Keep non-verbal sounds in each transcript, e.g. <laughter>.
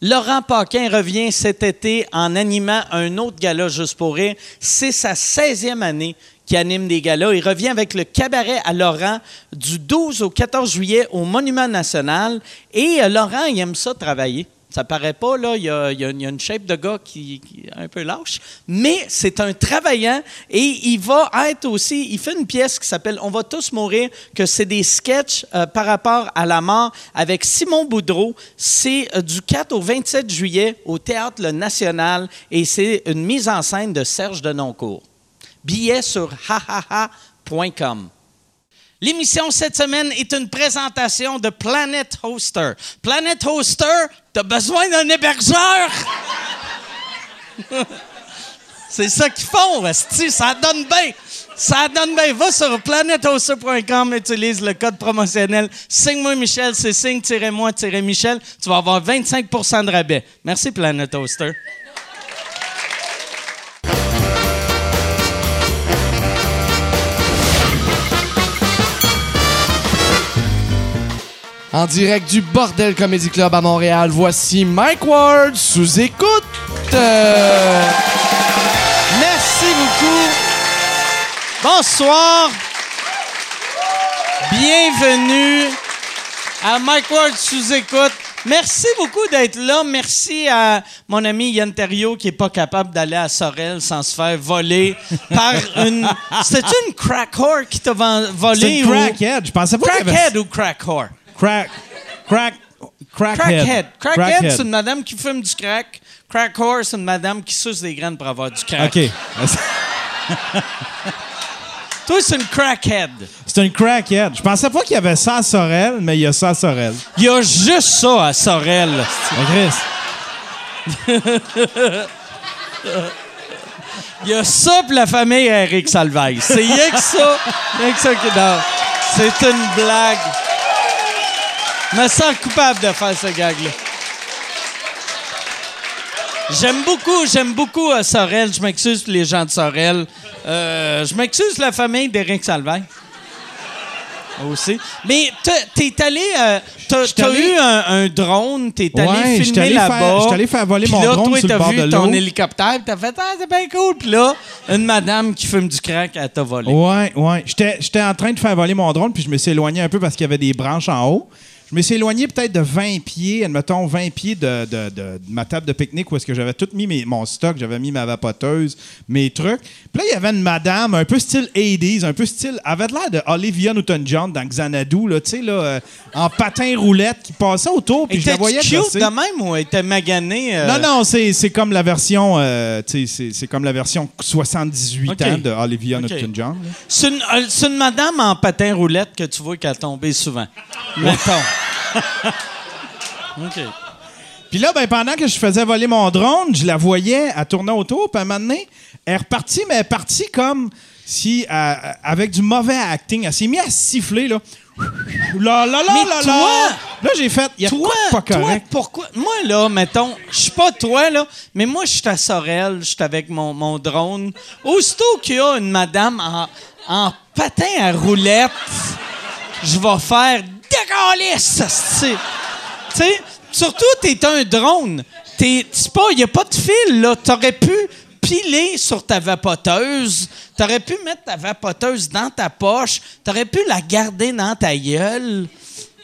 Laurent Paquin revient cet été en animant un autre gala juste pour rire. C'est sa 16e année qui anime des galas. Il revient avec le cabaret à Laurent du 12 au 14 juillet au Monument National. Et euh, Laurent, il aime ça travailler. Ça paraît pas, là. Il y a, une- shape de gars qui, est un peu lâche. Mais c'est un travaillant et il va être aussi. Il fait une pièce qui s'appelle On va tous mourir, que c'est des sketchs euh, par rapport à la mort avec Simon Boudreau. C'est euh, du 4 au 27 juillet au Théâtre Le National et c'est une mise en scène de Serge Denoncourt. Billets sur hahaha.com. L'émission cette semaine est une présentation de Planet Hoster. Planet Hoster, t'as besoin d'un hébergeur? <laughs> C'est ça qu'ils font, ça donne bien. Ça donne bien. Va sur planethoster.com, utilise le code promotionnel Signe-moi Michel, c'est signe-moi-michel. Tu vas avoir 25% de rabais. Merci Planet Hoster. En direct du Bordel Comedy Club à Montréal, voici Mike Ward sous écoute. Euh, Merci beaucoup. Bonsoir. Bienvenue à Mike Ward sous écoute. Merci beaucoup d'être là. Merci à mon ami Yann Terriot qui est pas capable d'aller à Sorel sans se faire voler <laughs> par une. C'était une crack whore qui t'a volé C'est une ou- crackhead. Je pensais pas avait... Crackhead ou crack whore? Crack... Crack... Crackhead. Crackhead. Crackhead, c'est une madame qui fume du crack. Crack whore, c'est une madame qui suce des graines pour avoir du crack. OK. <laughs> Toi, c'est une crackhead. C'est une crackhead. Je pensais pas qu'il y avait ça à Sorel, mais il y a ça à Sorel. Il y a juste ça à Sorel. Chris, <laughs> Il y a ça pour la famille Eric Salvaille. C'est rien que ça. Rien que ça qui dort. C'est une blague. Je me sens coupable de faire ce gag-là. J'aime beaucoup, j'aime beaucoup euh, Sorel. Je m'excuse pour les gens de Sorel. Euh, je m'excuse la famille d'Éric Salvaille. Aussi. Mais t'es- allé. euh, t'as eu un, un drone, t'es allé Ouais, filmer là-bas. j'étais allé faire voler Puis mon là, drone toi, sur le t'as vu ton hélicoptère, puis t'as fait Ah, c'est bien cool. Puis là, une madame qui fume du crack, elle t'a volé. Ouais, ouais. J'étais j'étais en train de faire voler mon drone, puis je me suis éloigné un peu parce qu'il y avait des branches en haut. Je me suis éloigné peut-être de 20 pieds, admettons 20 pieds de, de- de- de ma table de pique-nique où est-ce que j'avais tout mis mes- mon stock, j'avais mis ma vapoteuse, mes trucs. Puis là, il y avait une madame un peu style 80s, un peu style... Elle avait l'air de Olivia Newton-John dans Xanadu, là, tu sais, là, euh, en patin roulette, qui passait autour, puis je la voyais cute de même ou elle était maganée? euh? Non, non, c'est c'est comme la version, euh, tu sais, c'est- comme la version 78 Ok. ans de Olivia Ok. Newton-John. C'est une, madame en patin roulette que tu vois qu'elle tombée souvent. Mettons. <laughs> OK. Puis là, ben, pendant que je faisais voler mon drone, je la voyais, elle tournait autour, puis à un moment donné, elle est repartie, mais elle est partie comme si, euh, avec du mauvais acting. Elle s'est mise à siffler, là. Là, là, là, Mais là, toi- là. J'ai fait, il y a Toi, quoi de pas toi, pourquoi? Moi, là, mettons, je suis pas toi, là, mais moi, je suis à Sorel, je suis avec mon, mon drone. Aussitôt qu'il y a une madame en, en patin à roulette, je vais faire Tu sais, surtout, t'es un drone. T'es, pas, y a pas de fil, là. T'aurais pu piler sur ta vapoteuse. T'aurais pu mettre ta vapoteuse dans ta poche. T'aurais pu la garder dans ta gueule.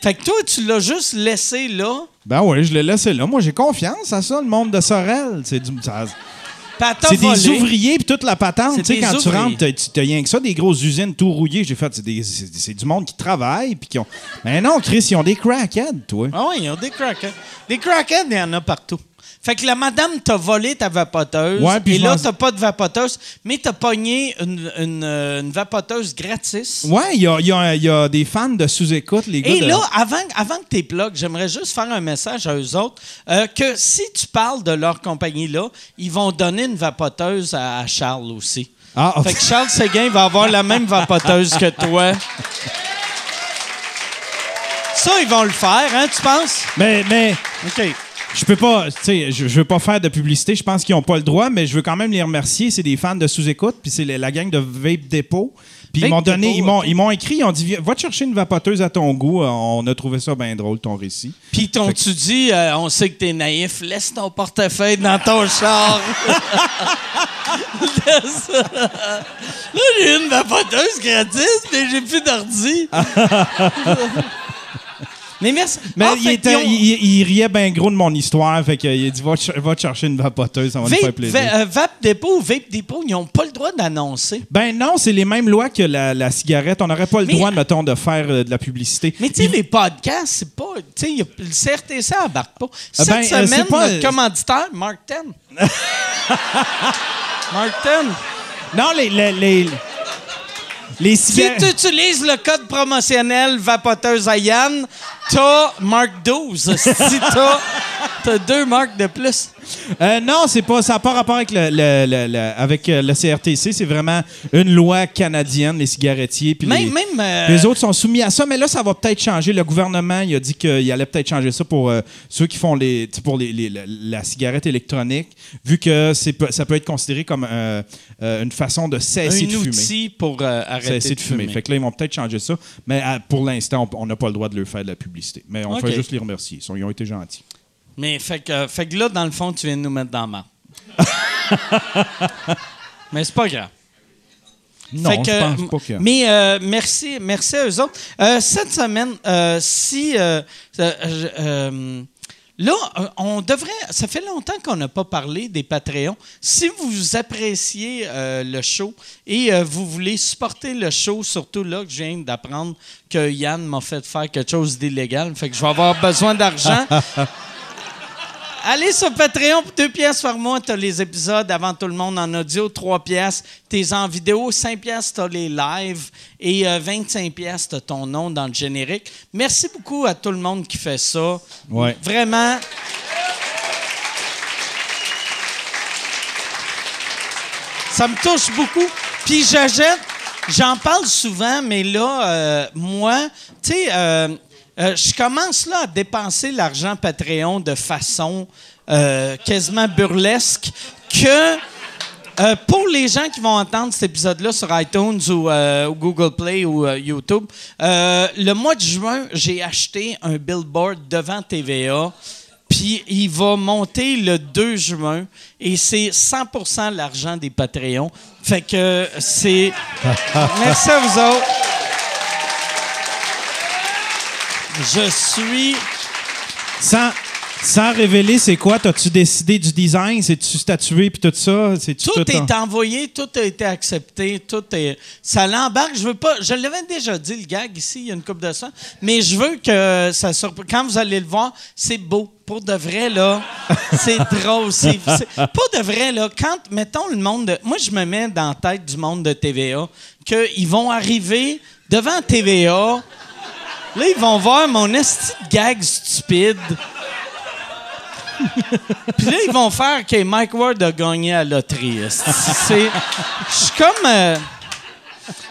Fait que toi, tu l'as juste laissé là. Ben oui, je l'ai laissé là. Moi, j'ai confiance à ça, le monde de Sorel. C'est du... ça- C'est des ouvriers puis toute la patente. Tu sais, quand tu rentres, tu rien que ça, des grosses usines tout rouillées. J'ai fait, c'est du monde qui travaille puis qui ont. Mais non, Chris, ils ont des crackheads, toi. Ah oui, ils ont des crackheads. Des crackheads, il y en a partout. Fait que la madame t'a volé ta vapoteuse. Ouais, et là, t'as pas de vapoteuse, mais t'as pogné une, une, euh, une vapoteuse gratis. Ouais, il y a, y a- y a des fans de sous-écoute, les gars. Et de- là, avant, avant que tu plugues, j'aimerais juste faire un message à eux autres euh, que si tu parles de leur compagnie-là, ils vont donner une vapoteuse à, à Charles aussi. Ah. Fait que Charles Séguin va avoir la même vapoteuse que toi. Ça, ils vont le faire, hein, tu penses? Mais, mais OK. Je peux pas, tu sais, je, je veux pas faire de publicité. Je pense qu'ils ont pas le droit, mais je veux quand même les remercier. C'est des fans de sous-écoute, puis c'est la, gang de Vape Depot. Puis ils m'ont donné, Depot, ils m'ont, ils m'ont écrit, ils ont dit, va te chercher une vapoteuse à ton goût. On a trouvé ça bien drôle, ton récit. Puis t'ont-tu dit, euh, on sait que t'es naïf, laisse ton portefeuille dans ton <laughs> char. Laisse- Là, j'ai une vapoteuse gratis, mais j'ai plus d'ordi. <laughs> mais merci. Mais Ah, il, fait était- qu'ils ont- il, il riait bien gros de mon histoire, fait qu'il a dit, va, te chercher une vapoteuse, ça va nous faire Vape, plaisir. va- euh, Vape ou Vape Depot, ils n'ont pas le droit d'annoncer. Ben non, c'est les mêmes lois que la, la cigarette. On n'aurait pas le Mais- droit, mettons, de faire euh, de la publicité. Mais tu sais, les podcasts, c'est pas. Tu sais, le CRTC embarque pas. Cette ben, euh, semaine, c'est pas- notre commanditaire, Mark Ten. <laughs> Mark Ten. Non, les, les, les, les Si tu utilises le code promotionnel vapoteuse à Yann, t'as Mark 12. Si t'as, t'as deux marques de plus. Euh, non, c'est pas, ça n'a pas rapport avec le, le- le- le- avec euh, le CRTC. C'est vraiment une loi canadienne, les cigarettiers. Puis les, Même, même euh, les autres sont soumis à ça, mais là, ça va peut-être changer. Le gouvernement, il a dit qu'il allait peut-être changer ça pour euh, ceux qui font les, tu sais, pour les, les- la, la cigarette électronique, vu que c'est, ça peut être considéré comme euh, euh, une façon de cesser un de fumer. outil pour euh, arrêter Cesser de fumer. Fait que là, ils vont peut-être changer ça. Mais euh, pour l'instant, on on n'a pas le droit de leur faire de la publicité. Mais on OK. fait juste les remercier. Ils, ont été gentils. Mais fait que, fait que là, dans le fond, tu viens de nous mettre dans la marde. <laughs> Mais c'est pas grave. Non, Fait que, je pense pas que... Mais euh, merci, merci à eux autres. Euh, cette semaine, euh, si là, euh, on devrait. Ça fait longtemps qu'on n'a pas parlé des Patreons. Si vous appréciez euh, le show et euh, vous voulez supporter le show, surtout là que je viens d'apprendre que Yann m'a fait faire quelque chose d'illégal, fait que je vais avoir besoin d'argent. <laughs> Allez sur Patreon pour 2 pièces par mois, tu as les épisodes avant tout le monde en audio, 3 pièces, t'es en vidéo, 5 pièces, tu as les lives et euh, 25 pièces, tu ton nom dans le générique. Merci beaucoup à tout le monde qui fait ça. Ouais. Vraiment. Ça me touche beaucoup. Puis j'achète, j'en parle souvent, mais là, euh, moi, tu sais, euh, euh, je commence là à dépenser l'argent Patreon de façon euh, quasiment burlesque que. euh, pour les gens qui vont entendre cet épisode-là sur iTunes ou, ou Google Play ou YouTube, le mois de juin, j'ai acheté un billboard devant TVA. Puis il va monter le 2 juin et c'est 100% l'argent des Patreons. Fait que c'est. <laughs> Merci à vous autres. Je suis. Sans, sans révéler c'est quoi, t'as-tu décidé du design? C'est-tu statué puis tout ça? Tout est en- envoyé, tout a été accepté, tout est. Ça l'embarque. Je veux pas. Je l'avais déjà dit, le gag ici, il y a une coupe de sang. Mais je veux que ça surpre- Quand vous allez le voir, c'est beau. Pour de vrai, là, <laughs> c'est drôle. C'est- Pour de vrai, là, quand, mettons, le monde de. Moi, je me mets dans la tête du monde de TVA qu'ils vont arriver devant TVA. Là, ils vont voir mon esti de gag stupide. Puis là, ils vont faire que Mike Ward a gagné à la loterie. C'est. Je suis comme. euh,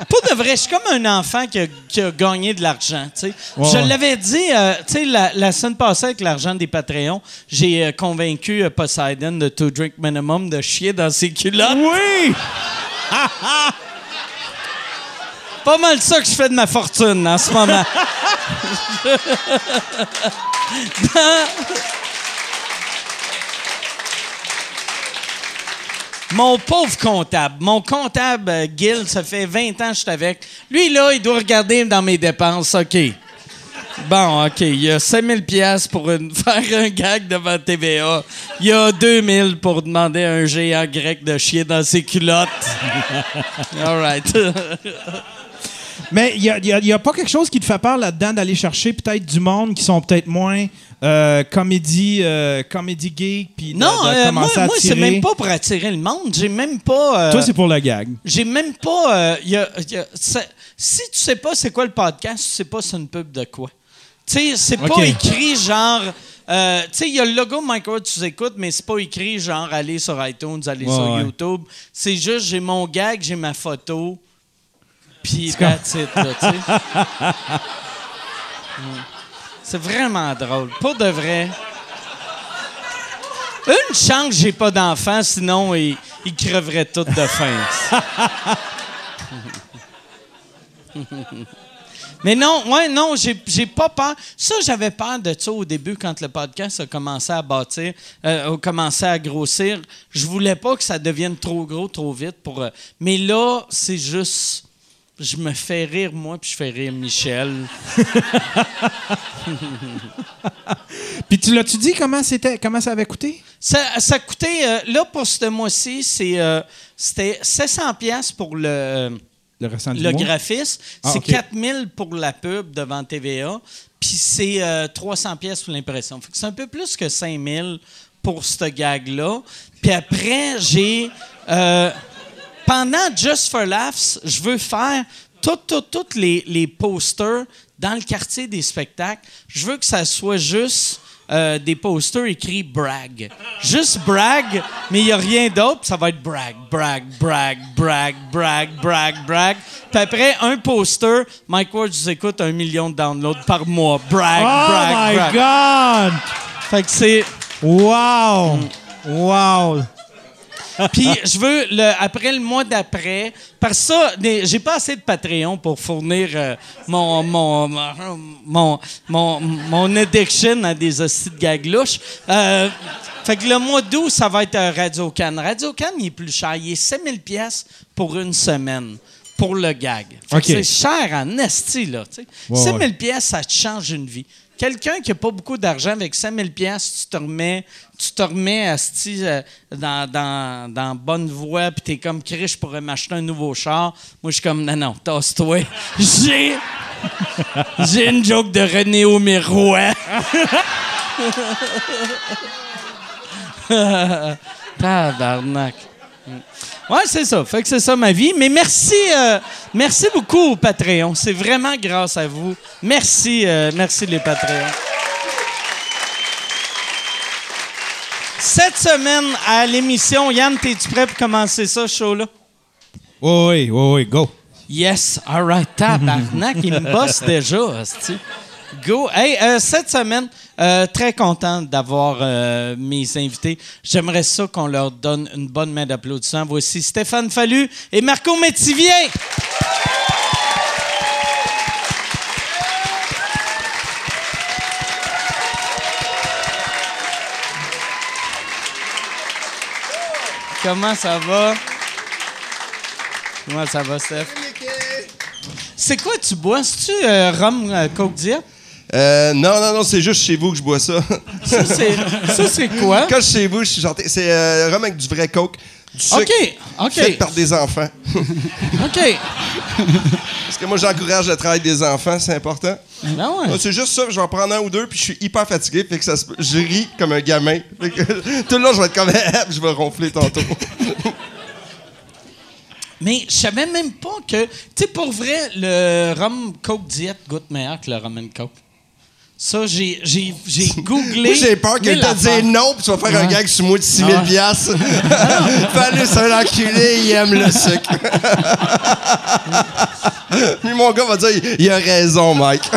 Pas de vrai, je suis comme un enfant qui a, qui a gagné de l'argent. je l'avais dit, euh, la, la semaine passée avec l'argent des Patreons, j'ai euh, convaincu euh, Poseidon de To Drink Minimum de chier dans ses culottes. Oui! <laughs> Pas mal ça que je fais de ma fortune en ce moment. Mon pauvre comptable, mon comptable euh, Gil, ça fait 20 ans que je suis avec. Lui, là, il doit regarder dans mes dépenses. OK. Bon, OK. Il y a 5000 pièces pour <laughs> faire un gag devant TVA. Il y a 2000 pour demander à un géant grec de chier dans ses culottes. <laughs> All right. <laughs> Mais il n'y a, pas quelque chose qui te fait peur là-dedans d'aller chercher peut-être du monde qui sont peut-être moins euh, comédie, euh, comédie geek, puis Non, de euh, moi, commencer moi c'est même pas pour attirer le monde. J'ai même pas. Toi, c'est pour le gag. J'ai même pas. y a- a- ça- si tu sais pas c'est quoi le podcast, tu sais pas c'est une pub de quoi. Tu sais, c'est pas écrit genre. euh, tu sais, il y a le logo Mike Ward, tu écoutes, mais c'est pas écrit genre aller sur iTunes, aller Ouais, sur ouais. YouTube. C'est juste j'ai mon gag, j'ai ma photo, puis C'est comme- that's it, là, tu sais. C'est vraiment drôle. Pour de vrai. Une chance que j'ai pas d'enfants, sinon ils, ils creveraient tous de faim. Mais non, ouais, non, j'ai, j'ai pas peur. Ça, j'avais peur de ça au début quand le podcast a commencé à bâtir, euh, a commencé à grossir. Je voulais pas que ça devienne trop gros, trop vite. Pour, euh, mais là, c'est juste. Je me fais rire moi, puis je fais rire Michel. <laughs> Puis tu l'as-tu dit comment, c'était, comment ça avait coûté? Ça, ça coûtait, euh, là, pour ce mois-ci, c'est, euh, c'était 700 pièces pour le, Le le graphiste. Ah, c'est ok. 4000 pour la pub devant TVA. Puis c'est euh, 300 pièces pour l'impression. Fait que c'est un peu plus que 5000 pour ce gag-là. Puis après, j'ai... pendant Just for Laughs, je veux faire tous tout, toutes les, les posters dans le quartier des spectacles. Je veux que ça soit juste euh, des posters écrits brag. Juste brag, mais il n'y a rien d'autre. Ça va être brag, brag, brag, brag, brag, brag, brag. Puis après, un poster, Mike Ward, vous écoute un million de downloads par mois. Brag, Oh brag, my brag. God! Fait que c'est. Wow! Wow! Puis je veux, le, après le mois d'après, parce que ça, j'ai pas assez de Patreon pour fournir euh, mon, mon, mon, mon, mon addiction à des hosties de louches. Euh, fait que le mois d'août, ça va être euh, Radio Can. Radio Can, il est plus cher. Il est 7000 pièces pour une semaine pour le gag. C'est cher en esti, là. tu sais. Ouais, 7000 pièces, ça te change une vie. Quelqu'un qui n'a pas beaucoup d'argent, avec 5000 pièces, tu te remets, tu te remets asti, euh, dans, dans, dans bonne voie, puis t'es comme, Chris, je pourrais m'acheter un nouveau char. Moi, je suis comme, non, non, tasse-toi. <laughs> J'ai... J'ai une joke de René Aumirois. <laughs> Tabarnak. Ouais, c'est ça. Fait que c'est ça ma vie. Mais merci, euh, merci beaucoup au Patreon. C'est vraiment grâce à vous. Merci, euh, merci les Patreons. Cette semaine à l'émission, Yann, es-tu prêt pour commencer ça, show-là? Oui, oui, oui, oui, go. Yes, all right. Tabarnak, il me bosse déjà, hostie. Go. Hey, euh, cette semaine, euh, très content d'avoir euh, mes invités. J'aimerais ça qu'on leur donne une bonne main d'applaudissement. Voici Stéphane Fallu et Marco Métivier. Comment ça va? Comment ça va, Steph? C'est quoi tu bois? C'est-tu euh, rhum euh, Coke Diet? Euh, non, non, non, c'est juste chez vous que je bois ça. <laughs> Ça, c'est, quoi? Quand je suis chez vous, je suis gentil. C'est euh, rhum avec du vrai coke. Du sucre OK, OK, fait par des enfants. <laughs> OK. Parce que moi, j'encourage le travail des enfants, c'est important. Ben ouais. C'est juste ça, je vais en prendre un ou deux, puis je suis hyper fatigué, fait que ça se je ris comme un gamin. Fait que <laughs> tout le long, je vais être comme, je vais ronfler tantôt. Mais je savais même pas que... Tu sais, pour vrai, le rhum Coke Diet goûte meilleur que le rhum and Coke. Ça, j'ai, j'ai, j'ai <laughs> googlé... Moi, j'ai peur que tu dise non, puis tu vas faire un gag sur moi de 6 000 piastres. <laughs> Fallu, c'est un enculé, il aime le sucre. <laughs> Puis mon gars va dire, il a raison, Mike.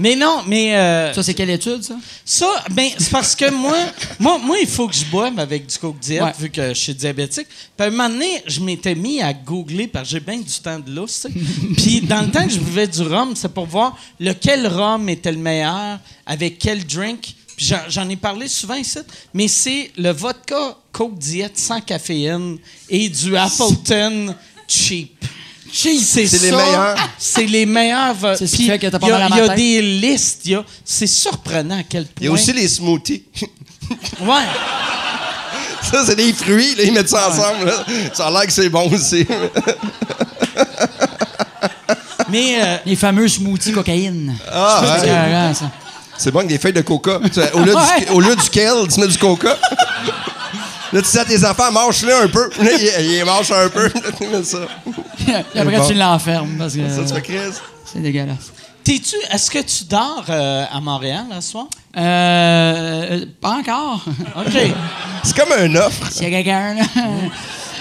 Mais non, mais... euh, Ça, c'est quelle étude, ça? Ça, ben, c'est parce que moi, moi, moi, il faut que je boive avec du Coke Diet, Ouais. vu que je suis diabétique. Puis à un moment donné, je m'étais mis à googler, parce que j'ai bien du temps de lousse. <laughs> Puis dans le temps que je buvais du rhum, c'est pour voir lequel rhum était le meilleur, avec quel drink. J'en ai parlé souvent ici, mais c'est le vodka Coke Diet sans caféine et du Appleton cheap. C'est, les meilleurs. C'est les meilleurs. C'est ce qui fait que t'as pas il y a- mal à Il y a matin. des listes. il y a- C'est surprenant à quel point. Il y a aussi les smoothies. Ouais. Ça, c'est des fruits, là, ils mettent ça ensemble. là. Ça a l'air que c'est bon aussi. Mais euh, Les fameux smoothies cocaïne. Ah, C'est ouais. bon avec des feuilles de coca. Au lieu, Ouais. du, au lieu du kale, tu mets du coca. Là, tu dis à tes enfants, mange-le un peu. Là, ils, ils mangent un peu. <laughs> Là, ça. Et après, bon. tu l'enfermes parce que Ça, tu fais crise. c'est dégueulasse. t'es-tu, est-ce que tu dors euh, à Montréal ce soir? Euh, euh, pas encore. <laughs> OK. C'est comme un offre. S'il y a quelqu'un, là.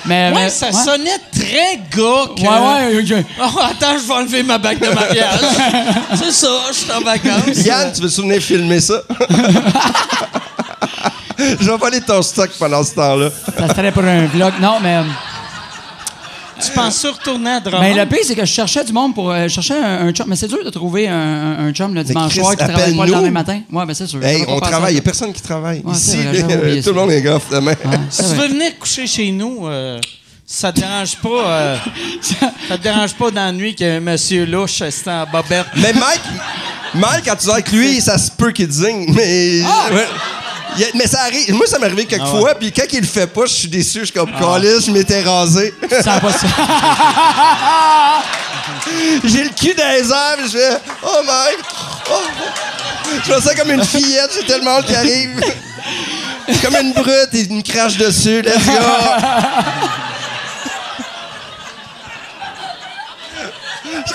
Mais, Ouais, mais- ça ouais. sonnait très gars que... Ouais, ouais, ok. Oh, attends, je vais enlever ma bague de mariage. <laughs> C'est ça, je suis en vacances. Yann, tu veux te souvenir filmer ça? <laughs> Je vais voler ton stock pendant ce temps-là. Ça serait pour un vlog. Non, mais. euh, Tu penses retourner à Drummond? Mais le pire, c'est que je cherchais du monde pour. euh, je cherchais un, un chum. Mais c'est dur de trouver un, un- chum le dimanche Chris, soir qui travaille pas le lendemain matin. Ouais, ben c'est sûr. Hey, on travaille. Il n'y a personne qui travaille. Ouais, Ici, vrai, <laughs> tout le monde est gaffe demain. Ouais, Si tu veux venir coucher chez nous, euh, ça te dérange pas. euh, <laughs> ça te dérange pas dans la nuit qu'il y a un monsieur louche resté en bobette? Mais Mike, Mike, quand tu dors avec lui, ça se peut qu'il digne, mais. Ah! Ouais. Il a- mais ça arrive. Moi, ça m'est arrivé quelques Ah fois, puis quand il le fait pas, je suis déçu. Je suis comme, Caliste, je m'étais rasé. Ça va pas ça. <laughs> J'ai le cul dans les airs, je fais, oh. Oh. Je fais ça comme une fillette, j'ai tellement hâte qu'il arrive. comme une brute, il me crache dessus, let's go. <laughs>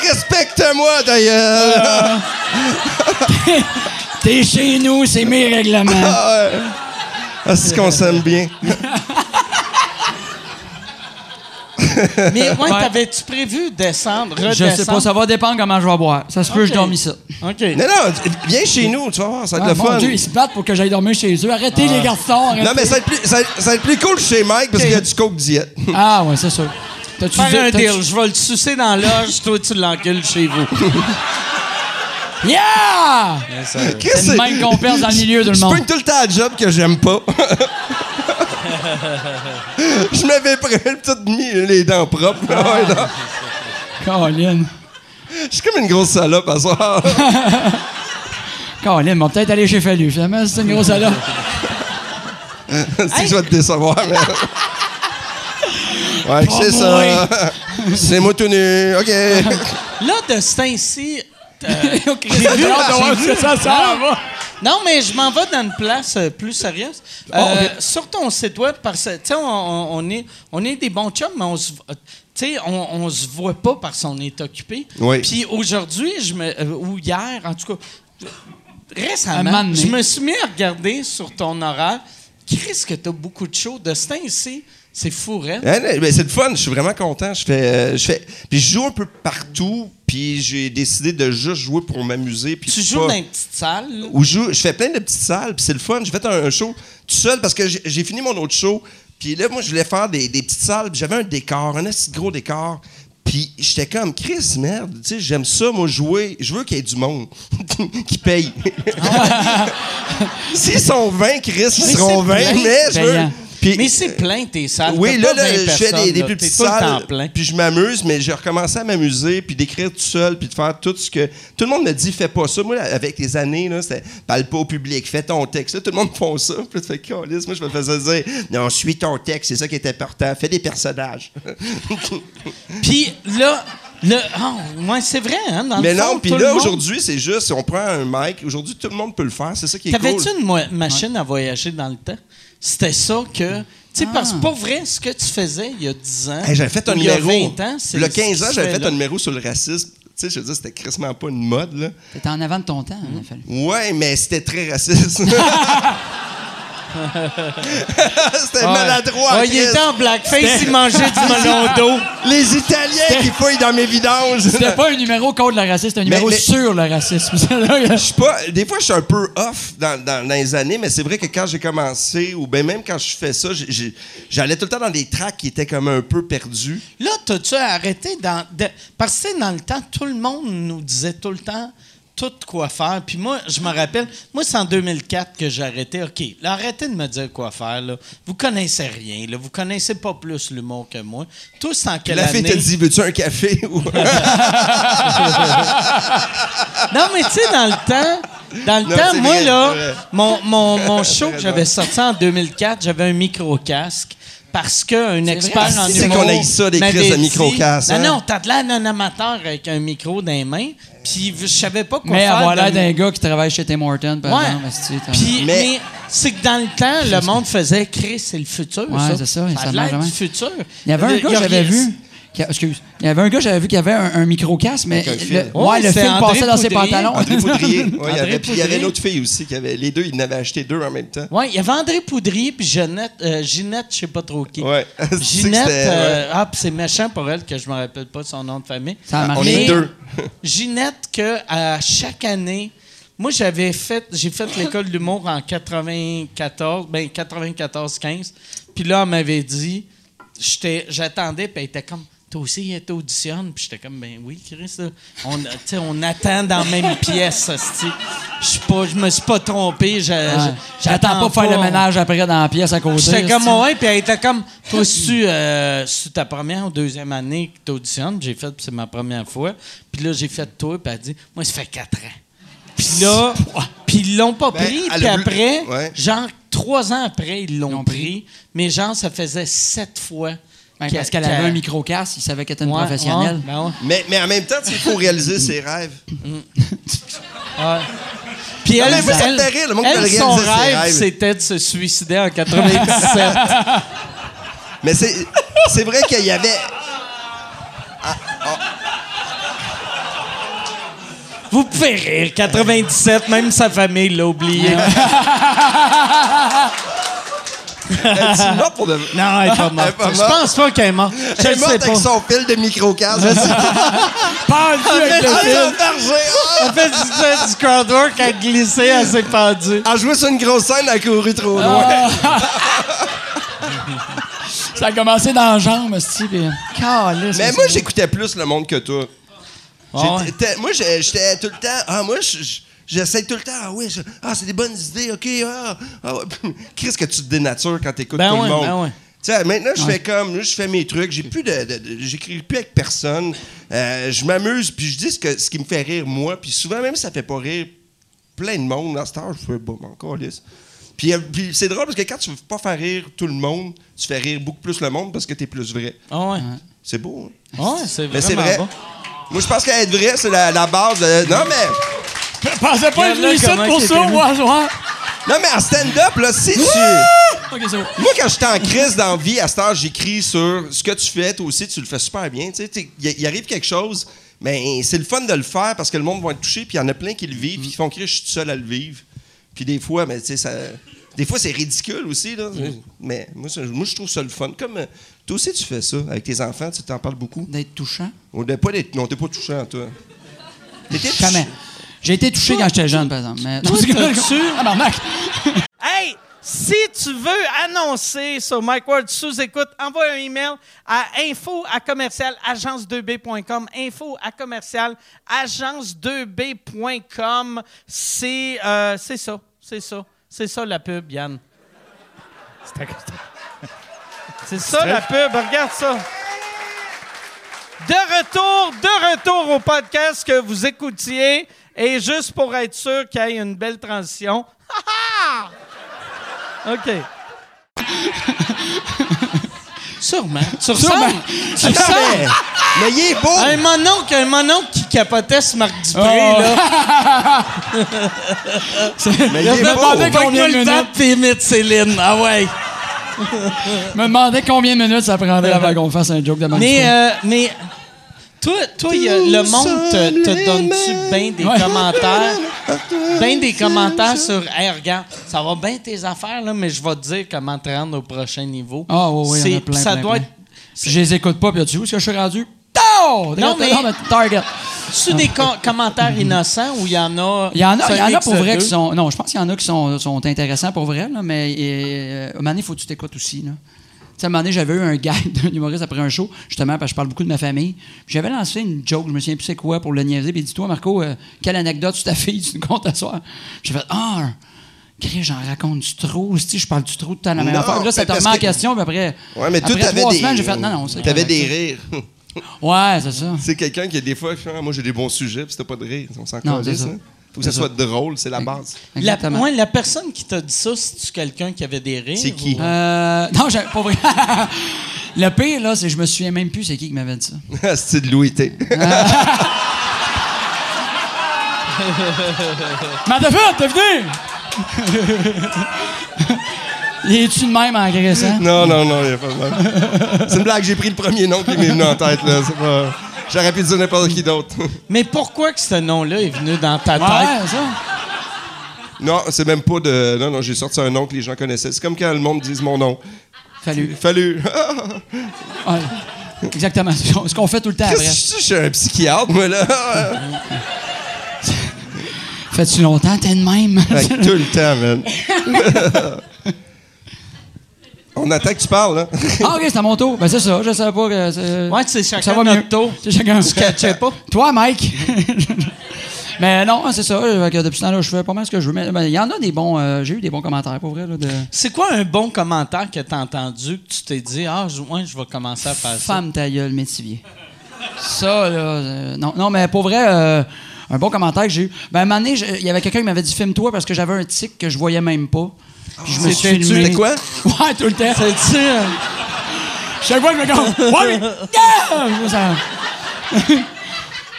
Respecte-moi, d'ailleurs. <laughs> T'es chez nous, c'est mes règlements. Ah, c'est qu'on s'aime bien. Mais ouais, t'avais-tu prévu descendre, Je redescendre? sais pas, ça va dépendre comment je vais boire. Ça se peut, je dormis ça. OK. Non, non, viens chez nous, tu vas voir, ça va Ah, être le mon fun. Dieu, ils se battent pour que j'aille dormir chez eux. Arrêtez, les garçons, arrêtez. Non, mais ça va, être plus, ça, va être- ça va être plus cool chez Mike parce qu'il y a du coke diète. <laughs> Ah, ouais, c'est sûr. T'as-tu Faire un deal. Je vais le sucer dans l'âge, toi, tu l'encules chez vous. <laughs> Yeah! Qu'est-ce C'est le même qu'on perd dans le milieu de le Je monde. pogne tout le temps à job que j'aime pas. <laughs> Je m'avais pris tout mis les dents propres. Ouais, non. Colin. Je suis comme une grosse salope à soir. <laughs> Colin, on va peut-être aller chez Fallu. Finalement, c'est une grosse là. <laughs> si je vais te décevoir, mais. Ouais, c'est ça. C'est moi tout nu. OK. Là, de ce temps-ci, euh, <laughs> J'ai vu, j'ai vu. ça, ça va. Non, mais je m'en vais dans une place euh, plus sérieuse. Oh, Euh, Sur ton site web, parce que, tu sais, on, on- est, on est des bons chums, mais on se, tu sais, on, on se voit pas parce qu'on est occupé. Oui. Puis aujourd'hui, je me, euh, ou hier, en tout cas, récemment, je me suis mis à regarder sur ton horaire. Chris, que t'as beaucoup de shows. De ce temps-ci, c'est fou, hein? Hein, ben, c'est le fun, je suis vraiment content. Je fais, euh, je fais, puis je joue un peu partout, puis j'ai décidé de juste jouer pour m'amuser. puis Tu pas- joues dans une petite salle. là? où je, je fais plein de petites salles, puis c'est le fun. J'ai fait un, un show tout seul parce que j'ai fini mon autre show. Puis là, moi, je voulais faire des, des petites salles, puis j'avais un décor, un assez gros décor. Puis j'étais comme, Chris, merde, tu sais, j'aime ça, moi, jouer. Je veux qu'il y ait du monde <laughs> qui paye. <laughs> S'ils sont 20, Chris, ils seront c'est 20, plein. mais je veux. Puis- Mais c'est plein tes salles. oui, là, pas là 20 je fais des, des là. plus T'es petites salles, puis je m'amuse, mais j'ai recommencé à m'amuser, puis d'écrire tout seul, puis de faire tout ce que... Tout le monde me dit, fais pas ça. Moi, avec les années, là, c'était parle pas au public, fais ton texte. Là, tout le monde <laughs> font ça. Puis tu fais, moi, je me faisais dire, non, suis ton texte, c'est ça qui est important. Fais des personnages. <laughs> Puis là, le, oh, ouais, c'est vrai, hein, dans mais le fond, non, puis là, monde- aujourd'hui, c'est juste, on prend un mic. Aujourd'hui, tout le monde peut le faire. C'est ça qui est cool. T'avais-tu une mo- machine à voyager dans le temps? C'était ça que. Tu sais, parce que pas vrai, ce que tu faisais il y a 10 ans. Hey, j'avais fait un ou il y a numéro. 20 ans. c'est Le ce 15 ans, j'avais fait là. un numéro sur le racisme. Tu sais, je veux dire, c'était crissement pas une mode, là. T'es en avant de ton temps, hein, Fallu. Ouais, mais c'était très raciste. <laughs> <laughs> <laughs> c'était maladroit. Ouais, il était en blackface, il mangeait du <laughs> melon d'eau. Les Italiens qui fouillent dans mes vidanges. C'était pas un numéro contre le racisme, c'était un numéro mais- sur le racisme. Je suis pas. Des fois, je suis un peu off dans, dans- dans les années, mais c'est vrai que quand j'ai commencé, ou bien même quand je fais ça, j'allais tout le temps dans des tracks qui étaient comme un peu perdus. Là, t'as-tu arrêté dans. de- parce que dans le temps, tout le monde nous disait tout le temps tout quoi faire. Puis moi, je me rappelle, moi, c'est en 2004 que j'ai arrêté. OK, là, arrêtez de me dire quoi faire. Là. Vous connaissez rien. Là. Vous connaissez pas plus l'humour que moi. Tous en quelle La fille année? te dit Veux-tu un café <laughs> ou... <laughs> Non, mais tu sais, dans le temps, dans le Non, temps, moi, là, mon, mon, mon <laughs> show que j'avais sorti en 2004, j'avais un micro-casque. Parce qu'un expert vrai. en C'est humour qu'on haït ça, des crises de micro-casque, hein? Non, non, t'as de l'air d'un amateur avec un micro dans les mains. Puis je savais pas quoi Mais faire. avoir de l'air d'un gars qui travaille chez Tim Hortons, par Ouais. exemple. mais, Mais- c'est que dans le temps, le monde faisait Chris, c'est le futur. Ouais, ça. c'est ça, Ça ça a l'air du futur. Il y avait un gars que a j'avais vu. Qui a- excuse. Il y avait un gars j'avais vu qui avait un, un micro-casque, mais le, fil. ouais, Ouais, le fil André passait dans ses Poudrier. pantalons. André Poudrier. <laughs> Ouais, il y André avait- puis il y avait Poudrier. une autre fille aussi. Qui avait, les deux, ils en avaient acheté deux en même temps. Oui, il y avait André Poudrier puis Ginette, euh, Ginette, je sais pas trop qui. Ouais. <laughs> Ginette, euh, ah, puis c'est méchant pour elle que je me rappelle pas son nom de famille. Ça a On marché. est deux. <laughs> Ginette, que à chaque année, moi, j'avais fait, j'ai fait l'école d'humour en 94, ben 94-15. Puis là, on m'avait dit, j'étais, j'attendais, puis elle était comme, toi aussi, t'auditionnes. Puis j'étais comme, ben oui, Chris, là. on, tu sais, on attend dans la même pièce. Je suis pas, je me suis pas trompé. je- Ouais. J'attends pas faire le ménage après dans la pièce à côté. J'étais comme, ouais, puis elle était comme, toi, c'est euh, ta première ou deuxième année que t'auditionnes? J'ai fait, puis c'est ma première fois. Puis là, j'ai fait toi, puis elle dit, moi, ça fait quatre ans. Puis là, puis ils l'ont pas Ben, pris. Puis a après, Ouais. genre, trois ans après, ils l'ont l'ont pris. Mais genre, ça faisait sept fois. Ben, qu'elle- parce qu'elle avait un micro-casse, il savait qu'elle était une Ouais, professionnelle. ouais, ben ouais. Mais, mais en même temps, il faut réaliser ses rêves. Puis Non, elle, elle- le monde elle, veut son rêve, rêves. c'était de se suicider en 97. <laughs> Mais c'est c'est vrai qu'il y avait. Vous pouvez rire. 97, même sa famille l'a oublié. <laughs> Pour de. Non, elle est pas morte. Je pense pas qu'elle est morte. Je Elle est le morte avec pas. son fil de micro-casque. Pendu <laughs> avec le Ah, fil. Ah! Elle fait du, du crowdwork, elle a glissé, elle s'est pendue. Elle jouait sur une grosse scène, elle a couru trop loin. <laughs> Ça a commencé dans la jambe, ce puis... Calisse, Mais moi, j'écoutais plus le monde que toi. Ah Moi, j'étais tout le temps. Ah, moi, je- j'essaie tout le temps. Ah, oui, je- ah, c'est des bonnes idées, OK. Ah, ah <laughs> ouais. Qu'est-ce que tu te dénatures quand t'écoutes Ben tout ouais, le monde? ben ouais. Maintenant, je fais comme. Je fais mes trucs. J'ai plus de. J'écris plus avec personne. Euh, je m'amuse, puis je dis ce, que, ce qui me fait rire, moi. Puis souvent, même, ça fait pas rire plein de monde. Dans ce temps, je fais bon, encore lisse. Puis, euh, puis c'est drôle parce que quand tu veux pas faire rire tout le monde, tu fais rire beaucoup plus le monde parce que t'es plus vrai. Ah ouais. C'est beau, hein? Ouais, c'est Mais c'est vrai. bon. Moi, je pense qu'être vrai, c'est la, la base. de- Non, mais. Pensais pas être venu ici pour ça, moi. Non, mais en stand-up, là, si tu. Bon. Moi, quand j'étais en crise dans la vie, à cette heure, j'écris sur ce que tu fais, toi aussi, tu le fais super bien. Tu sais, il arrive quelque chose, mais c'est le fun de le faire parce que le monde va être touché, puis il y en a plein qui le vivent, puis qui font crier, je suis tout seul à le vivre. Puis des fois, mais tu sais, ça. Des fois, c'est ridicule aussi, là. Mais moi, je trouve ça le fun. Comme euh, toi aussi, tu fais ça avec tes enfants, tu t'en parles beaucoup. D'être touchant? On n'est pas d'être- non, t'es pas touchant, toi. Jamais. J'ai été touché quand j'étais jeune, par exemple. Mais... T'as-tu- Ah, non, Mac. <laughs> Hey, si tu veux annoncer sur Mike Ward sous écoute, envoie un email à info à commercial agence2b.com. Info à commercial agence2b.com. C'est euh, c'est ça, c'est ça, c'est ça la pub, Yann. <laughs> C'est ça la pub, regarde ça. De retour, de retour au podcast que vous écoutiez. Et juste pour être sûr qu'il y ait une belle transition. Ha, <laughs> ha! OK. <laughs> Sûrement. Ressembles. Tu Mais, il est beau! Un mononcle, un mononcle qui capotait sur Marc Dupré, Oh. là. <laughs> mais il est beau! combien de minutes? puis imite Céline. Ah ouais. Je me demandais combien de minutes ça prendrait avant qu'on fasse un joke de Mac Mais, Dupré. euh, mais toi, toi y a- le monde te, te donne-tu bien des Ouais. commentaires? Bien des commentaires sur Hey, regarde, ça va bien tes affaires, là, mais je vais te dire comment te rendre au prochain niveau. Ah, oui, oui, il y en a C'est- plein, Ça plein, doit plein. être. Je les écoute pas, puis tu où est-ce que je suis rendu? Non! Non, mais- Target. C'est des com- commentaires innocents où il y en a. Il y en a, il y en a mix pour vrai qui sont. Non, je pense qu'il y en a qui sont, sont intéressants pour vrai, là, mais euh, il faut que tu t'écoutes aussi. Là. Tu sais, à un moment donné, j'avais eu un gag <laughs> d'un humoriste après un show, justement, parce que je parle beaucoup de ma famille. J'avais lancé une joke, je me souviens plus c'est quoi, pour le niaiser. Puis il dit Toi, Marco, euh, quelle anecdote sur ta <laughs> fille tu nous comptes à soir? J'ai fait Ah, Chris, j'en raconte du trop. Si je parle du trop de temps à la même affaire. Là, ça te remet en que- question, puis après. Ouais, mais toi, après t'avais trois des. semaines, j'ai fait Non, non, c'est T'avais des rires. Ouais, c'est ça. C'est quelqu'un qui, des fois, Ah, moi, j'ai des bons sujets, puis t'as pas de rire. On s'en ça. hein? Faut que ça soit drôle, c'est la base. La, ouais, la personne qui t'a dit ça, c'est-tu quelqu'un qui avait des rires? C'est qui? ou- Euh, non, pas vrai. <laughs> Le pire, là, c'est que je me souviens même plus c'est qui qui m'avait dit ça. <laughs> c'est de Louis T. Mais t'as fait, t'es venu! <laughs> Il est-tu de même en graissant? non, non, non, il a pas de mal. C'est une blague, j'ai pris le premier nom qui m'est venu en tête, là. C'est pas... J'aurais pu dire n'importe qui d'autre. <laughs> Mais pourquoi que ce nom-là est venu dans ta tête? Ouais, ça. non, c'est même pas de. Non, non, j'ai sorti un nom que les gens connaissaient. C'est comme quand le monde dise mon nom. Fallu. Fallu. <laughs> Ouais. Exactement. Ce qu'on- fait tout le temps après. Je suis un psychiatre, moi, là? Fait-tu longtemps, t'es de même? Que tout le temps, man. <laughs> On attend que tu parles, hein? ah, OK, c'est à mon tour. Ben, c'est ça, je savais pas que. c'est- Ouais, c'est chacun ça va notre mieux. tour. C'est chacun. Tu catchais <laughs> pas? Toi, Mike? <laughs> mais non, c'est ça. Que depuis ce temps-là, je fais pas mal ce que je veux. Mais ben, il y en a des bons. euh, J'ai eu des bons commentaires, pour vrai. Là, de... C'est quoi un bon commentaire que t'as entendu que tu t'es dit, ah, je, ouais, je vais commencer à faire Femme ta gueule, Métivier. Ça, là. euh, non, non, mais pour vrai, euh, un bon commentaire que j'ai eu. Ben, à un moment donné, il y avait quelqu'un qui m'avait dit filme-toi parce que j'avais un tic que je voyais même pas. Je me suis filmé. c'était quoi? Ouais, tout le temps. C'est-tu, <laughs> euh, Chaque fois je me compte. Ouais, mais. Yeah! Ça- <laughs>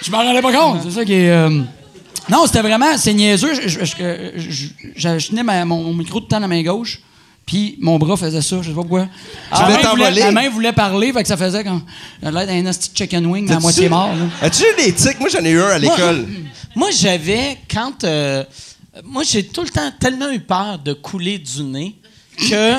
je m'en rendais pas compte. C'est ça qui est. euh, Non, c'était vraiment. C'est niaiseux. Je, tenais ma- mon, mon micro tout le temps dans la main gauche. Puis mon bras faisait ça, je sais pas pourquoi. Tu la, main voulait, t'envoler? la main voulait parler, fait que ça faisait quand. A l'air d'un de chicken wing, à moitié mort. As-tu eu des tics? Moi, j'en ai eu un à l'école. Moi, j'avais, quand. euh, moi, j'ai tout le temps tellement eu peur de couler du nez que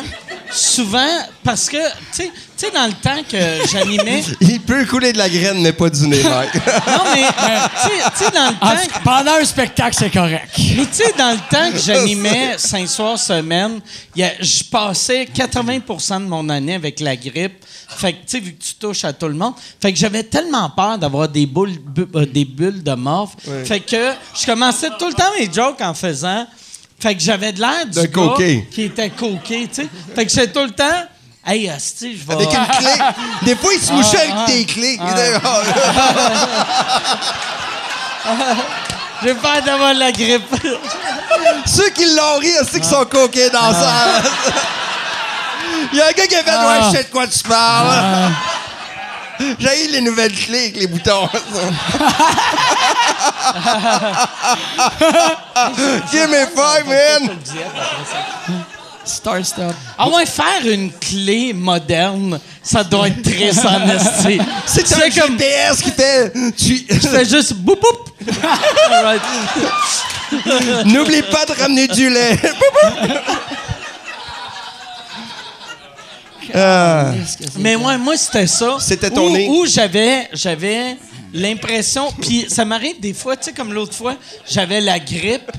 souvent, parce que, tu sais- dans le temps que j'animais. <laughs> Il peut couler de la graine, mais pas du nez, Mike. <laughs> Non, mais, tu sais- tu sais, dans le En temps. pendant un spectacle, c'est correct. Mais tu sais, dans le temps que j'animais cinq soirs semaine, il y a- je passais 80% de mon année avec la grippe. Fait que, tu sais, vu que tu touches à tout le monde, fait que j'avais tellement peur d'avoir des, boules, bu- euh, des bulles de morph. Fait que je commençais tout le temps mes jokes en faisant. Fait que j'avais de l'air du De gars coquet. qui était coqué, tu sais. Fait que j'étais tout le temps, hey, asti, je vais... Avec une clé. Des fois, il se mouchait avec des clés. Était- <laughs> J'ai peur d'avoir la grippe. <laughs> Ceux qui l'ont ri, c'est qu'ils sont coqués dans ça. <laughs> Il y a un gars qui a fait Ah. Ouais, je sais de quoi tu parles. <laughs> J'ai eu les nouvelles clés avec les boutons. <laughs> Give me five, man. Start, stop. À moins faire une clé moderne, ça doit être très <laughs> en esti. C'est un comme GPS qui fait. Tu... tu fais juste boum boum. N'oublie pas de ramener du lait. Ah. Mais moi, moi c'était ça. C'était ton Où- nez. Où j'avais, j'avais l'impression, puis ça m'arrive des fois, tu sais, comme l'autre fois, j'avais la grippe,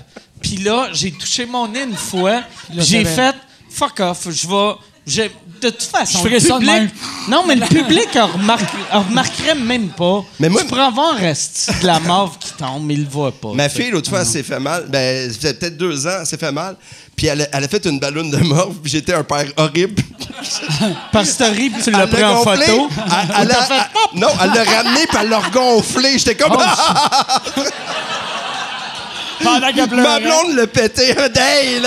puis là, j'ai touché mon nez une fois, j'ai fait fuck off, je vais. J'ai- de toute façon, Je le ça public, même. non, mais le public remarque- en remarquerait même pas. Mais moi- tu pourrais avoir un reste de la mauve qui tombe, mais il le voit pas. Ma fille, l'autre fois, elle s'est fait mal. Ben, ça peut-être deux ans, elle s'est fait mal. Puis elle, a- elle a fait une ballonne de mort, puis j'étais un père horrible. <laughs> Parce que puis tu l'as pris en gonflé. photo. Elle, elle T'as a- fait elle- non, elle l'a ramené, puis elle l'a regonflé. J'étais comme. Pendant qu'elle Ma pleurait. blonde l'a pété un day,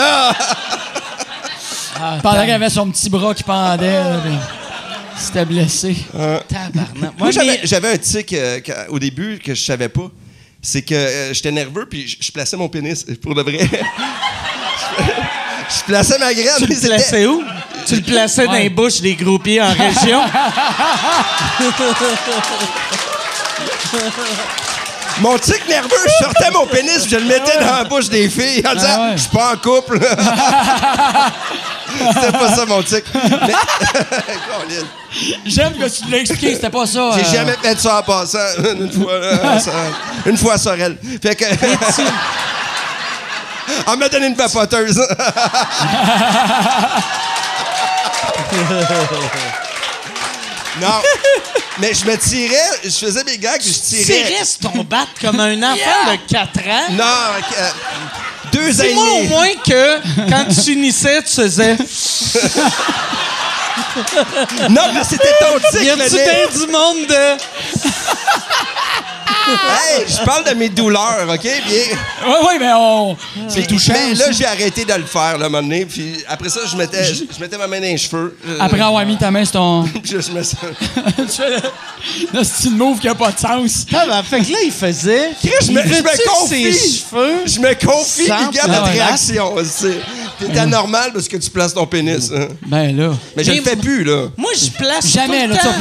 là! Pendant qu'elle avait son petit bras qui pendait. là, puis C'était blessé. Tabarnak. Moi, j'avais, mais- j'avais un tic euh, au début que je savais pas. C'est que euh, j'étais nerveux, puis je, je plaçais mon pénis, pour de vrai. <laughs> je plaçais ma graine. Tu le c'était- plaçais où? Tu le plaçais dans les bouches des groupiers en région? Mon tic nerveux, je sortais mon pénis, puis je le mettais dans la bouche des filles en disant Ah ouais. Je suis pas en couple. <laughs> <laughs> C'était pas ça mon tic. Mais-. <laughs> J'aime que tu l'as expliqué, c'était pas ça. J'ai euh, jamais fait ça en passant. Une fois, <laughs> ça- une fois à Sorel. Fait que. On m'a donné une papoteuse. non. Mais je me tirais, je faisais mes gags, je tirais. Tirais sur ton bat comme un enfant de 4 ans? Non, euh, deux et Dis-moi au moins que quand tu finissais, tu faisais. Non, mais c'était ton tic, Y a-tu bien du monde de. Hey, je parle de mes douleurs, OK? Bien. Oui, oui, mais on. C'est touchant. Mais là, aussi. j'ai arrêté de le faire, là, un moment donné. Puis après ça, je mettais, je, je mettais ma main dans les cheveux. Après avoir mis ta main sur ton. <laughs> puis je, je me suis- <laughs> Là, c'est une move qui a pas de sens? Ah, ben, fait que là, il faisait. je me- il je me confie. ses cheveux. Je me confie, Sans puis garde notre réaction. C'est c'est anormal parce que tu places ton pénis. hein. Ben là. Mais je le fais plus, là. Moi, je place. Jamais, tout le là, tu ton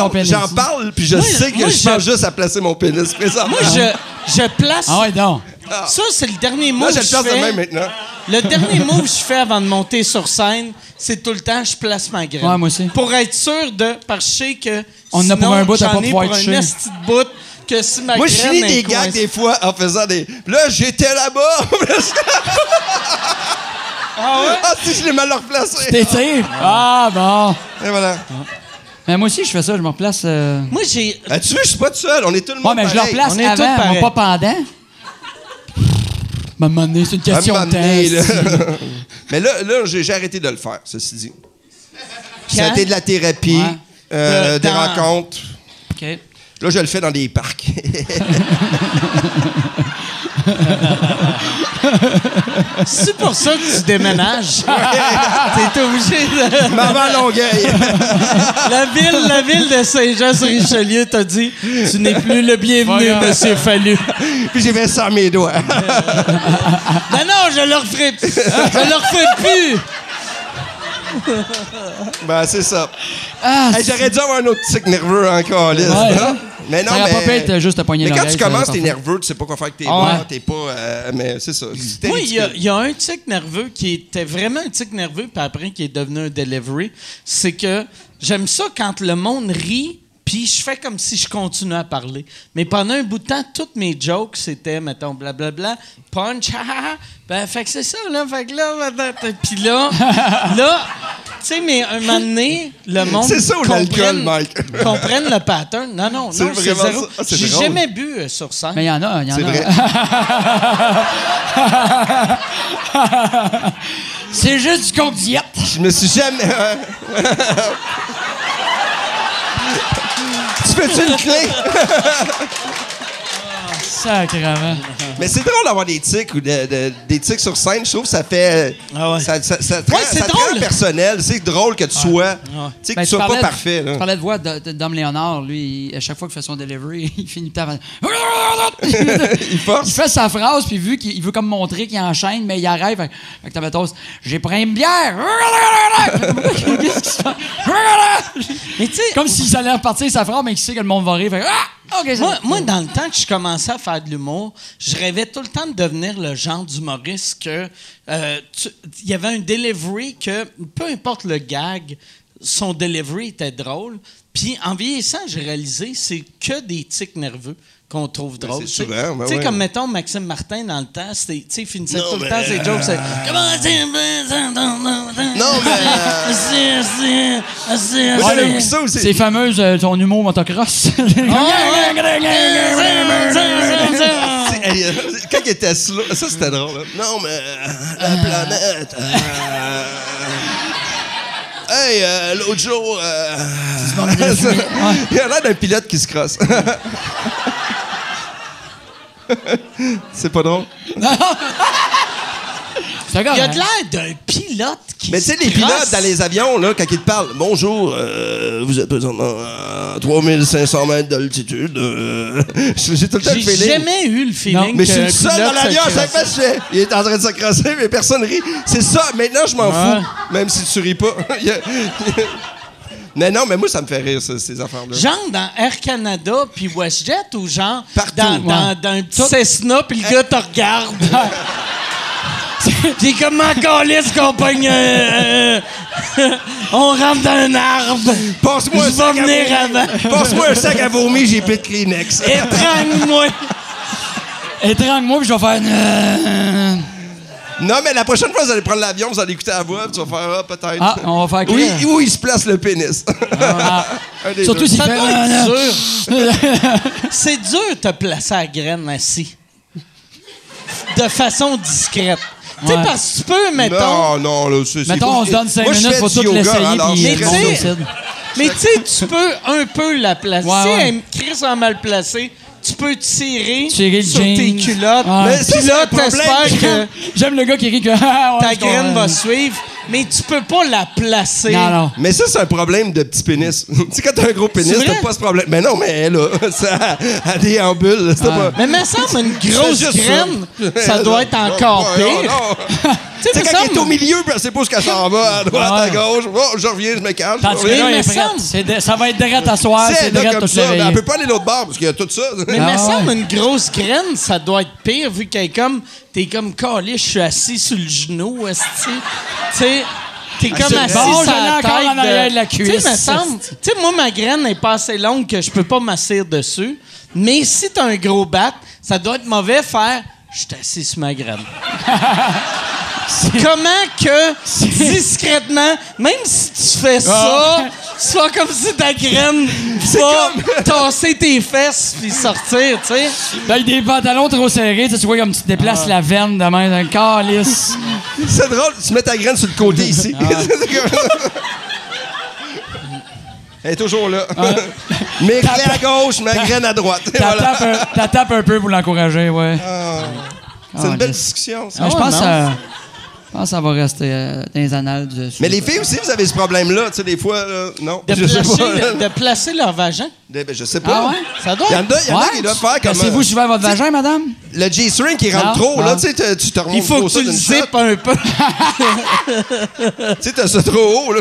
parle, pénis. j'en parle, puis je Moi, sais que moi, je- pense juste à placer mon pénis présentement. Moi, je, je place. Ah ouais, donc. Ça, c'est le dernier mot Là, je que le je place de fais. même maintenant. Le dernier move que je fais avant de monter sur scène, c'est tout le temps, je place ma graine. Ouais, moi aussi. Pour être sûr de. Parce que je sais que. On en a pour un bout j'en pas pouvoir pour un esti de bout que si ma Moi, je finis des gags coincée- des fois en faisant des. Là, j'étais là-bas. <laughs> Ah ouais? ah, si je l'ai mal replacé. T'étires. Ah, bon. Et voilà. Mais moi aussi, je fais ça. Je me replace. euh... Moi, j'ai. Ah, tu vois, je suis pas tout seul. On est tout le monde. Ouais, mais je le pareil. replace On est tous avant, pareils. moi, pas pendant. Maman, c'est une À un question moment de donné, là. <laughs> mais là, là j'ai j'ai arrêté de le faire, ceci dit. Ça a Quand? été de la thérapie, Ouais. euh, De- des dans- rencontres. OK. Là, je le fais dans des parcs. <laughs> <laughs> <laughs> C'est pour ça que tu déménages. <laughs> T'es obligé de. Maman Longueuil. <laughs> La ville, la ville de Saint-Jean-sur-Richelieu t'a dit Tu n'es plus le bienvenu, monsieur Fallu. Puis j'ai fait ça à mes doigts. Ben non, je le referai. Je le referai plus. <laughs> ben, c'est ça. Ah, Hey, J'aurais dû avoir un autre tic nerveux encore, Liz. Ouais. hein? Mais non, ça mais... pas être juste à poigner Mais quand tu commences, t'es nerveux, tu sais pas quoi faire avec tes Ah bras, ouais. t'es pas... euh, mais c'est ça. Moi, il y, y a un tic nerveux qui était vraiment un tic nerveux, puis après qui est devenu un delivery. C'est que j'aime ça quand le monde rit, puis je fais comme si je continuais à parler. Mais pendant un bout de temps, toutes mes jokes, c'était, mettons, blablabla, punch, <laughs> ha ha ha. Ben, fait que c'est ça, là. Fait que là, puis là, <laughs> là, tu sais, mais un moment donné, le monde. C'est ça ou l'alcool, comprenne- Mike? <laughs> comprenne le pattern. Non, non, C'est non, c'est vraiment zéro. ça. Ah, J'ai jamais bu euh, sur scène. Mais il y en a, il y en C'est a. vrai. C'est juste du compte diète. Je me suis jamais... tu fais-tu une clé? Mais c'est drôle d'avoir des tics ou de- de- des tics sur scène. Je trouve que ça fait. Ah ouais. Ça, ça, ça te Ouais, rend- c'est ça te drôle. rend personnel. C'est drôle que tu sois. Tu sais, que Ben, tu sois pas de- parfait. Là. Tu parlais de voix de- de- d'Homme Léonard. Lui, il- à chaque fois qu'il fait son delivery, <laughs> il finit par. <laughs> Il force. Il fait sa phrase, puis vu qu'il il veut comme montrer qu'il enchaîne, mais il arrête. Fait, fait que t'as j'ai pris une bière. <laughs> Qu'est-ce qui se passe? Mais tu sais, Comme s'il allait repartir sa phrase, mais qu'il sait que le monde va rire. Fait, Moi, moi, dans le temps que je commençais à faire de l'humour, je rêvais tout le temps de devenir le genre d'humoriste que euh, il y avait un delivery que peu importe le gag, son delivery était drôle. Puis en vieillissant, j'ai réalisé c'est que des tics nerveux qu'on trouve drôles. c'est tu sais. souvent, ben Tu sais, ouais. comme mettons Maxime Martin dans le temps, tu sais, il finissait Non, tout le mais, temps ses jokes. c'est, Comment c'est- Non, mais. Vu ça aussi. Ces fameuses, euh, ton humour motocross. Euh, Quand il était slow, ça c'était drôle. là. Non, mais euh, la planète. euh, Hey, euh, l'autre jour. euh, il a l'air d'un pilote qui se crosse. <laughs> C'est pas drôle. <laughs> C'est Il y a de l'air d'un pilote qui Mais tu sais, les pilotes dans les avions, là, quand ils te parlent, bonjour, euh, vous êtes présentement à 3500 mètres d'altitude. euh, <laughs> J'ai tout le temps le J'ai feeling. jamais eu le feeling Mais je suis le seul dans l'avion à chaque fois, je il est en train de se crosser, mais personne rit. C'est ça, maintenant je m'en Ouais. fous, même si tu ris pas. Mais non, mais moi ça me fait rire, ça, ces affaires-là. Genre dans Air Canada puis WestJet ou genre Partout. dans, Ouais. dans, dans un petit Cessna puis le gars te regarde. <laughs> T'es comme en calice qu'on pogne. euh, euh, on rentre dans un arbre? Passe-moi un sac à venir avant. Passe-moi un sac à vomi, j'ai plus de Kleenex. Étrangle-moi. <laughs> Étrangle-moi, puis je vais faire. euh, Non, mais la prochaine fois, vous allez prendre l'avion, vous allez écouter la voix, puis tu vas faire, ah, peut-être. Ah, on va faire oui, clair. où il se place le pénis. Ah. <laughs> Surtout s'il Ça fait. doit être dur. <laughs> C'est dur de te placer à la graine assis. De façon discrète. Tu sais, parce que tu peux, mettons. Non, non, là, c'est... Mettons, on se donne 5 Moi, je minutes pour tout l'essayer, puis Mais le tu monde sais- tu sais, tu peux un peu la placer. Ouais, ouais. Si Chris a mal placé, tu peux tirer, sur tes culottes. Mais Puis là, t'espères que J'aime le gars qui rit que. <laughs> Ah, ouais, ta graine va suivre, mais tu peux pas la placer. Non, non. Mais ça, c'est un problème de petit pénis. <laughs> tu sais, quand t'as un gros pénis, t'as pas ce problème. Mais non, mais là, <laughs> ça a des ambules. C'est pas... Mais me semble une grosse graine, ça, doit être encore Ouais, pire. C'est quand il est semble- au milieu, puis elle sait pas ce qu'elle s'en va, à droite, à gauche. Oh, je reviens, je me cache. Tandis que là, il est semble- de- Ça va être direct à soir, c'est elle direct comme ça, mais elle peut pas aller l'autre bord, parce qu'il y a tout ça. Mais Ah me semble ouais. une grosse graine, ça doit être pire vu qu'elle est comme. T'es comme calé, je suis assis sur le genou. Tu sais. T'es comme c'est assis bon, sur la tête en arrière de la Tu sais, cuisse. me semble. Tu sais, moi, ma graine n'est pas assez longue que je peux pas m'asseoir dessus. Mais si t'as un gros bat, ça doit être mauvais faire je suis assis sur ma graine. <laughs> <laughs> Comment que, discrètement, même si tu fais ça, c'est pas comme si ta graine <laughs> va <laughs> tasser tes fesses puis sortir, tu sais. Ben, Avec des pantalons trop serrés, tu vois comme tu te déplaces la veine de même, un calice. C'est drôle, tu mets ta graine sur le côté ici. Elle est toujours là. Mes clés à gauche, ma graine à droite. Voilà. tapes un, peu pour l'encourager, ouais. C'est une belle discussion, ça. Ah, je, pense. Je pense que ça va rester euh, dans les annales du Mais les filles aussi, vous avez ce problème-là. Tu sais, des fois, là, non? De, je sais placer, pas. là. de placer leur vagin. De- ben, je sais pas. Ah ouais? Ça doit Il y en a, y en a Ouais, qui doivent faire comme. Cassez-vous euh, souvent votre vagin, madame? Le G-string qui rentre Non, trop, non. là, tu sais, te- tu te remontes Il faut que tu le zippes un peu. <laughs> Tu sais, t'as ça trop haut, là.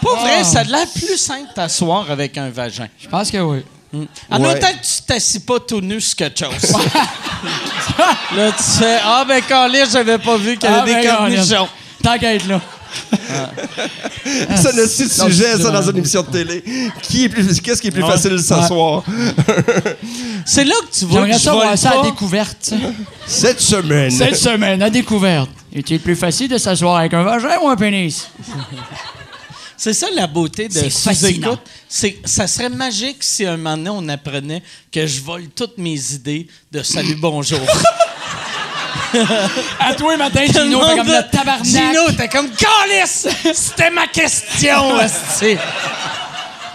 Pour vrai, ça a l'air plus simple t'asseoir avec un vagin. Je pense que oui. En Ouais. que tu t'assis pas tout nu sur quelque chose. <laughs> là, tu fais Ah, ben, calé, j'avais pas vu qu'il y avait Ah, des ben, cornichons. Tant qu'à être là. C'est un petit Non, sujet, c'est ça, dans une émission de télé. Qui est plus, qu'est-ce qui est plus facile de s'asseoir? <laughs> C'est là que tu vois que ça voir ça à découverte. Cette semaine. Cette semaine, à découverte. Est-il plus facile de s'asseoir avec un vagin ou un pénis? C'est ça la beauté de sous-écoute. C'est, ça serait magique si un moment donné, on apprenait que je vole toutes mes idées de salut bonjour. <laughs> <laughs> À toi, matin, Gino, monde comme de- le tabarnak. Gino, t'es comme Calice! C'était ma question,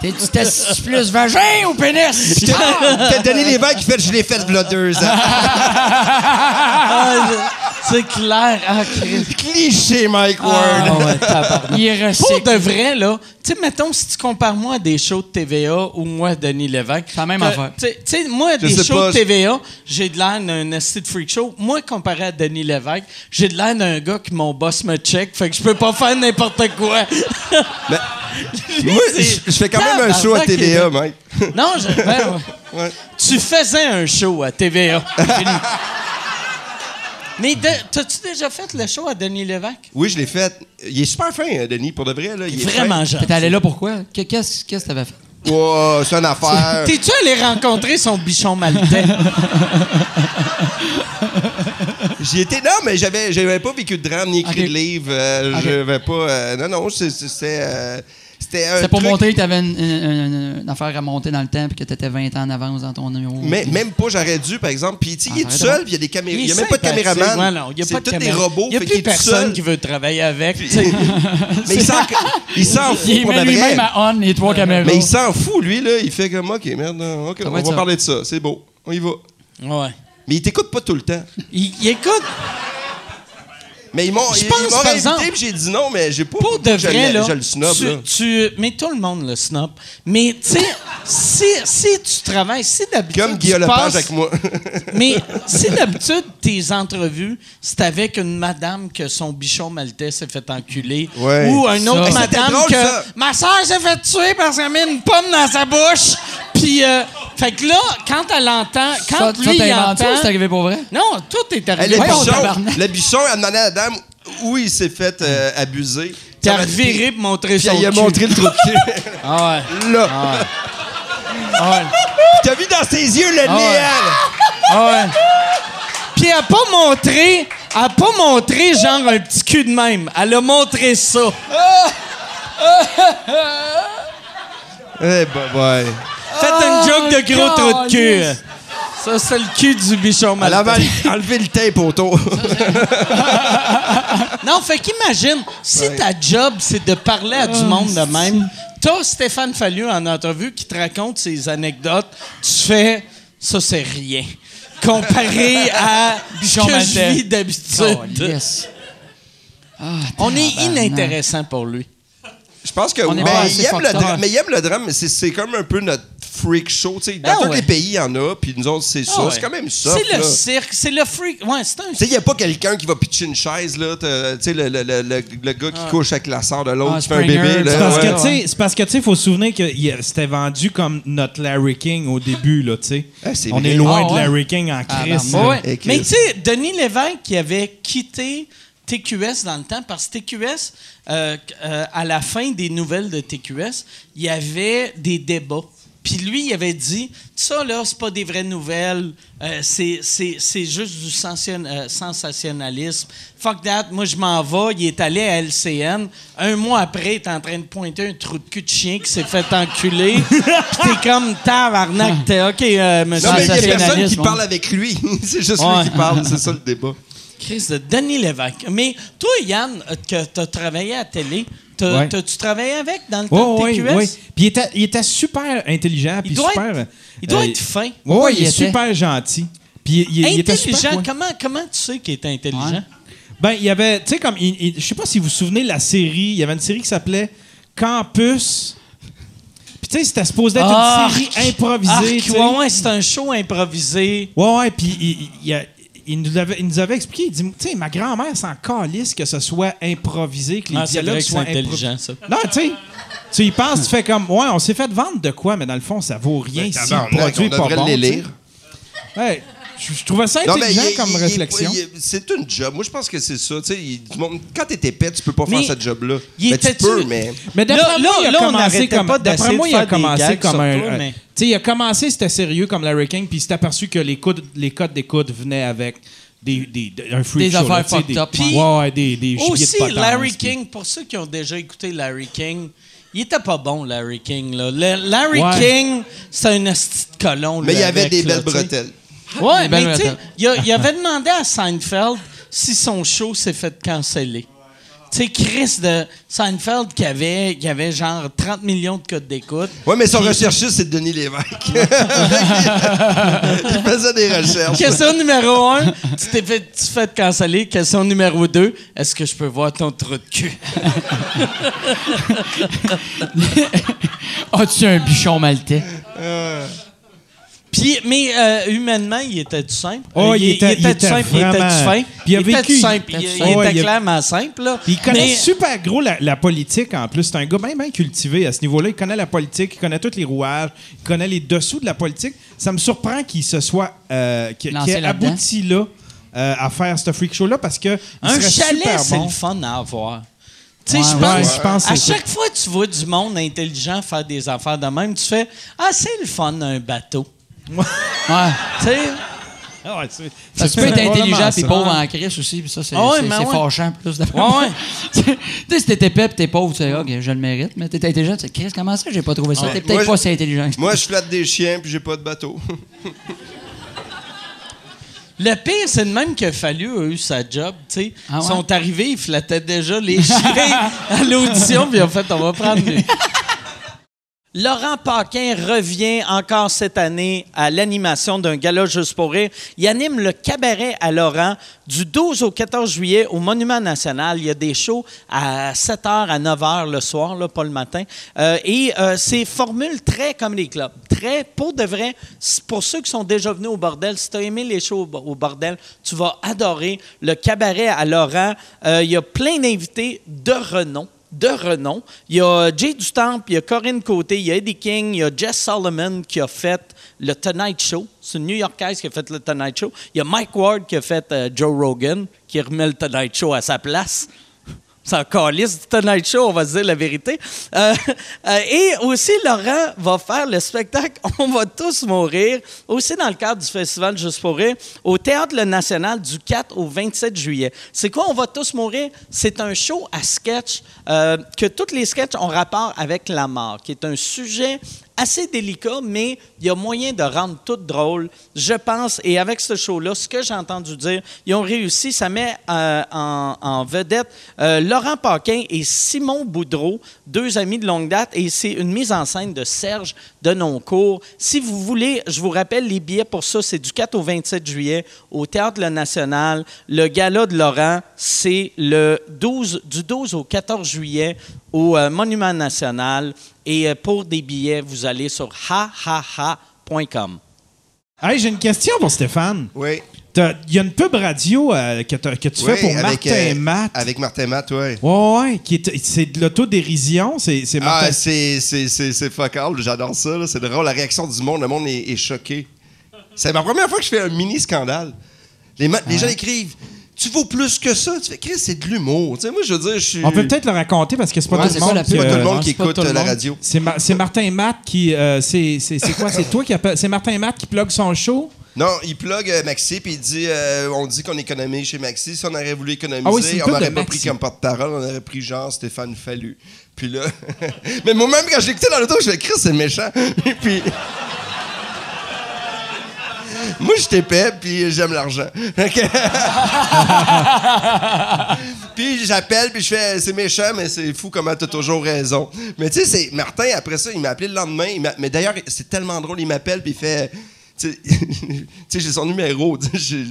<laughs> t'es plus vagin ou pénis? T'as donné les verres qui fait je l'ai fait v'là deux ans. C'est clair. Ah. <laughs> Cliché, Mike Ward. Ah, ouais, tabarnak. Il est Pour de vrai, là, tu sais, mettons, si tu compares moi à des shows de TVA ou moi à Denis Lévesque. C'est la même affaire. Tu sais- moi, à Je des sais shows pas, de TVA, j'ai de l'air d'un esti de freak show. Moi, comparé à Denis Lévesque, j'ai de l'air d'un gars que mon boss me check, fait que je peux pas faire n'importe quoi. <laughs> Mais <laughs> moi, je, je fais quand même un show à Tabarnak, TVA. Mike. non, je, ben, ouais. Ouais. Tu faisais un show à TVA. Mais de- t'as-tu déjà fait le show à Denis Lévesque? Oui, je l'ai fait. Il est super fin, hein, Denis, pour de vrai. Là. Il est Vraiment gentil. T'es allé là pourquoi? Que- Qu'est-ce que t'avais fait? Ouais, c'est une affaire. T'es-tu allé rencontrer son bichon maltais? J'y étais. Non, mais j'avais, j'avais pas vécu de drame ni écrit de livre. euh, Ok. J'avais pas. euh, non, non, c'est- c'est- c'était. pour truc- montrer que t'avais une, une- une- une affaire à monter dans le temps puis que t'étais 20 ans en avance dans ton numéro. Mais, même pas, j'aurais dû, par exemple. Puis, tu Ah, il est tout seul, puis il y a des caméras. Il est y a même pas de caméraman. Non, il y a c'est pas de tous des robots. Il y a plus personne qui veut travailler avec. tu. Mais <laughs> il s'en, il s'en fout il met lui-même à on les trois caméras. Mais il s'en fout, lui, là. Il fait comme, OK, merde, OK, on va parler de ça. C'est beau. On y va. Ouais. Mais il t'écoute pas tout le temps. Il, il écoute, Mais ils m'ont, Je invité, j'ai dit non, mais j'ai pas. pour de je vrai, le- là, Je le snob, tu, là. tu- mais tout le monde le snob. Mais, tu sais, si, si tu travailles, si d'habitude Comme Guillaume Lepage avec moi. <laughs> Mais si d'habitude, tes entrevues, c'est avec une madame que son bichon maltais s'est fait enculer, Ouais. ou un autre Ça. Madame drôle, que ça. ma soeur s'est fait tuer parce qu'elle a mis une pomme dans sa bouche. Puis, euh, fait que là, quand elle entend, quand ça, lui, ça il entend... c'est arrivé pour vrai? Non, tout est Hey, arrivé. le, Voyons, bichon, tabarnak. le bichon a demandé à la dame où il s'est fait euh, abuser. T'as Ça m'a- reviré pour montrer Puis son il a montré le trou de cul. <laughs> Ah ouais. là. Ah ouais. T'as vu dans ses yeux le ouais. néant, Ah ouais. Puis elle a pas montré, elle a pas montré genre un petit cul de même. Elle a montré ça. Eh, bah, ouais. Faites une joke de gros trou de cul. Ça, c'est le cul du bichon avait <laughs> enlevé le tape autour. <laughs> Non, fait qu'imagine, si ta job, c'est de parler à du monde de même, t'as Stéphane Fallu en entrevue qui te raconte ses anecdotes, tu fais « ça, c'est rien » comparé <laughs> à ce Bichon que je vis d'habitude. Oh, yes. Ah, On est inintéressant pour lui. Je pense que oui. Ben, pas il, aime le drame, mais il aime le drame, mais c'est, comme un peu notre freak show. tu sais. Dans Ah tous ouais. les pays, il y en a, puis nous autres, c'est ça. Ah ouais. C'est quand même ça. C'est le cirque, c'est le freak. Ouais, c'est un Tu sais, il n'y a pas quelqu'un qui va pitcher une chaise, là. t'as- Tu sais, le, le, le, le- le gars qui couche avec la sœur de l'autre, Ah, qui fait un bébé, c'est Parce ouais. que, tu sais, c'est parce que, tu sais, faut se souvenir que il c'était vendu comme notre Larry King au début, là, tu sais. Ah, On vrai. est loin Ah, de. Larry King en crise. ben. Mais tu sais, Denis Lévesque qui avait quitté TQS dans le temps, parce que TQS, euh, euh, à la fin des nouvelles de TQS, il y avait des débats. Puis lui, il avait dit ça, là, c'est pas des vraies nouvelles, euh, c'est, c'est- c'est juste du euh, sensationnalisme. Fuck that, moi, je m'en vais. Il est allé à LCN. Un mois après, il est en train de pointer un trou de cul de chien qui s'est fait enculer. <laughs> Puis t'es comme tabarnak. T'es OK, euh, monsieur. Non, mais il y a personne qui parle avec lui. <laughs> c'est juste Ouais. lui qui parle. C'est ça le débat. Chris de Denis Lévesque. Mais toi, Yann, euh, que tu as travaillé à télé, t'as- Ouais. t'as-tu travaillé avec dans le temps Oui, de oui, TQS? oui. Puis il était, il était super intelligent. Puis doit super. être- Il doit euh, être fin. Ouais, Pourquoi il il est était? super gentil. Puis il, il- il était Intelligent. super. ouais. comment, comment tu sais qu'il est intelligent? Ouais. Ben, il y avait, tu sais, comme, il- il- je sais pas si vous vous souvenez de la série, il y avait une série qui s'appelait Campus. Puis, tu sais, c'était supposé être Ah, une série arc, improvisée. tu sais. ouais, ouais, c'est un show improvisé. Ouais, ouais, puis il, il- il a- il nous avait, il nous avait expliqué, il dit, tu sais, ma grand-mère s'en calisse que ce soit improvisé, que les Ah, dialogues vrai que c'est soient intelligent, improvisés. ça. Non, tu sais, tu y penses, tu fais comme, ouais, on s'est fait vendre de quoi, mais dans le fond, ça vaut rien Ben, si le produit on pas devrait bon. les lire. Ouais, je, je trouvais ça Non, mais intelligent il est- comme il réflexion. C'est une job. Moi, je pense que c'est ça. Tu sais, il- quand t'es épais, tu peux pas Mais faire cette job-là. il Ben, tu peux, mais. Mais Là- d'après moi, là- il a commencé comme d'après moi, il a des commencé comme un mais- tu sais, il a commencé c'était sérieux comme Larry King puis il s'est aperçu que les codes les codes d'écoute venaient avec des, des, des- un freak Des show, affaires fucked des, up, Puis- ouais. ouais, ouais, des des de Aussi, Larry King, pour ceux qui ont déjà écouté Larry King, il était pas bon, Larry King. Là. Le- Larry Ouais. King, c'est un esti de colon. Mais il y avait des là, belles bretelles. Ouais, Des belles mais tu sais, il, avait demandé à Seinfeld si son show s'est fait canceller. Tu sais, Chris de Seinfeld qui avait, qui avait genre 30 millions de codes d'écoute. Ouais, mais son recherchiste, c'est Denis Lévesque. <laughs> il faisait des recherches. Question numéro un, tu t'es fait, tu te canceller. Question numéro deux, est-ce que je peux voir ton trou de cul? <laughs> As-tu un bichon maltais? Puis, mais euh, humainement, il était du simple. Oh, il était- il était simple, il était du vraiment- fin. Puis il a était simple. il Il, était- Oh, était clairement simple. Là. Il connaît Mais- super gros la, la politique en plus. C'est un gars bien, bien cultivé à ce niveau-là. Il connaît la politique, il connaît tous les rouages, il connaît les dessous de la politique. Ça me surprend qu'il se soit. Euh, qu'il ait abouti là euh, à faire ce freak show-là parce que. Un chalet, c'est bon. le fun à avoir. Tu sais, Ouais, je pense, à chaque fois que tu vois du monde intelligent faire des affaires de même, tu fais Ah, c'est le fun, un bateau. Ouais. Tu sais, Ah ouais, c'est- Parce que c'est tu peux être intelligent et pauvre en crise aussi, puis ça, c'est Ah ouais, c'est- mais c'est ouais. fâchant plus d'après Ouais, moi. ouais. <laughs> tu sais, si t'es épais pis t'es pauvre, tu sais, OK, je le mérite, mais t'es intelligent, tu sais, Chris, comment ça, j'ai pas trouvé ça? T'es peut-être Moi, pas si intelligent. que ça. Moi, je flatte des chiens puis j'ai pas de bateau. <laughs> Le pire, c'est le même que Fallu a eu sa job. tu sais. Ah ouais? Ils sont arrivés, ils flattaient déjà les chiens <laughs> à l'audition, puis en fait, on va prendre lui. Laurent Paquin revient encore cette année à l'animation d'un gala juste pour rire. Il anime le cabaret à Laurent du 12 au 14 juillet au Monument National. Il y a des shows à 7h à 9h le soir, pas le matin. Euh, et euh, c'est formule très comme les clubs. Très, pour de vrai, pour ceux qui sont déjà venus au bordel, si tu as aimé les shows au, au bordel, tu vas adorer le cabaret à Laurent. Euh, il y a plein d'invités de renom de renom. Il y a Jay Dutemps, il y a Corinne Côté, il y a Eddie King, il y a Jess Solomon qui a fait le Tonight Show. C'est une New Yorkaise qui a fait le Tonight Show. Il y a Mike Ward qui a fait euh, Joe Rogan, qui remet le Tonight Show à sa place. C'est un calice du Tonight Show, on va se dire la vérité. Euh, <laughs> euh, et aussi, Laurent va faire le spectacle <laughs> On va tous mourir, aussi dans le cadre du festival Juste pour au Théâtre Le National du 4 au 27 juillet. C'est quoi On va tous mourir? C'est un show à sketch euh, que tous les sketchs ont rapport avec la mort, qui est un sujet assez délicat, mais il y a moyen de rendre tout drôle, je pense. Et avec ce show-là, ce que j'ai entendu dire, ils ont réussi. Ça met euh, en, vedette euh, Laurent Paquin et Simon Boudreau, deux amis de longue date, et c'est une mise en scène de Serge Denoncourt. Si vous voulez, je vous rappelle, les billets pour ça, c'est du 4 au 27 juillet au Théâtre Le National. Le gala de Laurent, c'est le 12, du 12 au 14 juillet au euh, Monument National. Et euh, pour des billets, vous allez sur hahaha.com. Hey, j'ai une question pour Stéphane. Oui. Il y a une pub radio euh, que, que tu Oui, fais pour avec, Martin euh, Matt. Avec Martin Matt, oui. Ouais, ouais, qui est, c'est de l'autodérision. C'est, c'est Martin. Ah, c'est, c'est, c'est, c'est fuck all, j'adore ça. là. C'est drôle, la réaction du monde, le monde est, est choqué. C'est ma première fois que je fais un mini scandale. Les, ma- les gens écrivent tu vaux plus que ça. Tu fais, Chris, c'est de l'humour. Tu sais, moi, je veux dire, je suis. On peut peut-être le raconter parce que c'est pas Ouais, tout c'est le ça, monde la qui, pub. pas tout le euh, monde qui écoute euh, la monde. radio. C'est Ma- c'est Martin et Matt qui. euh, c'est c'est- c'est quoi? C'est toi qui appelle. C'est Martin et Matt qui plug son show? Non, il plug euh, Maxi, puis il dit euh, on dit qu'on économise chez Maxi. Si on aurait voulu économiser, Ah oui, c'est une on pub n'aurait pas Maxi. pris comme porte-parole, on aurait pris genre Stéphane Fallu. Puis là. <laughs> Mais moi-même, quand je l'écoutais dans l'auto, je fais Chris, c'est méchant. <laughs> puis. Moi, je t'épais, puis j'aime l'argent. <laughs> Fait que- puis j'appelle, puis je fais, c'est méchant, mais c'est fou comment t'as toujours raison. Mais tu sais, c'est Martin, après ça, il m'a appelé le lendemain. il m'a- mais d'ailleurs, c'est tellement drôle, il m'appelle, puis il fait. <laughs> Tu sais, j'ai son numéro, j'ai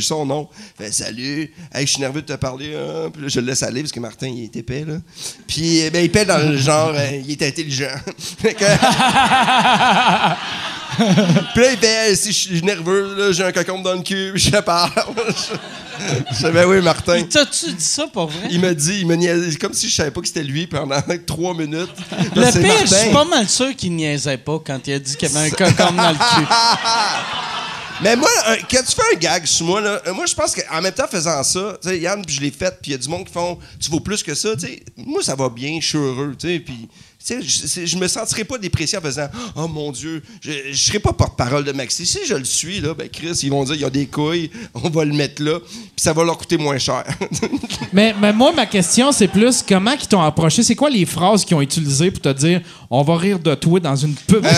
son nom. Fait Salut, hey, je suis nerveux de te parler. hein. Puis là, je le laisse aller parce que Martin, il est épais, là. Puis, ben, il paie dans le genre, euh, il est intelligent. <laughs> Fait que- <laughs> Puis là, il fait Hey, si je suis nerveux, là, j'ai un cocombe dans le cul, <laughs> je parle. je Ben oui, Martin. T'as-tu dit ça pour vrai? Il m'a dit, il me niaisait, comme si je savais pas que c'était lui pendant <laughs> trois minutes. Le Là, pire, je suis pas mal sûr qu'il niaisait pas quand il a dit qu'il y avait un cocon dans le cul. <laughs> Mais moi, un- quand tu fais un gag sur moi, là, moi, je pense qu'en même temps, faisant ça, tu sais, Yann, puis je l'ai fait, puis il y a du monde qui font, tu vaux plus que ça, tu sais. Moi, ça va bien, je suis heureux, tu sais, puis. Sais, Je, je me sentirais pas déprécié en faisant Oh mon Dieu, je, je serais pas porte-parole de Maxi. Si je le suis, là, ben Chris, ils vont dire il y a des couilles, on va le mettre là, puis ça va leur coûter moins cher. <laughs> Mais, mais moi, ma question, c'est plus comment ils t'ont approché? C'est quoi les phrases qu'ils ont utilisées pour te dire on va rire de toi dans une pub? Euh,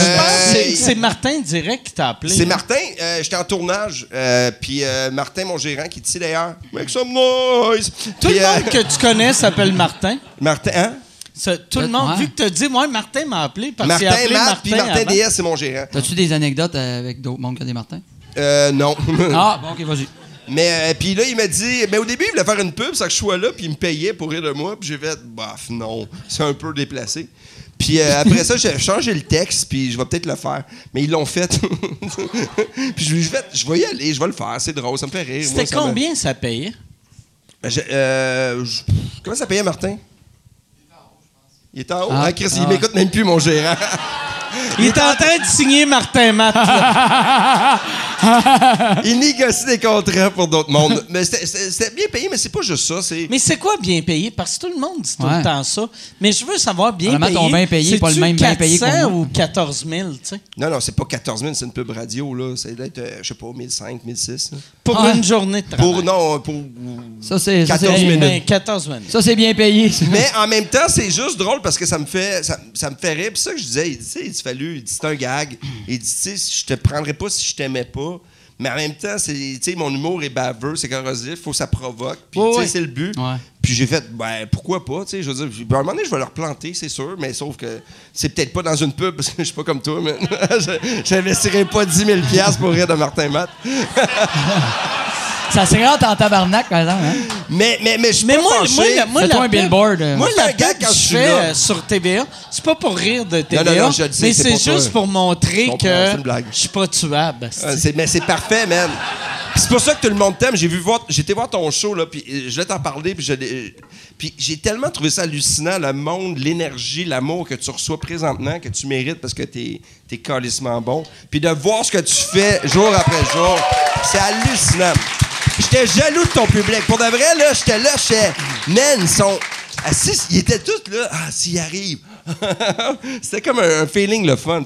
c'est- Martin direct qui t'a appelé. C'est Martin, euh, j'étais en tournage, euh, puis Martin, mon gérant, qui est ici d'ailleurs, make some noise. Tout le monde que tu connais s'appelle Martin. Martin, hein? Ça, tout le monde, Ouais. vu que tu as dit, moi, Martin m'a appelé parce qu'il a Martin appelé Matt, Martin. puis Martin. DS, c'est mon gérant. T'as-tu des anecdotes avec d'autres mondes que des Martins? Euh, non. <laughs> Ah, bon, OK, vas-y. Mais euh, puis là, il m'a dit, mais au début, il voulait faire une pub, ça que je sois là, puis il me payait pour rire de moi, puis j'ai fait, bof, non, c'est un peu déplacé. Puis euh, après ça, j'ai changé le texte, puis je vais peut-être le faire. Mais ils l'ont fait. <laughs> puis je, je vais, je vais y aller, je vais le faire, c'est drôle, ça me fait rire. C'était ça me- combien ça payait? Je- euh, je- comment ça payait, Martin? Il est en haut. Ah, Ah, Chris, il ah. m'écoute même plus, mon gérant. Il est en train de signer Martin Matt. <laughs> <laughs> il négocie des contrats pour d'autres mondes. Mais c'était- bien payé, mais c'est pas juste ça. C'est Mais c'est quoi bien payé? Parce que tout le monde dit tout Ouais. le temps ça. Mais je veux savoir bien Vraiment, payé. ton bien payé, pas le même bien payé que 400 moi. ou 14 000, tu sais? Non, non, c'est pas 14 000, c'est une pub radio, là. C'est d'être, euh, je sais pas, 1005, 1006. là. Pour Ouais. une journée de travail. Pour, non, pour. Ça, c'est. ça, 14 c'est- minutes. Ben, 14 minutes. Ça, c'est bien payé. ça. Mais en même temps, c'est juste drôle parce que ça me fait ça, ça me fait rire. Puis ça que je disais, il dit, tu sais, il dit, fallu, il dit, c'est un gag. Il dit, tu sais, je te prendrais pas si je t'aimais pas. Mais en même temps, c'est, mon humour est baveux, c'est corrosif, faut que ça provoque. Puis, ouais. c'est le but. Ouais. Puis j'ai fait, ben, pourquoi pas, tu sais, je veux dire, à un moment donné, je vais leur planter, c'est sûr, mais sauf que c'est peut-être pas dans une pub, <laughs> parce que je suis pas comme toi, mais <laughs> je- j'investirais pas 10 000 pour rire de Martin Matt. <laughs> Ça rentre en tabarnak, par exemple. Hein? Mais, mais, mais je suis Mais pas moi, fâché. moi, la- moi, Fais-toi la un pub- billboard. euh. Moi, la un gars, quand que je je suis fais là- euh, sur TVA, c'est pas pour rire de TVA, non, non, je le sais, mais c'est c'est pour toi. juste pour montrer Je comprends, c'est que blague. je suis pas tuable. Ah, c'est- mais c'est parfait, man. Puis C'est pour ça que tout le monde t'aime. J'ai vu voir, j'étais voir ton show là, puis euh, je vais t'en parler, puis je l'ai- puis j'ai tellement trouvé ça hallucinant, le monde, l'énergie, l'amour que tu reçois présentement, que tu mérites parce que t'es es calissement bon, puis de voir ce que tu fais jour après jour, c'est hallucinant. J'étais jaloux de ton public. Pour de vrai là, j'étais là, j'étais, man, ils sont assis, ils étaient tous là, ah s'ils arrivent. <laughs> C'était comme un, feeling le fun.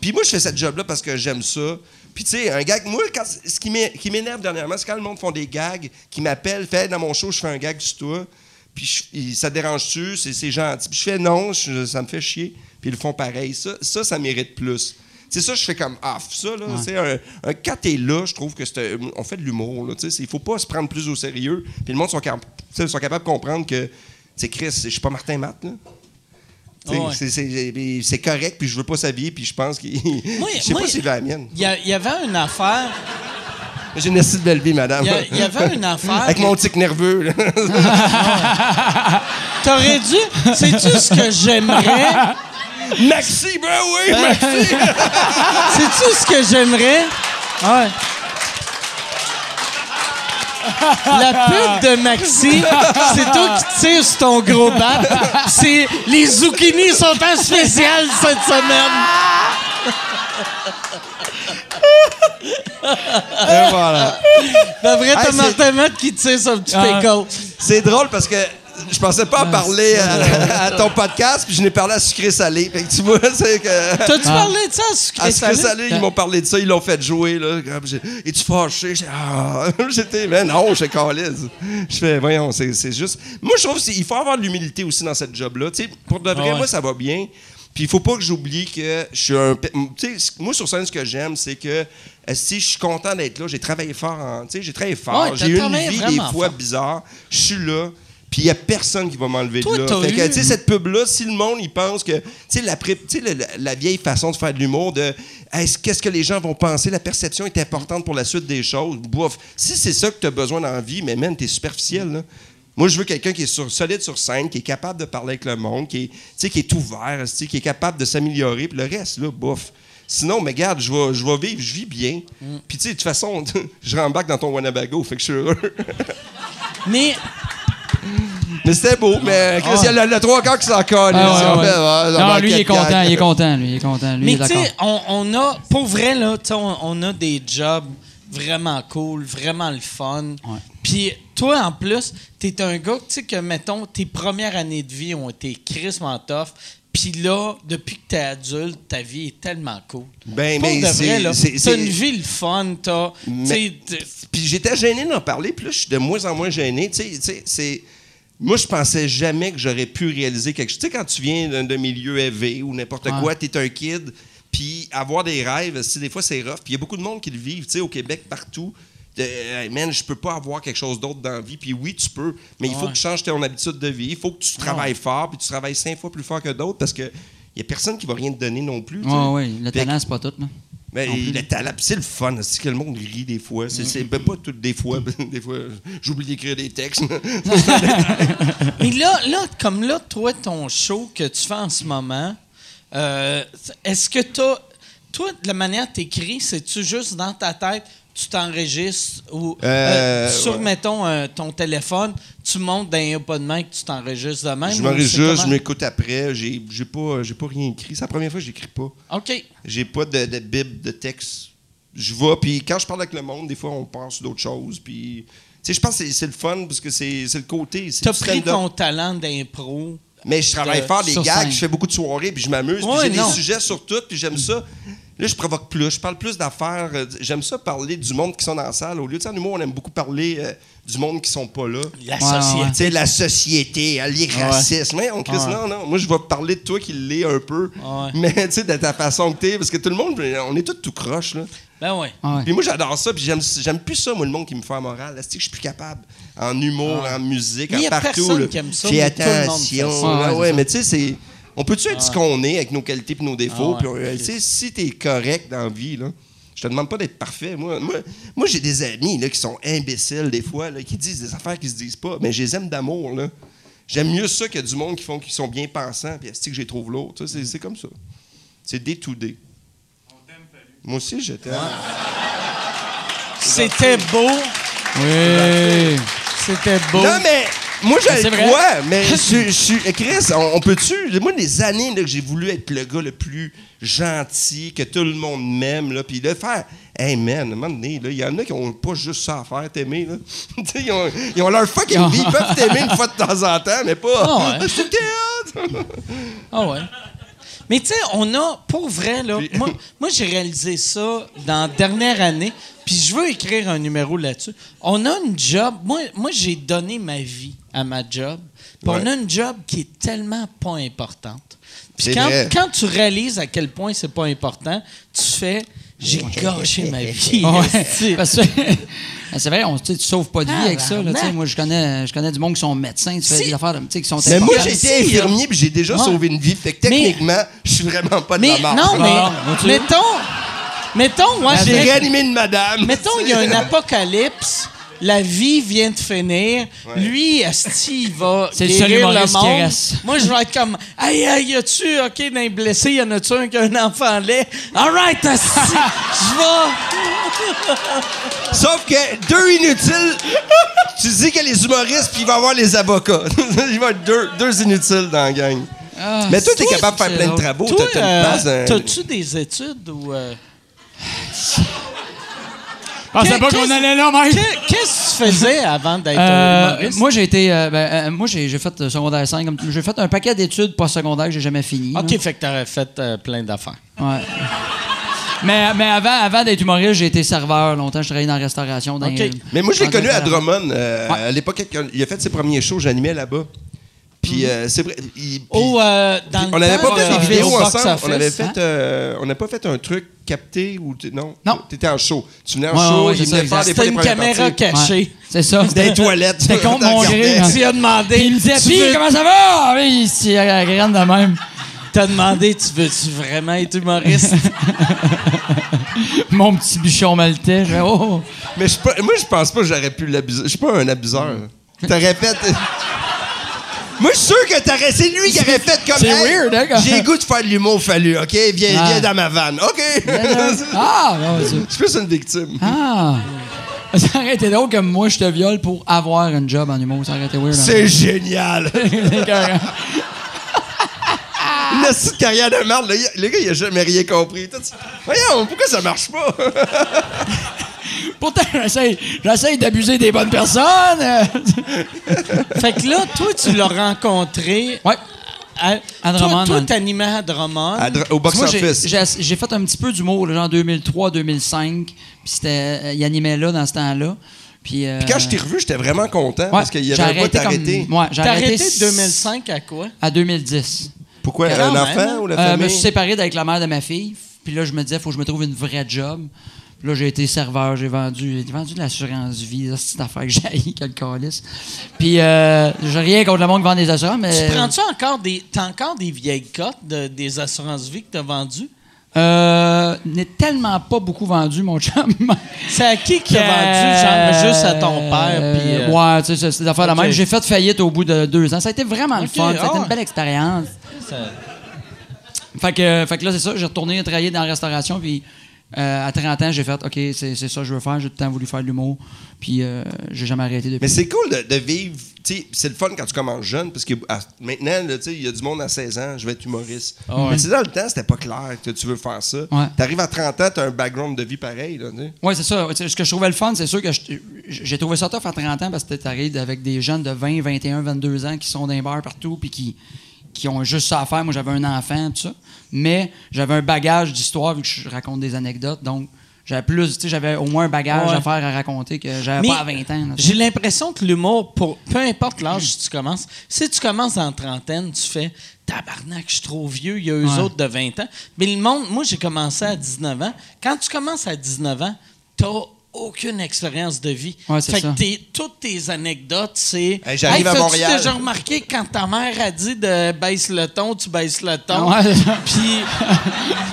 Puis moi, je fais cette job-là parce que j'aime ça. Puis, tu sais, un gag, moi, quand- ce qui m'é- qui m'énerve dernièrement, c'est quand le monde font des gags, qui m'appellent, fait dans mon show, je fais un gag sur toi. Puis, ça dérange-tu? C'est gentil. Puis, je fais non, ça me fait chier. Puis, ils le font pareil. Ça, ça mérite plus. C'est ça, je fais comme off. Ça, là, c'est un, un, quand t'es là, je trouve que c'est on fait de l'humour. là, tu sais, Il faut pas se prendre plus au sérieux. Puis, le monde sont, cap- sont capables de comprendre que, sais, Chris, je suis pas Martin Matt, là. Ah ouais. c'est- C'est c'est correct, puis je veux pas s'habiller, puis je pense qu'il. <laughs> Je sais pas s'il veut la mienne. Il y, avait une affaire. J'ai une assez belle vie, madame. Il y, avait une affaire. Avec mon tic nerveux. là. <laughs> T'aurais dû. Sais-tu ce que j'aimerais? Maxi, ben oui, Maxi! <laughs> Sais-tu ce que j'aimerais? Ouais. La pub de Maxi, c'est toi qui tires sur ton gros bat. C'est les zucchinis sont en spécial cette semaine. Et voilà. D'après Hey, c'est- Martin Matt qui tire son petit Ah. C'est drôle parce que je pensais pas en parler à, à ton podcast, puis je n'ai parlé à Sucré Salé. Fait que tu vois, <laughs> c'est que. T'as-tu parlé de ça à Sucré À Sucré Salé? Salé, ils m'ont parlé de ça, ils l'ont fait jouer. Là. J'ai- Es-tu fâché? J'ai- Ah! <laughs> J'étais, mais non, je calise. Je fais, voyons, c'est, c'est juste. Moi, je trouve qu'il faut avoir de l'humilité aussi dans cette job-là. Tu sais, pour de vrai, Ah ouais. moi, ça va bien. Puis il faut pas que j'oublie que je suis un. Tu sais, moi, sur scène, ce que j'aime, c'est que euh, si je suis content d'être là, j'ai travaillé fort. Tu sais, j'ai travaillé fort. Ouais, j'ai eu une vie des fois fort. bizarre. Je suis là. Puis il n'y a personne qui va m'enlever de là. Fait que, eu- tu cette pub-là, si le monde, il pense que, tu sais, la, tu la, la vieille façon de faire de l'humour, de est-ce- qu'est-ce que les gens vont penser, la perception est importante pour la suite des choses. Bouf. Si c'est ça que tu as besoin dans la vie, mais man, t'es superficiel, là. Moi, je veux quelqu'un qui est sur- solide sur scène, qui est capable de parler avec le monde, qui est, tu qui est ouvert, tu qui est capable de s'améliorer, puis le reste, là, bouf. Sinon, mais regarde, je vais, je vais vivre, je vis bien. Mm. Puis, tu sais, de toute façon, <laughs> je rembarque dans ton Wanabago, fait que je suis heureux. Mais Mais c'était beau, mais Chris, il y a le, trois quarts qui s'en colle. Ah, ouais, ouais. non, lui, il est content, il est content, lui, il est content. Mais tu sais, on, on a, pour vrai, là, on, on a des jobs vraiment cool, vraiment le fun. Puis toi, en plus, t'es un gars, tu sais, que, mettons, tes premières années de vie ont été crissement tough. Puis là, depuis que t'es adulte, ta vie est tellement cool. Ben, Pour mais de c'est- vrai, là, c'est- t'as une vie le fun, t'as... Puis j'étais gêné d'en parler, puis là, je suis de moins en moins gêné. Tu sais, tu sais, c'est. Moi, je pensais jamais que j'aurais pu réaliser quelque chose. Tu sais, quand tu viens d'un milieu élevé ou n'importe Ouais. quoi, t'es un kid, puis avoir des rêves, des fois c'est rough, puis il y a beaucoup de monde qui le vivent, tu sais, au Québec, partout. Hey, man, je peux pas avoir quelque chose d'autre dans la vie. Puis oui, tu peux, mais il faut que tu changes ton habitude de vie. Il faut que tu travailles fort, puis tu travailles cinq fois plus fort que d'autres parce que il y a personne qui va rien te donner non plus. tu. Ouais, ouais, le talent, c'est pas tout. Là. Mais plus. le talent, puis c'est le fun, c'est que le monde rit des fois. C'est, c'est- ben, pas toutes des fois. Des fois, j'oublie d'écrire des textes. <laughs> Mais là, là, comme là, toi, ton show que tu fais en ce moment, euh, est-ce que t'as... Toi, de la manière que t'écris, c'est-tu juste dans ta tête, tu t'enregistres ou Euh, euh, sur, ouais. mettons, euh, ton téléphone, tu montes dans un pas de main que tu t'enregistres de même? je m'enregistre je m'écoute après. J'ai, j'ai, pas, j'ai pas rien écrit. C'est la première fois que j'écris pas. OK. J'ai pas de, de bible, de texte. Je vais, puis quand je parle avec le monde, des fois, on pense sur d'autres choses. Puis, tu sais, je pense que c'est, c'est le fun parce que c'est, c'est le côté. T'as du pris ton talent d'impro. Mais je travaille fort des gags, je fais beaucoup de soirées, puis je m'amuse, Ouais, j'ai des sujets sur tout, puis j'aime ça. Là, je provoque plus, je parle plus d'affaires. euh, J'aime ça parler du monde qui sont dans la salle. Au lieu de ça, en humour, on aime beaucoup parler euh, du monde qui sont pas là. La Ouais, société. Tu sais, la société, euh, les racismes. Ouais, on Chris, Ouais. non, non. Moi, je vais parler de toi qui l'est un peu. Ouais. Mais, tu sais, de ta façon que t'es, parce que tout le monde, on est tous tout croche, là. Ben ouais. Ouais. Puis moi, j'adore ça, puis j'aime, j'aime plus ça, moi, le monde qui me fait la morale. Est-ce que je suis plus capable? En humour, en musique, Mais y en a partout. personne là. qui aime ça, Fais mais tout le monde attention. fait ça. Ouais, Ouais, ouais, c'est mais tu sais, c'est... On peut-tu être ce qu'on est avec nos qualités et nos défauts? Ah puis euh, tu si t'es correct dans la vie, là, je te demande pas d'être parfait. Moi, moi, moi j'ai des amis là, qui sont imbéciles des fois, là, qui disent des affaires qui se disent pas, mais je les aime d'amour. là. J'aime mieux ça que du monde qui font qui sont bien pensants, puis est-ce que j'ai trouve l'autre? C'est, c'est comme ça. C'est day to day. Moi aussi, je t'aime. C'était beau. Oui. C'était beau. Non, mais moi, je c'est le crois, mais <laughs> je suis- suis. Chris, on, on peut-tu. Moi, des années là, que j'ai voulu être le gars le plus gentil, que tout le monde m'aime, là, puis de faire. Hey man, à un moment donné, il y en a qui ont pas juste ça à faire, t'aimer. Là. <laughs> Ils, ont, ils ont leur fucking vie. Ils peuvent t'aimer une fois de temps en temps, mais pas. Ah ouais. <laughs> Ah. Mais tu sais, on a, pour vrai, là, moi j'ai réalisé ça dans la dernière année, puis je veux écrire un numéro là-dessus. On a une job, moi, moi j'ai donné ma vie à ma job, puis on a une job qui est tellement pas importante. Puis quand, quand tu réalises à quel point c'est pas important, tu fais j'ai gâché ma <laughs> vie. Ouais. <laughs> Parce que <laughs> c'est vrai, on, tu sauves pas de vie avec ça. Là, moi, je connais, je connais du monde qui sont médecins, tu fais Si. des affaires qui sont Mais moi, là. infirmier, puis j'ai déjà Ouais. sauvé une vie. Fait que techniquement, je suis vraiment pas de Mais la non, mais Ah, mettons, mettons, moi J'ai j'ai réanimé une madame. Mettons, il y a un apocalypse, la vie vient de finir. Lui, Asti, il va <laughs> C'est le seul guérir le qui monde. reste. Moi, je vais être comme, aïe, aïe, y a-tu, OK, d'un blessé, y en a-tu un qui a un enfant laid? All right, Asti, je vais. <laughs> Sauf que deux inutiles, tu dis que les humoristes, puis il va y avoir les avocats. <laughs> il va y avoir deux, deux inutiles dans la gang. Ah, Mais toi, t'es capable de faire plein de travaux. Euh, hein. t'as-tu des études ou. euh, pensais pas qu'on allait là, même. Qu'est- Qu'est-ce que tu faisais avant d'être Euh, humoriste? moi, j'ai été. euh, ben, euh, moi, j'ai j'ai fait euh, secondaire 5. comme- J'ai fait un paquet d'études postsecondaires que j'ai jamais fini. là. OK, fait que t'aurais fait euh, plein d'affaires. Ouais. Mais, mais avant, avant d'être humoriste, j'ai été serveur longtemps. Je travaillais dans la restauration. Dans Mais moi, je l'ai connu à. Drummond. euh, Ouais. À l'époque, il a fait ses premiers shows, j'animais là-bas. Puis euh, c'est vrai. il- puis- Oh, euh, dans puis le on n'avait pas fait de- des vidéos ensemble. office, On avait hein? fait. euh, on n'a pas fait un truc capté ou. Non? Non. T'étais en show. Tu venais en Ouais, show, ouais, il ça, faire des C'était une premières caméra parties. cachée. Ouais. C'est ça. Dans les toilettes. C'était contre mon gré. Tu as demandé. Puis il me disait, Puis, veux- comment ça va? Ah Oui, la graine de même. T'as demandé, tu veux-tu vraiment être humoriste? <laughs> Mon petit bichon maltais. Fais, oh. Mais je suis pas- moi, je pense pas que j'aurais pu l'abuser. Je suis pas un abuseur. T'aurais fait. Moi, je suis sûr que t'aurais. C'est lui qui aurait fait comme. C'est Hey, weird, hein, quand- J'ai le goût de faire de l'humour fallu, OK? Viens, Ah. viens dans ma vanne. OK? <laughs> Ah, ça. Je suis plus une victime. Ah! Ça aurait été drôle que moi, je te viole pour avoir un job en humour. Ça aurait été weird. hein. C'est génial! <laughs> Une <laughs> petite carrière de merde. Le, gars- le gars, il a jamais rien compris. Voyons, pourquoi ça marche pas? Pourtant, j'essaie, j'essaie d'abuser des bonnes personnes. <laughs> fait que là, toi, tu l'as rencontré Ouais. à, À toi- Drummond, Toi, t'animais à Drummond. À Dr- au box-office. j'ai, j'ai fait un petit peu d'humour, genre 2003-2005. Puis c'était, euh, il animait là dans ce temps-là. Puis, euh, Puis quand je t'ai revu, j'étais vraiment content ouais, parce qu'il y j'ai avait arrêté arrêté. Comme, ouais, j'ai arrêté arrêté de s- 2005 à quoi? à 2010. Pourquoi? Un même, enfant hein? ou la Euh, je me famille? suis séparé avec la mère de ma fille. Puis là, je me disais, faut que je me trouve une vraie job. Là, j'ai été serveur, j'ai vendu, j'ai vendu de l'assurance vie, c'est une affaire que j'ai quel calice. Puis, euh, j'ai rien contre le monde qui vend des assurances, mais. Tu prends-tu encore des. T'as encore des vieilles cotes de- des assurances vie que t'as vendues? Euh, n'est tellement pas beaucoup vendu, mon chum. <laughs> C'est à qui qui a vendu? Genre, juste à ton père. Puis, euh, Ouais, tu sais, c'est- c'est des affaires de Ok. même. J'ai fait faillite au bout de deux ans. Ça a été vraiment le fun. Ça a été ah une belle expérience. ça- Fait que, fait que là, c'est ça. J'ai retourné travailler dans la restauration. Puis euh, à 30 ans, j'ai fait OK, c'est c'est ça que je veux faire. J'ai tout le temps voulu faire de l'humour. Puis euh, j'ai jamais arrêté depuis. Mais c'est cool de, de vivre. tu C'est le fun quand tu commences jeune, parce que à- maintenant, tu il y a du monde à 16 ans, je vais être humoriste. Mais tu sais, dans le temps, c'était pas clair que tu veux faire ça. Ouais. T'arrives à 30 ans, t'as un background de vie pareil. Tu. Oui, c'est ça. Tu Ce que je trouvais le fun, c'est sûr que j'ai trouvé ça tough à 30 ans parce que t'arrives avec des jeunes de 20, 21, 22 ans qui sont dans les bars partout puis qui, qui ont juste ça à faire. Moi, j'avais un enfant, tout ça. Mais j'avais un bagage d'histoire vu que je raconte des anecdotes. Donc, j'avais plus, tu sais, j'avais au moins un bagage Ouais. à faire à raconter que j'avais pas à 20 ans. J'ai l'impression que l'humour, pour peu importe l'âge que tu commences, si tu commences en trentaine, tu fais tabarnak, je suis trop vieux, il y a eux Ouais. autres de 20 ans. Mais le monde, moi j'ai commencé à 19 ans. Quand tu commences à 19 ans, t'as aucune expérience de vie. Ouais, fait ça. que tes- toutes tes anecdotes, c'est. Hey, j'arrive à Montréal. déjà remarqué quand ta mère a dit de baisse le ton, tu baisses le ton. Ouais. Puis,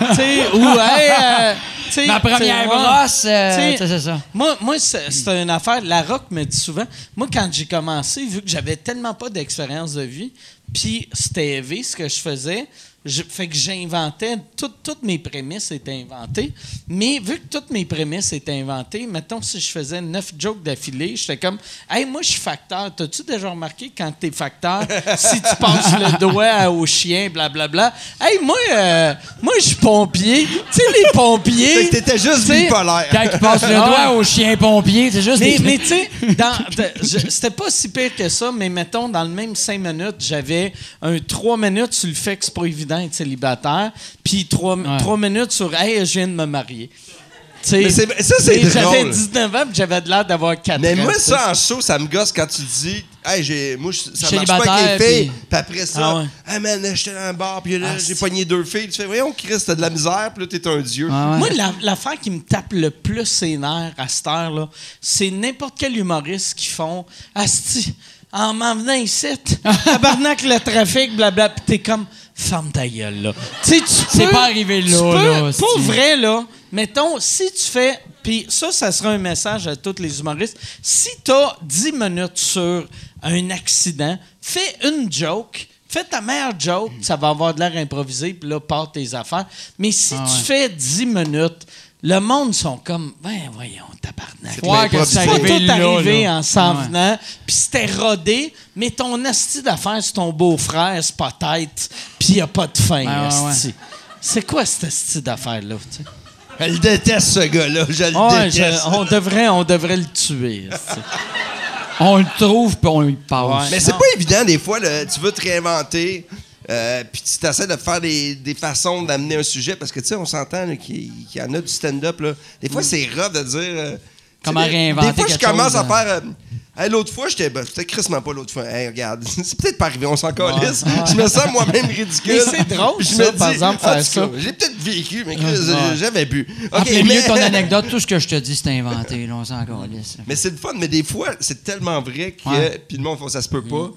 tu sais, ou, hey, euh, tu Ma première tu brosse, euh, Tu tu c'est ça. Moi, moi c'est c'est une affaire. La Rock me dit souvent. Moi, quand j'ai commencé, vu que j'avais tellement pas d'expérience de vie, puis c'était élevé ce que je faisais, je- fait que j'inventais. tout- toutes mes prémices étaient inventées. Mais vu que toutes mes prémices étaient inventées, mettons si je faisais neuf jokes d'affilée, j'étais comme Hey, moi, je suis facteur. T'as-tu déjà remarqué quand t'es facteur, <laughs> si tu passes le doigt au chien, blablabla? Hey, moi, euh, moi, je suis pompier. Tu sais, les pompiers. Fait que t'étais juste tu bipolaire. Quand il passe le doigt au chien pompier, c'est juste mais, des mais tu sais, c'était pas si pire que ça, mais mettons, dans le même cinq minutes, j'avais un trois minutes sur le fait que c'est pas évident d'être célibataire, puis trois, trois minutes sur Hey, je viens de me marier. Tu sais, Mais c'est- ça, c'est sais, J'avais drôle. 19 ans, puis j'avais de l'air d'avoir 4 Mais ans. moi, tu sais. ça en show, ça me gosse quand tu dis, hey, j'ai, moi, je- ça marche pas avec les filles. puis- Puis après ça, Ah ouais. hey man, j'étais dans un bar, puis là, Ah, j'ai pogné deux filles. Tu fais, voyons, Chris, t'as de la misère, puis là, t'es un dieu. Ah ouais. Moi, la- l'affaire qui me tape le plus ses nerfs à cette heure-là, c'est n'importe quel humoriste qui font Asti, en m'en venant ici, <laughs> tabarnak le trafic, blabla, pis t'es comme ferme ta gueule, là. Tu sais, tu C'est peux- pas arrivé tu là, peux- là, Pour vrai, là, mettons, si tu fais. Puis ça, ça sera un message à tous les humoristes. Si t'as 10 minutes sur un accident, fais une joke. Fais ta meilleure joke, ça va avoir de l'air improvisé, puis là, part tes affaires. Mais si Ah tu fais 10 minutes, le monde sont comme, ben voyons, tabarnak. C'est Ouais, que c'est arrivé tout là, arrivé là. en s'en Ouais. venant, puis c'était rodé, mais ton asti d'affaires, c'est ton beau-frère, c'est pas tête, puis il a pas de fin, ouais. C'est quoi cette asti d'affaires-là, tu sais? Elle déteste ce gars-là. Je le Ouais, déteste. je- on, devrait, on devrait le tuer. On le trouve, puis on lui. Ouais. Mais c'est pas évident, des fois, là, tu veux te réinventer, euh, puis tu essaies de faire des, des façons d'amener un sujet, parce que, tu sais, on s'entend qu'il y en a du stand-up. là. Des fois, c'est rough de dire... euh, Comment réinventer Des fois, je commence chose, à faire... euh, Hey, l'autre fois, j'étais. Ben, c'était crissement pas l'autre fois. Hey, regarde, <laughs> c'est peut-être pas arrivé, on s'en calisse. Je me sens moi-même ridicule. Mais c'est drôle, Je ça, me par exemple, faire ça. J'ai peut-être vécu, mais j'avais bu. OK, mais- mieux ton anecdote, tout ce que je te dis, c'est inventé. Là, on s'en calisse. Mais c'est le fun, mais des fois, c'est tellement vrai que. Puis le monde, ça se peut pas.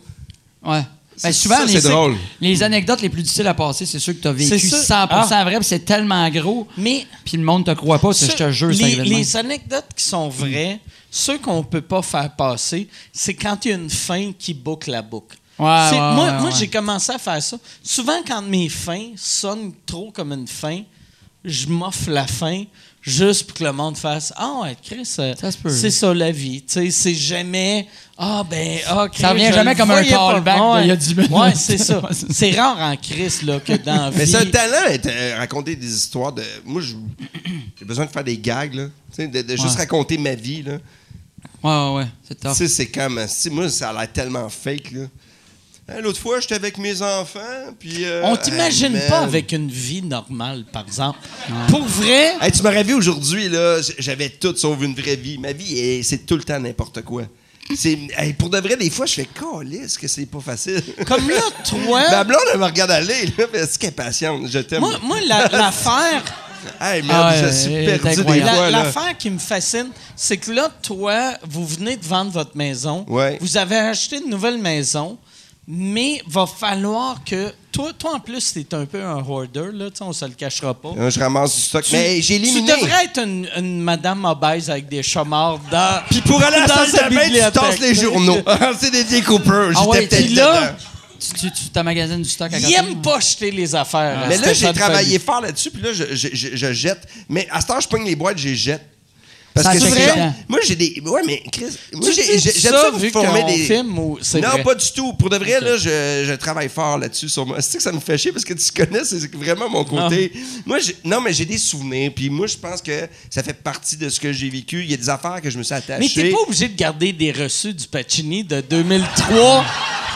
Ouais. Ben, souvent, ça, les, drôle. les anecdotes les plus difficiles à passer, c'est ceux que tu as vécu C'est 100% ça. vrai, c'est tellement gros, Mais puis le monde te croit pas, c'est- je te jure, les, les anecdotes qui sont vraies, ceux qu'on peut pas faire passer, c'est quand il y a une fin qui boucle la boucle. Ouais, C'est- ouais, moi, ouais, moi j'ai commencé à faire ça. Souvent, quand mes fins sonnent trop comme une fin, je m'offre la fin juste pour que le monde fasse Ah, ouais, Chris, euh, c'est ça la vie. Tu sais, c'est jamais Ah, ben, ah, Chris, Ça revient jamais comme un callback Ouais. d'il y a 10 minutes. <laughs> Ouais, c'est ça. C'est rare en Chris là, que dans la <laughs> vie. Mais c'est un talent, être, euh, raconter des histoires de. Moi, je- <clears throat> j'ai besoin de faire des gags, là. Tu sais, de, de juste raconter ma vie, là. Ouais, ouais, ouais, c'est Tu tough. sais, c'est comme. tu Moi, ça a l'air tellement fake, là. Hein, L'autre fois, j'étais avec mes enfants, puis. euh, On t'imagine hey, pas avec une vie normale, par exemple. Pour vrai, Hey, tu m'aurais vu aujourd'hui, là, j'avais tout sauf une vraie vie. Ma vie, c'est tout le temps n'importe quoi. Hey, pour de vrai, des fois, je fais calisse que c'est pas facile. comme là, <laughs> toi, Ma blonde, elle me regarde aller, là, mais est-ce qu'elle est patiente? Je t'aime. moi, moi la- l'affaire, <laughs> Hey, merde, Ah, je suis est perdu des la- l'affaire qui me fascine, c'est que là, toi, vous venez de vendre votre maison, Ouais. vous avez acheté une nouvelle maison, mais va falloir que toi, toi en plus, t'es un peu un hoarder là, tu sais, on se le cachera pas. Hein, Je ramasse du stock. Tu- mais j'ai éliminé. Tu devrais être une, une madame obèse avec des chamards dans. Puis pour aller à la dans salle sa de bain, tu tasses les journaux. <laughs> c'est des découpeurs. J'étais Ah ouais, peut-être là, dedans. Tu, tu, tu du stock à Il aime pas jeter les affaires. Mais hein, là, j'ai travaillé fort là-dessus, puis là, je, je- je- je jette. Mais à ce temps, je pogne les boîtes, je les jette. Parce Ça que c'est vrai? Moi, j'ai des. Ouais, mais Chris. Moi, j'aime ça ça, vu former des. filme ou c'est non, vrai? pas du tout. Pour de vrai, là, je, je travaille fort là-dessus sur moi. C'est que ça me fait chier parce que tu connais, c'est vraiment mon côté. Moi, j'ai- non, mais j'ai des souvenirs. Puis moi, je pense que ça fait partie de ce que j'ai vécu. Il y a des affaires que je me suis attaché. Mais t'es pas obligé de garder des reçus du Pacini de 2003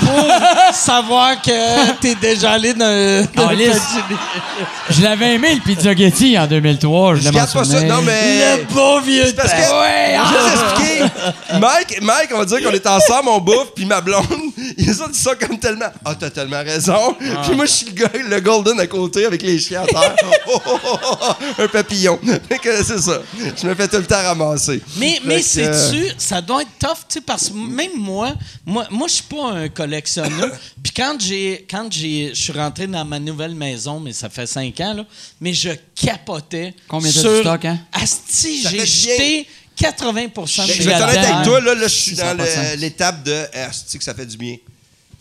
pour <laughs> savoir que t'es déjà allé dans, dans le. Pacini. <laughs> Je l'avais aimé, le Pizza Getty, en 2003. Je Je pas ça. Non, mais. Le bon vieux Parce que, Ouais, je ah! vais juste expliquer. Mike, Mike, on va dire qu'on est ensemble, on bouffe, puis ma blonde, <laughs> ils ont dit ça comme tellement. Ah, t'as tellement raison. Puis moi, je suis le gars, le golden à côté avec les chiens à terre. Oh, oh, oh, oh, oh, un papillon. Fait que c'est ça. Je me fais tout le temps ramasser. Mais, Fait mais sais-tu, ça doit être tough, tu sais, parce que même moi, moi, moi je suis pas un collectionneur. <laughs> Puis quand j'ai, quand j'ai, je suis rentré dans ma nouvelle maison, mais ça fait cinq ans, là, mais je capotais. Combien sur, de stock, hein? Asti, j'ai jeté 80 de je vais être honnête là-dedans, avec toi, là, là je suis dans de l'étape de. Ah, c'est que ça fait du bien?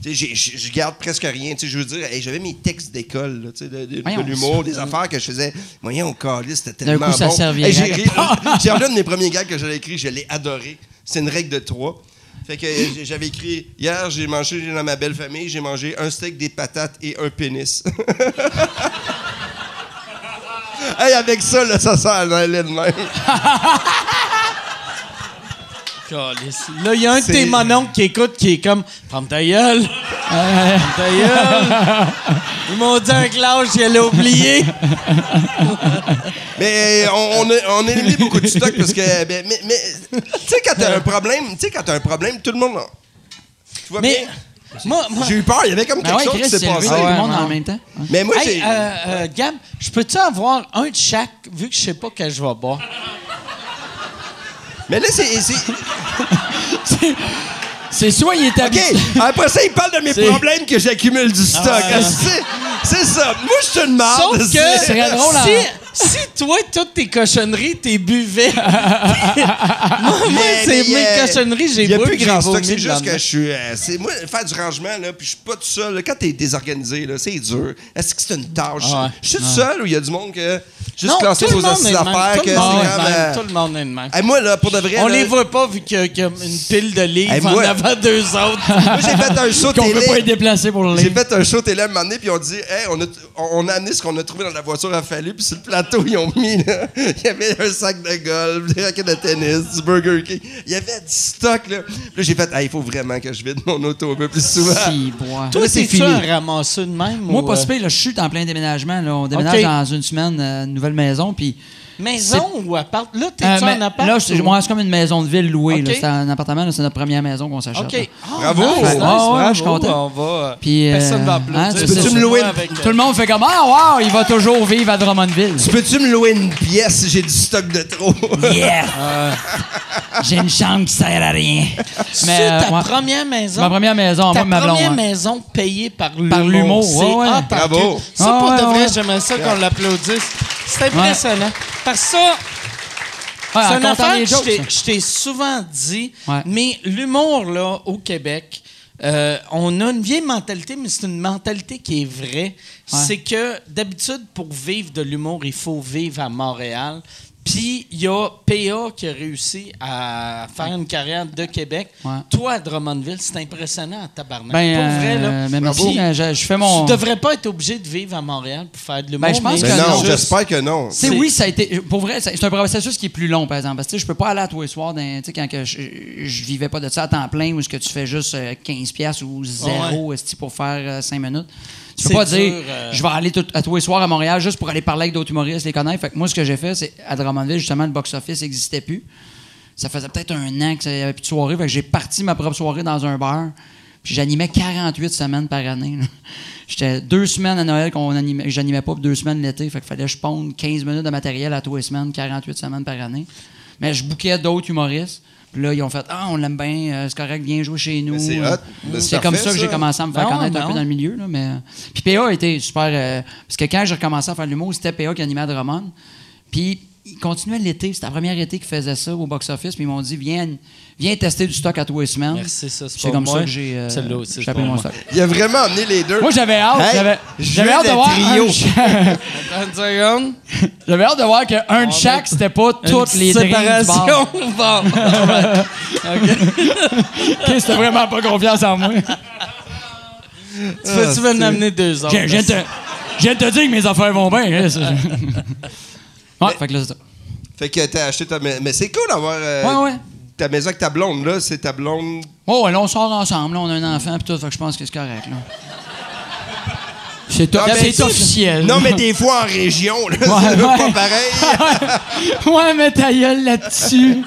Tu sais, je garde presque rien. Tu sais, je veux dire, hey, j'avais mes textes d'école, tu sais, de, de- de Voyons, l'humour, des affaires que je faisais. Moyen au calice, c'était D'un tellement coup, ça bon. servirait j'ai à ri- <laughs> j'ai un de mes premiers gars que j'avais écrit, je l'ai adoré. C'est une règle de trois. Fait que j'avais écrit hier, j'ai mangé dans ma belle famille, j'ai mangé un steak, des patates et un pénis. <laughs> hey, avec ça, là, ça sent allait de même. Là, il y a un de tes mononcles qui écoute qui est comme Ferme ta gueule! Ferme ta gueule! <laughs> Ils m'ont dit un clash, je l'ai oublié! Mais euh, on, on, a, on a éliminé beaucoup de stock parce que. ben, mais mais tu sais, quand t'as un problème, tu sais, quand t'as un problème, tout le monde. Tu vois Mais bien? Moi, moi J'ai eu peur, il y avait comme Ben quelque ouais, chose Chris, qui s'est c'est levé passé. tout le ouais, monde ouais. en même temps. Ouais. Mais moi, Hey, j'ai. euh, euh, Gab, je peux-tu avoir un de chaque, vu que je sais pas que je vais boire? Mais là, c'est. c'est- C'est soit il est OK. habitué. Après ça, il parle de mes C'est- problèmes que j'accumule du stock. ouais. C'est- C'est ça. Moi, je une marde. Sauf que si, hein? Si toi, toutes tes cochonneries, t'es buvais. <laughs> moi, moi, c'est mes euh, cochonneries, j'ai Il y a bu, plus grand stock. C'est juste que je suis. euh, c'est moi, faire du rangement, là, puis je suis pas tout seul. là. Quand t'es désorganisé, là, c'est dur. Est-ce que c'est une tâche? Ah ouais. Je suis tout seul ou il y a du monde que. Juste Non, classer vos affaires. Tout euh, tout le monde est de même. hey, moi, là, pour de vrai. On là, les voit pas vu qu'il y, a- qu'il y a une pile de livres Hey, en moi- avant d'eux autres. <laughs> Moi, j'ai fait un show Qu'on peut pas télé. être déplacé pour le J'ai fait un show télé à un moment donné, puis on dit, hey, on a, on a amené ce qu'on a trouvé dans la voiture à Fallu, puis sur le plateau, ils ont mis, là, <laughs> il y avait un sac de golf, des raquettes de tennis, du Burger King. Il y avait du stock, là. Puis là, j'ai fait, hey, il faut vraiment que je vide mon auto un peu plus souvent. Si, bois. Toi, c'est fini. un ramasseux de même? Moi, ou, pas euh, je suis en plein déménagement. Là. On déménage dans une semaine, euh, nouvelle maison. Puis, Maison ou appart? Là, t'es-tu Euh, en appart? Là, c'est ou- moi, c'est comme une maison de ville louée. C'est un appartement, là, c'est notre première maison qu'on s'achète. Ah, Bravo! nice, nice, bravo. je suis content. On va... euh, Puis, Personne euh, va hein, tu peux-tu me louer- avec, euh, Tout le monde fait comme Ah, wow, il va toujours vivre à Drummondville. Tu peux-tu me louer une pièce si j'ai du stock de trop? <laughs> Yeah! J'ai une chambre qui sert à rien. C'est Mais, euh, ta première maison? Ma première maison, Ta moi, ma blonde. première maison payée par l'humour. Par l'humour, C'est en Bravo. Ça, Ah, pour ouais, de vrai, j'aimerais ça qu'on l'applaudisse. C'est impressionnant. Parce que ça, Ouais, c'est une affaire que je t'ai- souvent dit, Ouais. mais l'humour, là, au Québec, euh, on a une vieille mentalité, mais c'est une mentalité qui est vraie. C'est que, d'habitude, pour vivre de l'humour, il faut vivre à Montréal. Puis, il y a PA qui a réussi à faire une carrière de Québec. Ouais. Toi, à Drummondville, c'est impressionnant à tabarnak. Ben, pour vrai, là. euh, merci, euh, je, je fais mon. Tu devrais pas être obligé de vivre à Montréal pour faire de l'humour. Ben, je pense mais que non, non. j'espère que non. C'est- oui, ça a été. Pour vrai, c'est un processus qui est plus long, par exemple. Parce que je peux pas aller à tous les soirs, dans- tu sais, quand que je, je vivais pas de ça à temps plein, où est-ce que tu fais juste euh, 15$ piastres ou zéro esti, pour faire 5 minutes. Tu peux pas dur, dire, euh. je vais aller tout- à tous les soirs à Montréal juste pour aller parler avec d'autres humoristes, les connaître. Fait que moi, ce que j'ai fait, c'est à Drummondville, justement, le box-office n'existait plus. Ça faisait peut-être un an qu'il n'y avait plus de soirée. Fait que j'ai parti ma propre soirée dans un bar. Puis j'animais 48 semaines par année. <laughs> J'étais deux semaines à Noël qu'on animait. J'animais pas, puis deux semaines l'été. Fait qu'il fallait que je ponde 15 minutes de matériel à tous les semaines, 48 semaines par année. Mais je bouquais d'autres humoristes. Puis là, ils ont fait Ah, on l'aime bien, euh, c'est correct, viens jouer chez nous. C'est hot. Mais c'est comme ça que j'ai commencé à me faire Ben connaître ben un peu dans le milieu. Là, mais... Puis PA a été super. euh, parce que quand j'ai recommencé à faire de l'humour, c'était PA qui animait à Drummond. Puis ils continuaient l'été. C'était la première été qu'ils faisaient ça au box-office. Puis ils m'ont dit viens, viens tester du stock à tous les semaines. Merci, ça, c'est comme moi. ça que j'ai euh, mon moi. stock. Il a vraiment amené les deux. Moi, j'avais hâte. Hey, j'avais, hâte de voir. trio. un- Attends une seconde. <laughs> j'avais hâte de voir qu'un de chaque, c'était pas toutes les séparation. Bon. <laughs> <laughs> Ok, c'était vraiment pas confiance en moi. tu veux-tu me l'amener deux autres? Je je viens de te- je viens de te dire que mes affaires vont bien. Ouais, fait que là, c'est ça. Fait que t'as acheté ta maison. Mais c'est cool d'avoir euh, Ouais, ouais. ta maison avec ta blonde, là. C'est ta blonde. Oh, ouais, là, on sort ensemble. Là, on a un enfant, puis tout. Fait que je pense que c'est correct. Là. C'est, officiel. Non, mais des fois en région, là. Ouais, c'est ouais. pas pareil. <laughs> ouais, mais ta gueule là-dessus.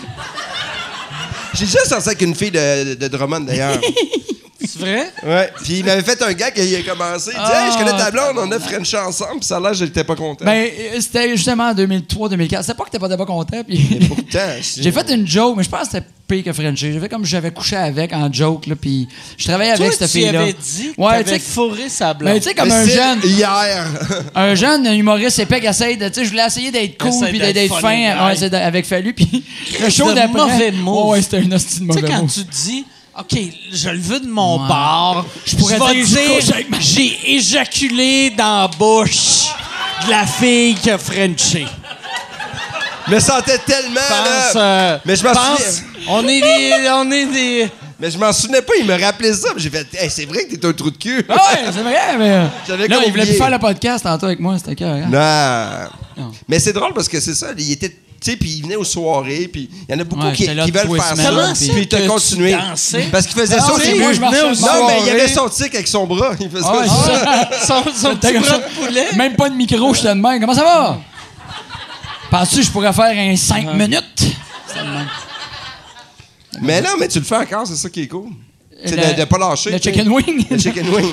J'ai déjà sorti avec une fille de, de Drummond, d'ailleurs. <laughs> C'est vrai? ouais. Puis il m'avait fait un gars qui a commencé. Il dit Hey, je connais ta blonde, on a French ensemble. Puis ça a l'air, j'étais pas content. Ben, euh, c'était justement en 2003-2004. C'était pas que t'étais pas, pas content. Puis Pourtant, <laughs> c'est- j'ai fait une joke, mais je pense que c'était pire que Frenchie. J'ai fait comme j'avais couché avec en joke, là, puis je travaillais avec cette tu fille-là. avais dit que Ouais, t'avais tu sais- fourré sa blonde. Ben, tu sais, comme Mais un c'est jeune. Hier. <laughs> un jeune humoriste épais qui essaye de. Tu sais, je voulais essayer d'être cool puis d'être fin ouais, c'est avec Fallu. Puis <laughs> le show de d'après. mauvais mots. Ouais, c'était un hostie de Tu sais, mauvais quand mot. tu dis, OK, je le veux de mon Ouais. bar, je pourrais dire, je dire, j'ai éjaculé dans la bouche de la fille qui a Frenché. Je me sentais tellement. Pense, là. euh, Mais je m'en souviens. on est des, on est des, Mais je m'en souvenais pas, il me rappelait ça. J'ai fait Hey, c'est vrai que t'es un trou de cul. Ah ouais, c'est vrai, mais. J'avais Là, comme il voulait plus faire le podcast tantôt avec moi, c'était cœur. Non. Non. Mais c'est drôle parce que c'est ça. Il était. Tu sais, puis il venait aux soirées, puis il y en a beaucoup Ouais, qui, veulent faire semaines, ça. Puis- continué. dansais? Parce qu'il faisait Ah ça au début. moi, je Non, mais il avait son tic avec son bras. Il faisait Ah ça. <laughs> son, son petit comme bras ça. de poulet. Même pas de micro, j'étais de même. Comment ça va? Penses-tu que je pourrais faire un 5 minutes? C'était de même. Mais non, mais tu le fais encore, c'est ça qui est cool. C'est Le- de, de pas lâcher. Le chicken wing. Le chicken wing.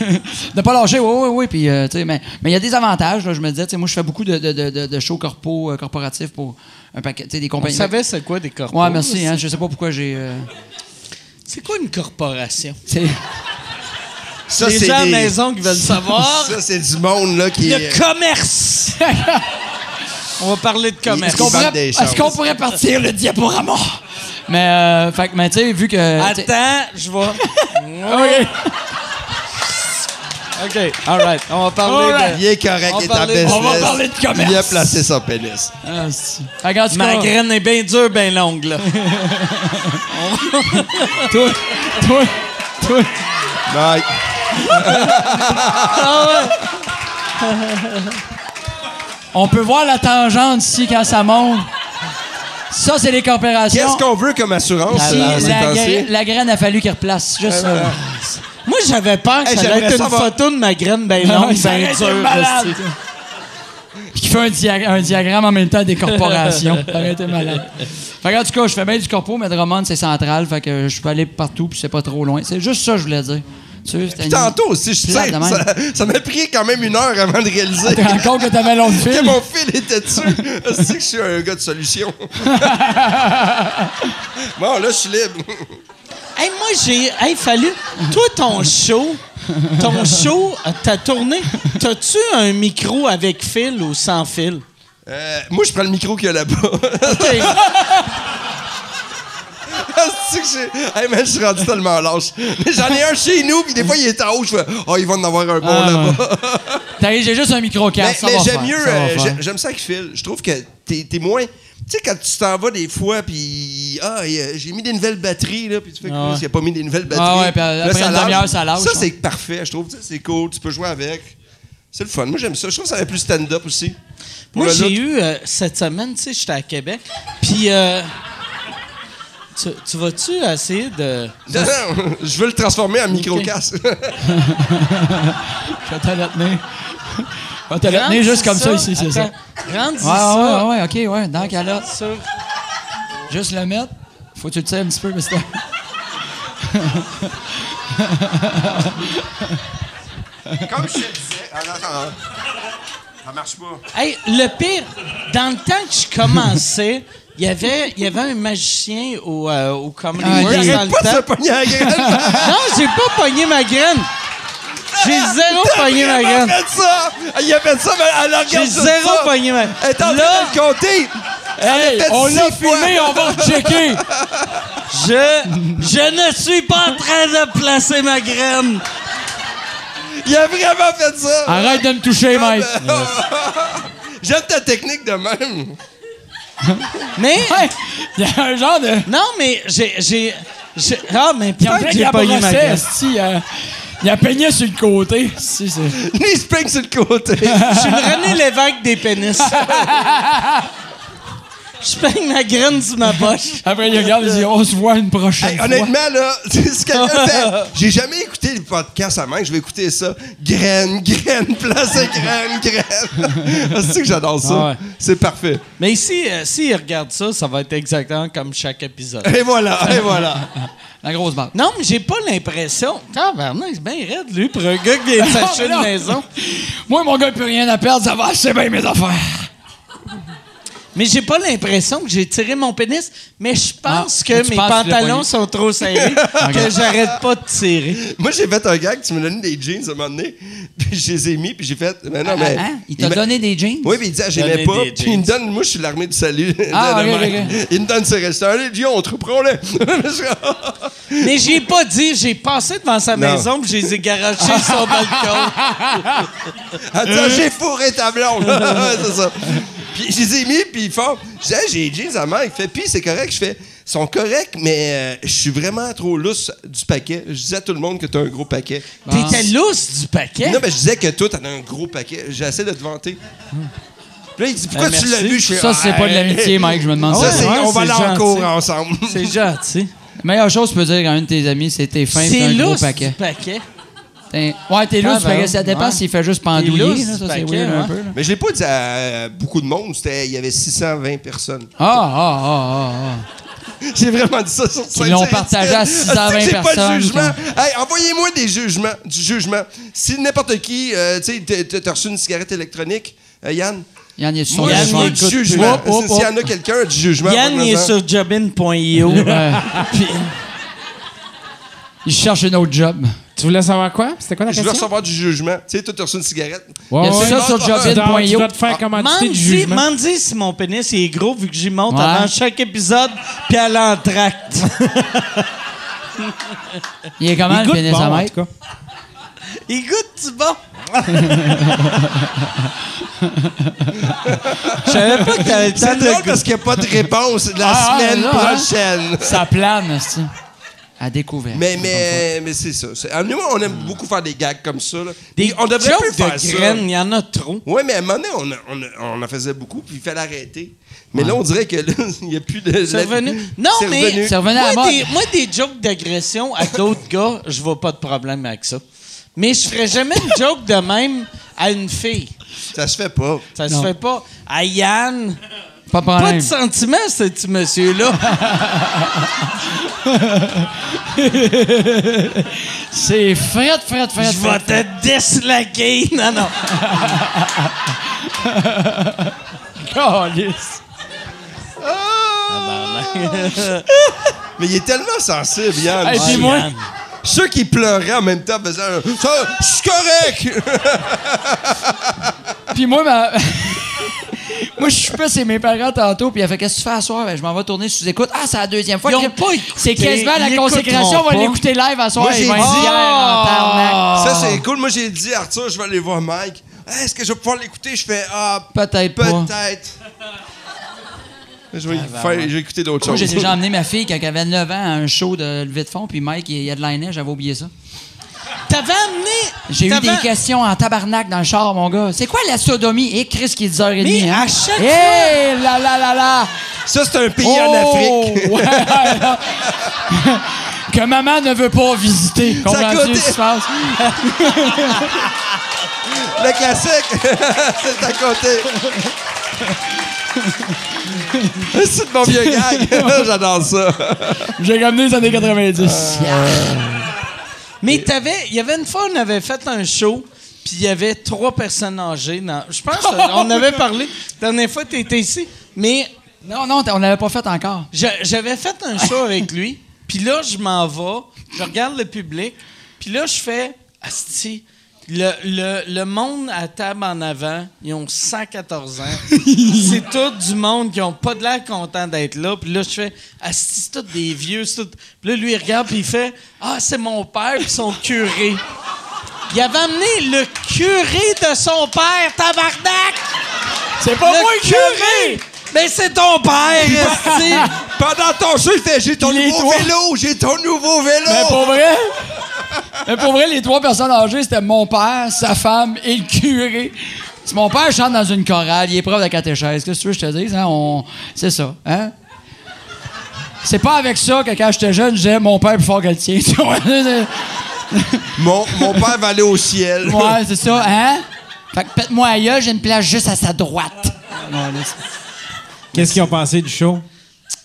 <laughs> de pas lâcher, oui, oui, oui. Puis, euh, tu sais, mais mais il y a des avantages. Là, je me disais, moi, je fais beaucoup de, de, de, shows corpo, euh, corporatifs pour un paquet, tu sais, des On compagnies. savait c'est quoi des corporations. Ouais, merci. Hein, je sais pas pourquoi j'ai. euh, C'est quoi une corporation? c'est- <laughs> Ça, Les c'est gens à des- maison qui veulent savoir. <laughs> Ça, c'est du monde, là, qui Le est. commerce! On va parler de commerce. Est-ce qu'on pourrait, des est-ce qu'on choses. pourrait partir le diaporama? Mais, euh, fait que, mais tu sais, vu que. Attends, je vais. <laughs> OK. OK, all right. On va parler Alright. de... Il est correct, On il est en business. on va parler de commerce. Il a placé son pénis. Ah, c'est- Fait qu'en tout Ma graine est bien dure, bien longue, là. <laughs> toi, toi, toi, Bye. on peut voir la tangente ici quand ça monte. Ça, c'est les coopérations. Qu'est-ce qu'on veut comme assurance? Euh, la, temps-ci? gra- la graine a fallu qu'il replace. Juste ça. Moi, j'avais peur que Hey, ça allait être une savoir- photo de ma graine bien longue, bien dure. Puis qui fait un, dia- un diagramme en même temps des corporations. <laughs> Ça aurait été malade. Fait que, en tout cas, je fais bien du corpo, mais Drummond, c'est central. Fait que je peux aller partout, puis c'est pas trop loin. C'est juste ça que je voulais dire. Tu sais, tantôt aussi, je sais, ça ça m'a pris quand même une heure avant de réaliser Tu te rends compte que t'avais long que fil? mon fil était dessus. C'est que je suis un gars de solution? <laughs> bon, là, je suis libre. Hey, moi, j'ai. Hey, fallu. Toi, ton show, ton show, euh, ta tournée, t'as-tu un micro avec fil ou sans fil? Euh, moi, je prends le micro qu'il y a là-bas. OK. <laughs> C'est que j'ai- hey, man, je suis rendu tellement lâche. Mais J'en ai un chez nous, puis des fois, il est en haut. Je fais, oh, il va en avoir un bon Ah, là-bas. T'as- J'ai juste un micro Mais, ça mais j'aime mieux, ça euh, j'aime ça avec Phil. Je trouve que t'es es moins. Tu sais, quand tu t'en vas des fois, puis ah, j'ai mis des nouvelles batteries, là, puis tu fais que Ah ouais. Il a pas mis des nouvelles batteries. Ah ouais, puis Là, après une lâche. demi-heure, ça lâche, Ça, hein. c'est parfait, je trouve. Tu sais, C'est cool, tu peux jouer avec. C'est le fun. Moi, j'aime ça. Je trouve que ça va plus stand-up aussi. Moi, j'ai eu euh, cette semaine, tu sais, j'étais à Québec. Puis, euh, tu, tu vas-tu essayer de. Non, non, je veux le transformer en micro-casse. <laughs> Je vais te le tenir. Je vais te le tenir juste comme ça, ici, c'est ça. Rends Ouais, ça. ouais, ouais, ok, ouais, dans la calotte. sur- Juste le mettre. Faut que tu le tires un petit peu, mais. <laughs> Comme je te disais. Ah, non, non, ça marche pas. Hey, le pire, dans le temps que je commençais, il y avait, il y avait un magicien au, euh, au Comedy Ah, Works il dans le pas temps. la graine. <laughs> Non, j'ai pas pogné ma graine. J'ai zéro pogné ma Il a graine. fait ça! Il a fait ça, mais elle J'ai zéro ça. pogné ma Elle est en train de le compter. Hey, on l'a filmé, on va checker. je, je ne suis pas en train de placer ma graine. Il a vraiment fait ça. Arrête de me toucher, Mike. <laughs> J'aime ta technique de même. <laughs> Mais, Ouais, il y a un genre de. non, mais j'ai, j'ai, j'ai- ah, mais Il y a peut-être un que j'ai qui pogné ma euh, Il a peigné sur le côté. Si, c'est. Il se peigne sur le côté. Je suis le René Lévesque des pénis. <laughs> Je peigne ma graine sur ma poche. <laughs> Après, il regarde, il dit On se voit une prochaine Hey, fois. honnêtement, là, si quelqu'un fait. J'ai jamais écouté le podcast à main, je vais écouter ça. Graine, <laughs> graine, place graine, graine. <laughs> C'est que j'adore ça. Ah ouais. C'est parfait. Mais ici, euh, s'il regarde ça, ça va être exactement comme chaque épisode. Et voilà, et voilà. La grosse barre. Non, mais j'ai pas l'impression. Tabarnak, c'est bien raide, lui, pour un gars qui vient de s'acheter une maison. Moi, mon gars, il peut rien à perdre, ça va assez bien mes affaires. Mais j'ai pas l'impression que j'ai tiré mon pénis, mais je pense Ah, que mes pantalons sont trop serrés, <laughs> que j'arrête pas de tirer. Moi, j'ai fait un gag, tu me donné des jeans à un moment donné, puis je les ai mis, puis j'ai fait. Mais non, mais. Hein? Il t'a donné des jeans? Oui, mais il dit, ah, j'aimais pas. Puis il me donne, moi, je suis l'armée du salut. Ah, <laughs> de- de ok, même. ok, ok. Il me donne ses restaurants. Allez, Dion, on te reprend-les. <laughs> Mais j'ai pas dit, j'ai passé devant sa Non. maison puis je les ai sur son balcon. Attends, j'ai fourré ta blonde. C'est ça. Puis je les ai mis, puis ils font. Je j'ai jeans à main. Il fait, puis c'est correct. Je fais, ils sont corrects, mais euh, je suis vraiment trop lousse du paquet. Je disais à tout le monde que t'as un gros paquet. T'étais lousse du paquet? Non, mais je disais que toi, t'en as un gros paquet. J'essaie de te vanter. Puis là, il dit, pourquoi Ben, tu l'as vu? Je fais, Ça, c'est pas de l'amitié, Mike, je me demande Ça, ça. c'est, Ouais, on va aller en cours ensemble. C'est gentil. La meilleure chose que tu peux dire à un de tes amis, c'est t'es fin, C'est t'es un gros lousse du paquet. T'es- Ouais, t'es Ah, du paquet. ben, Ça dépend ouais. s'il fait juste pendouiller. là, du Ça, c'est un ouais. peu. là. Mais je l'ai pas dit à beaucoup de monde. C'était, il y avait 620 personnes. Ah, ah, ah, ah, ah. J'ai vraiment dit ça sur scène. l'ont C'est partagé à ridicule. 620 Est-ce que J'ai pas de personnes, jugement. Hey, envoyez-moi des jugements, du jugement. Si n'importe qui, euh, tu sais, t'as- reçu une cigarette électronique, euh, Yann? Yann, il est sur Moi, Yann, il écoute jugement. S'il y en a quelqu'un, du jugement. Yann, il est sur jobin.io. <laughs> Puis- Il cherche un autre job. Tu voulais savoir quoi? C'était quoi la Je veux question? recevoir du jugement. Tu sais, toi, t'as reçu une cigarette. Ouais, Il y a ouais. ça sur Tu dois, tu jobin.io. dois te faire commanditer du jugement. Mandy, si mon pénis il est gros, vu que j'y monte Ouais. avant chaque épisode, puis elle entracte. Il est comment Il le goûte pénis bon, à Mike? Il goûte-tu bon? <laughs> Je savais pas que t'avais le temps C'est de drôle goûter. parce qu'il n'y a pas de réponse de la Ah, semaine là, hein? prochaine. Ça plane, c'est À découvert. Mais, mais, mais c'est ça. C'est- Nous, on aime beaucoup faire des gags comme ça. là. Des on devrait jokes plus faire de graines, il y en a trop. Oui, mais à un moment donné, on, a- on, a- on en faisait beaucoup, puis il fallait l'arrêter. Mais là, on dirait que là, <laughs> il n'y a plus de. C'est revenu. <laughs> Non, C'est mais revenu. C'est revenu à la moi, mode. des, moi, des jokes d'agression à d'autres gars, je vois pas de problème avec ça. Mais je ferais jamais une joke de même à une fille. Ça se fait pas. Ça se fait pas. À Yann, Pas de pas problème. de sentiment, ce petit monsieur-là. <laughs> C'est Fred, Fred, Fred, Je vais te déslaquer. Non, non. <laughs> <laughs> Mais il est tellement sensible, Yann. Hey, puis moi, Yann. Ceux qui pleuraient en même temps faisaient un. Ça, je suis correct! puis moi, ma... moi, je suis pas chez mes parents tantôt, puis elle fait Qu'est-ce que tu fais à soir? Ben, je m'en vais tourner sous écoute. Ah, c'est la deuxième fois. Ils ont que- pas écouté. C'est quasiment la consécration. On va l'écouter live à soir. Moi, j'ai dit- être hier en tabarnak. Ça, c'est cool. Moi, j'ai dit à Arthur, je vais aller voir Mike. Hey, Est-ce que je vais pouvoir l'écouter? Je fais Ah, Peut-être pas. peut-être. Je vais, faire- je vais écouter d'autres Moi, choses. j'ai déjà emmené ma fille quand elle avait 9 ans à un show de levée de fond, puis Mike, il y a de l'année, j'avais oublié ça. T'avais amené. J'ai eu des questions en tabarnak dans le char, mon gars. C'est quoi la sodomie? Et Chris qui est 10h30. Mais hein? à chaque Hé, là, là, là, là! Ça, c'est un pays Oh, en Afrique. ouais, <laughs> que maman ne veut pas visiter. Comprends-tu ce qui se passe? <laughs> Le classique, <laughs> c'est à côté. c'est de mon vieux gag. J'adore ça. J'ai ramené les années 90. Mais t'avais, il y avait une fois, on avait fait un show, puis il y avait trois personnes âgées. Dans, je pense qu'on <laughs> avait parlé. La dernière fois, tu étais ici. Mais Non, non, on l'avait pas fait encore. j'avais fait un show avec lui, puis là, je m'en vais, je regarde le public, puis là, je fais Asti, le, le, le monde à table en avant, ils ont 114 ans. <laughs> c'est tout du monde qui ont pas de l'air content d'être là. Puis là, je fais Asti, c'est tout des vieux. tout- Puis là, lui, il regarde, puis il fait Ah, c'est mon père, puis son curé. Il avait amené le curé de son père, tabarnak! C'est pas le moi qui curé! Mais c'est ton père! <laughs> Pendant ton show, il fait J'ai ton Les nouveau trois- vélo, j'ai ton nouveau vélo. Mais pour vrai, mais pour vrai, les trois personnes âgées, c'était mon père, sa femme et le curé. Mon père chante dans une chorale, il est prof de catéchèse. Qu'est-ce que tu veux que je te dise? Hein? On... C'est ça. Hein? C'est pas avec ça que quand j'étais jeune, je disais mon père plus fort que le tien. Tu vois? <laughs> Mon, mon père va aller au ciel. ouais, c'est ça. Hein? Fait que pète-moi à gueule, j'ai une place juste à sa droite. Là, c'est- Qu'est-ce qu'ils ont pensé du show?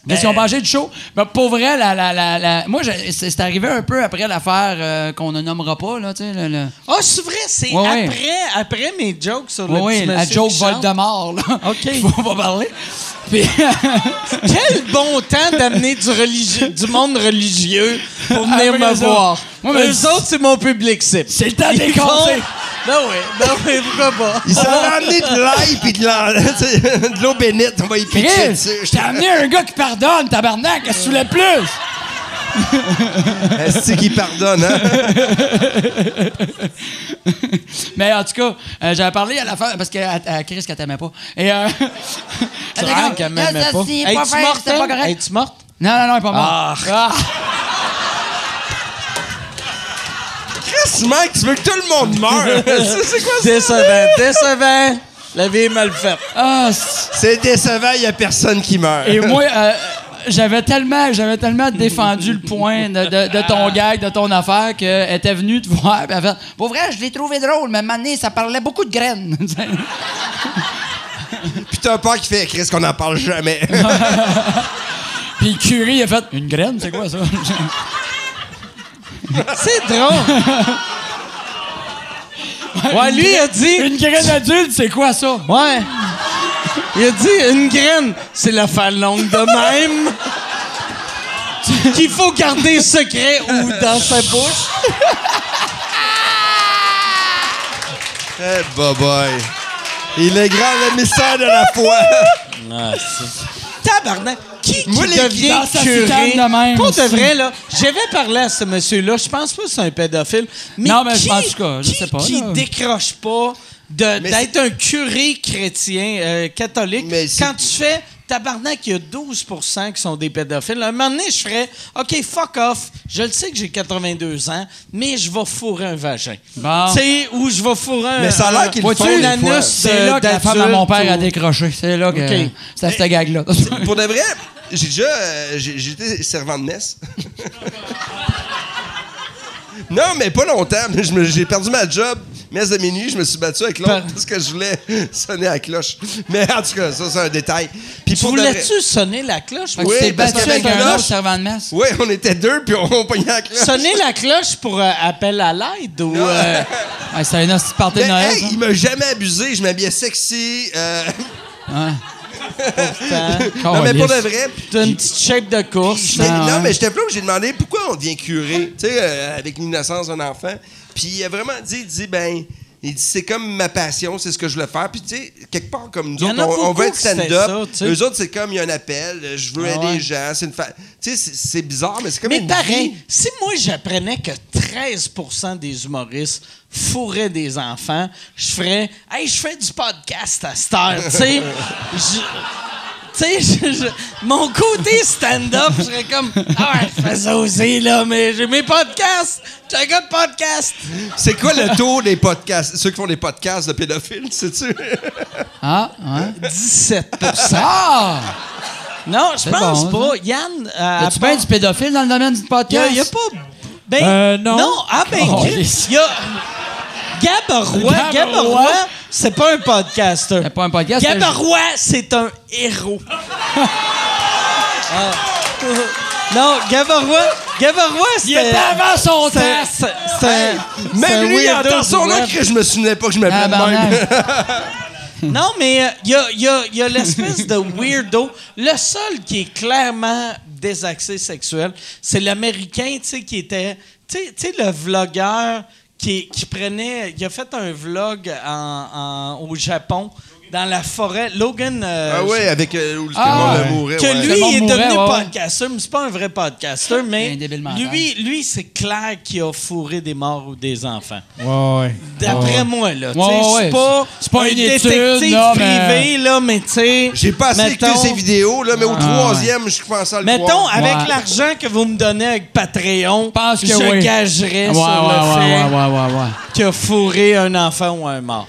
Qu'est-ce qu'ils ont mangé du show? Ben, pour vrai, la, la, la, la- moi, c'est arrivé un peu après l'affaire euh, qu'on ne nommera pas, là, tu sais. le- le- Ah, c'est vrai, c'est Ouais, ouais. après, mes jokes sur Oui, le oui, petit la joke. Voldemort, là. OK. <laughs> Faut pas parler. Puis, <laughs> Quel bon temps d'amener du, monde religieux pour venir Après me voir. Moi, mais Eux autres, c'est mon public cible. c'est le temps Ils des font- conseils. <laughs> Ben oui, ben oui, pourquoi pas? Il s'en a amené de l'ail puis de <laughs> de l'eau bénite. On va y pitcher Chris, dessus. je t'ai amené un gars qui pardonne, tabarnak, qu'est-ce que tu voulais plus? <laughs> Est-ce qu'il pardonne, hein? <laughs> Mais en tout cas, euh, j'avais parlé à la fin, parce que à, à Chris qu'elle t'aimait pas. Et, euh, <laughs> Tu elle était comme, qu'elle m'aimait Ça, pas. Es-tu pas fair, morte, pas elle? correct. Es-tu morte? Non, non, non, elle est pas morte. Ah. Chris, Mike, tu veux que tout le monde meure? c'est quoi ça? Décevant, décevant. La vie est mal faite. Ah, c'est- C'est décevant, il n'y a personne qui meurt. Et moi, euh, j'avais tellement, j'avais tellement défendu le point de, de- de ton gag, de ton affaire, qu'elle était venue te voir. Puis elle fait, pour vrai, je l'ai trouvé drôle, mais maintenant, ça parlait beaucoup de graines. <laughs> Puis t'as un père qui fait Chris qu'on n'en parle jamais. <laughs> Puis le curé, il a fait, une graine, c'est quoi ça? <laughs> C'est drôle. Ouais, lui, il a dit. une graine adulte, c'est quoi ça? Ouais. Il a dit une graine, c'est la fan longue de même. Qu'il faut garder secret ou dans sa bouche. Eh, bye bye. Il est grand, le mystère de la foi. tabarnak, qui, qui Moi, les- devient curé? de même Pour de vrai, là, j'avais parlé à ce monsieur-là, je pense pas que c'est un pédophile, mais Non, mais qui, en tout cas, je qui- sais pas, qui là. décroche pas? D'être un curé chrétien, euh, catholique, Mais c'est- quand tu fais... Tabarnak, il y a 12% qui sont des pédophiles. Un moment donné, je ferais OK, fuck off. Je le sais que j'ai 82 ans, mais je vais fourrer un vagin. Bon. Tu sais, ou je vais fourrer un. Mais ça a l'air font des un anus C'est là que la femme à mon père a ou- décroché. C'est là que OK. c'est à cette gag-là. Pour de vrai, j'ai déjà. euh, été servant de messe. <laughs> non, mais pas longtemps. Je me- J'ai perdu ma job. Messe de minuit, je me suis battu avec l'autre Par- parce que je voulais sonner à la cloche. Mais en tout cas, ça, c'est un détail. Puis Tu voulais-tu sonner la cloche? Oui, tu battu avec un autre cloche- servant de messe. Oui, on était deux, puis on, on pognait la cloche. Sonner la cloche pour euh, appel à l'aide ou. euh, <laughs> Ouais, c'est un hostie de Noël. hey, il m'a jamais abusé. Je m'habillais sexy. euh, pourtant, non, mais pour de vrai. T'as une petite shape de course. Ah, non, mais j'étais où j'ai demandé pourquoi on devient curé, tu sais, euh, avec l'innocence d'un enfant. Puis il a vraiment dit, il dit, ben, il dit, c'est comme ma passion, c'est ce que je voulais faire. Puis tu sais, quelque part, comme nous autres, on, on veut être stand-up. Eux autres, c'est comme, il y a un appel, euh, je veux Ah aider les gens, c'est une fa... Tu sais, c'est- c'est bizarre, mais c'est comme Mais une pareil, vie. si moi j'apprenais que 13% des humoristes fourraient des enfants, je ferais Hey, je fais du podcast à cette heure, tu sais. <laughs> Tu sais, mon côté stand-up, je serais comme Ah ouais, je fais ça aussi, là, mais j'ai mes podcasts. J'ai un gars de podcast. C'est quoi le taux des podcasts, ceux qui font des podcasts de pédophiles, sais-tu? Ah, ouais. 17 Ah! Non, je pense bon, pas. Yann, euh, As-tu part- bien du pédophile dans le domaine du podcast? il y a pas. Ben, Euh, non. ah ben, Oh, il y a. Gab Roy, Gab Gab Roy. Roy, c'est pas un podcaster. C'est pas un podcast. Gab c'est- un héros. Ah. Non, Gab Roy, Gab Roy, Il était c'était. avant son c'est- temps. c'est- Même lui, nom, web. que je me souvenais pas que je m'appelais Ah, même. <laughs> Non, mais euh, il y a, y a- y a l'espèce de weirdo. Le seul qui est clairement désaxé sexuel, c'est l'Américain, tu sais, qui était... Tu sais, le vlogueur qui, qui prenait... Il a fait un vlog en- en- au Japon, dans la forêt. Logan... euh, Ah ouais, avec euh, où tout Ah, le monde mourait. que ouais. lui, il est mourait, devenu ouais, ouais. podcaster, mais c'est pas un vrai podcaster, mais lui, lui c'est clair qu'il a fourré des morts ou des enfants. Ouais, ouais. D'après moi, là. Ouais. pas, C'est pas un une étude, détective là, privé, là, mais tu sais... J'ai pas assez mettons- écouté ces vidéos, là, mais au Ah, troisième, je commençais à le Mettons, croire. avec Ouais. l'argent que vous me donnez avec Patreon, pense que je oui. gagerais Ouais, sur ouais, le ouais, fait ouais, ouais, ouais, ouais. qu'il a fourré un enfant ou un mort.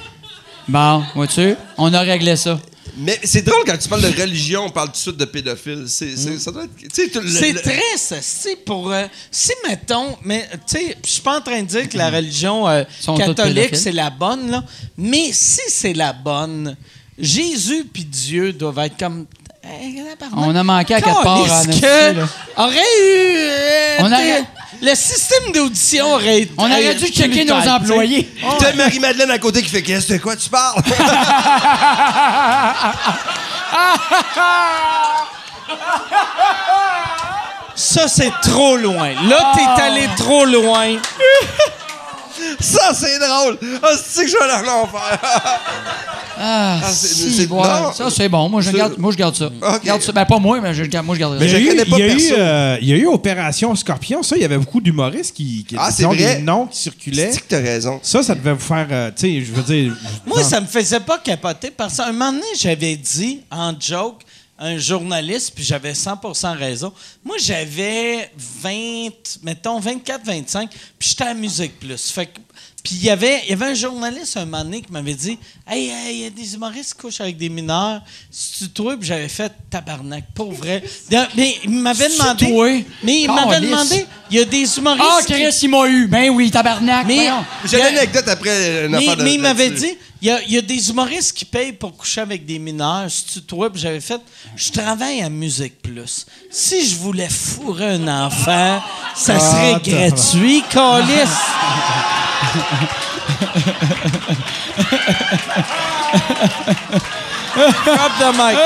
Bon, vois-tu? On a réglé ça. Mais c'est drôle quand tu parles de religion, on parle tout de suite de pédophile. C'est, c'est- ça doit être. tu sais, tout le- C'est le- très ceci pour euh, si mettons mais tu sais je suis pas en train de dire que la religion euh, catholique c'est la bonne là mais si c'est la bonne Jésus puis Dieu doivent être comme Hey, On a manqué à quatre parts que là. aurait eu euh, On aurait- le système d'audition aurait été On aurait dû checker nos employés. Puis t'as Marie-Madeleine à côté qui fait Qu'est-ce de quoi tu parles? <laughs> Ça, c'est trop loin. Là, t'es allé trop loin. Ça, c'est drôle. Ah, c'est que je vais en faire. Ah, Ah, c'est- si, c'est- ouais. non. Ça, c'est bon. Moi, je garde, moi, je garde ça. Ok. Garde ça. Ben, pas moi, mais je, garde- moi, je garde Mais Il y, je a eu, connais pas il y a eu, perso. euh, il y a eu Opération Scorpion. Ça, il y avait beaucoup d'humoristes qui, qui Ah, ont vrai? des noms qui circulaient. C'est que t'as raison. Ça, ça devait vous faire. euh, tu sais, je veux dire. Moi, ça me faisait pas capoter parce qu'à un moment donné, j'avais dit en joke à un journaliste, puis j'avais 100% raison. Moi, j'avais 20, mettons 24, 25, puis j'étais à Musique Plus. Fait que- puis il y avait il y avait un journaliste un moment donné qui m'avait dit Hey, hey, il y a des humoristes qui couchent avec des mineurs. Si tu trouves, Puis j'avais fait tabarnak, pour vrai. Mais il m'avait demandé. toi? Mais il m'avait demandé il y a des humoristes. Ah, qui- Chris, il m'a eu. Ben oui, tabarnak. Mais-. J'ai une anecdote après une mais, affaire de. mais il m'avait dit, il y, a, il y a des humoristes qui payent pour coucher avec des mineurs. Si tu trouves, puis j'avais fait, je travaille à Musique Plus. Si je voulais fourrer un enfant, ça serait Ah, gratuit, Calis. <laughs> Drop the mic.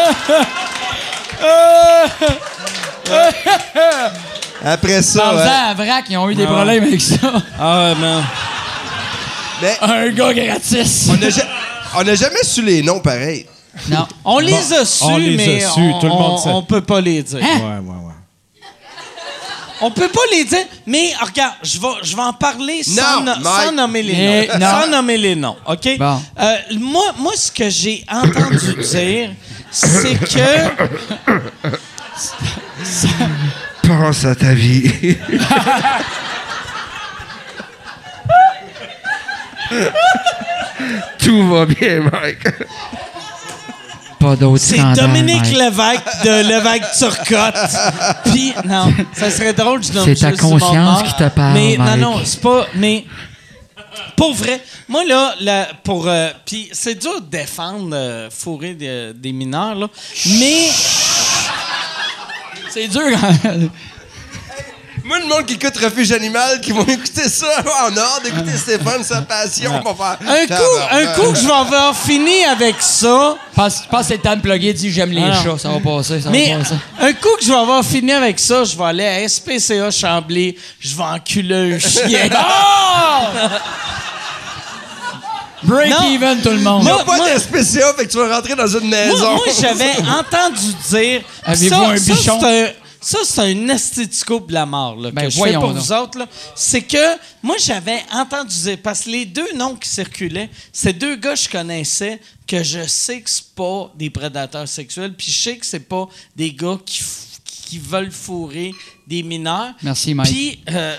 Après ça. Parle-en ouais. à Vrac, ils ont eu des problèmes avec ça. Ah, man. Mais Un gars gratis. on n'a ja- on n'a jamais su les noms pareils. Non. On les a su, on les a mais su, on, tout le monde on- sait. on peut pas les dire. Hein? Ouais, ouais, ouais. On peut pas les dire, mais regarde, je vais, je vais en parler sans, Non, no- Mike. sans nommer les Mais noms. non. Sans nommer les noms, OK? Bon. Euh, moi, moi, ce que j'ai entendu dire, c'est que... <laughs> Pense à ta vie. <laughs> Tout va bien, Mike. Pas d'autres C'est scandales, Dominique Mike. Lévesque de Lévesque Turcotte. Puis, non, ça serait drôle, je nomme C'est ta juste conscience mort. qui te parle, Mais non, Mike. non, c'est pas. Mais. Pour vrai, moi là, là, pour. euh, Puis c'est dur de défendre euh, fourrer des, des mineurs, là. Mais. C'est dur. hein? Moi, le monde qui écoute Refuge Animal, qui vont <laughs> écouter ça en ordre, d'écouter Stéphane, sa passion, va faire. Un coup, un coup que je vais avoir fini avec ça. Pense, pense que c'est le temps de plugger, dis j'aime les Ah. chats, ça va passer, ça Mais va passer. un coup que je vais avoir fini avec ça, je vais aller à SPCA Chambly, je vais enculer un <laughs> chien. Break Non. even tout le monde. Moi- T'as pas de spécial, fait que tu vas rentrer dans une Moi, maison. moi, j'avais <laughs> entendu dire. Avez-vous un ça, bichon? c'est un- Ça, c'est un esthético de la mort là, Ben, que je fais pour donc. vous autres. là. C'est que moi, j'avais entendu dire, parce que les deux noms qui circulaient, c'est deux gars que je connaissais que je sais que c'est pas des prédateurs sexuels, puis je sais que c'est pas des gars qui veulent fourrer des mineurs. Merci, Mike. Puis, euh,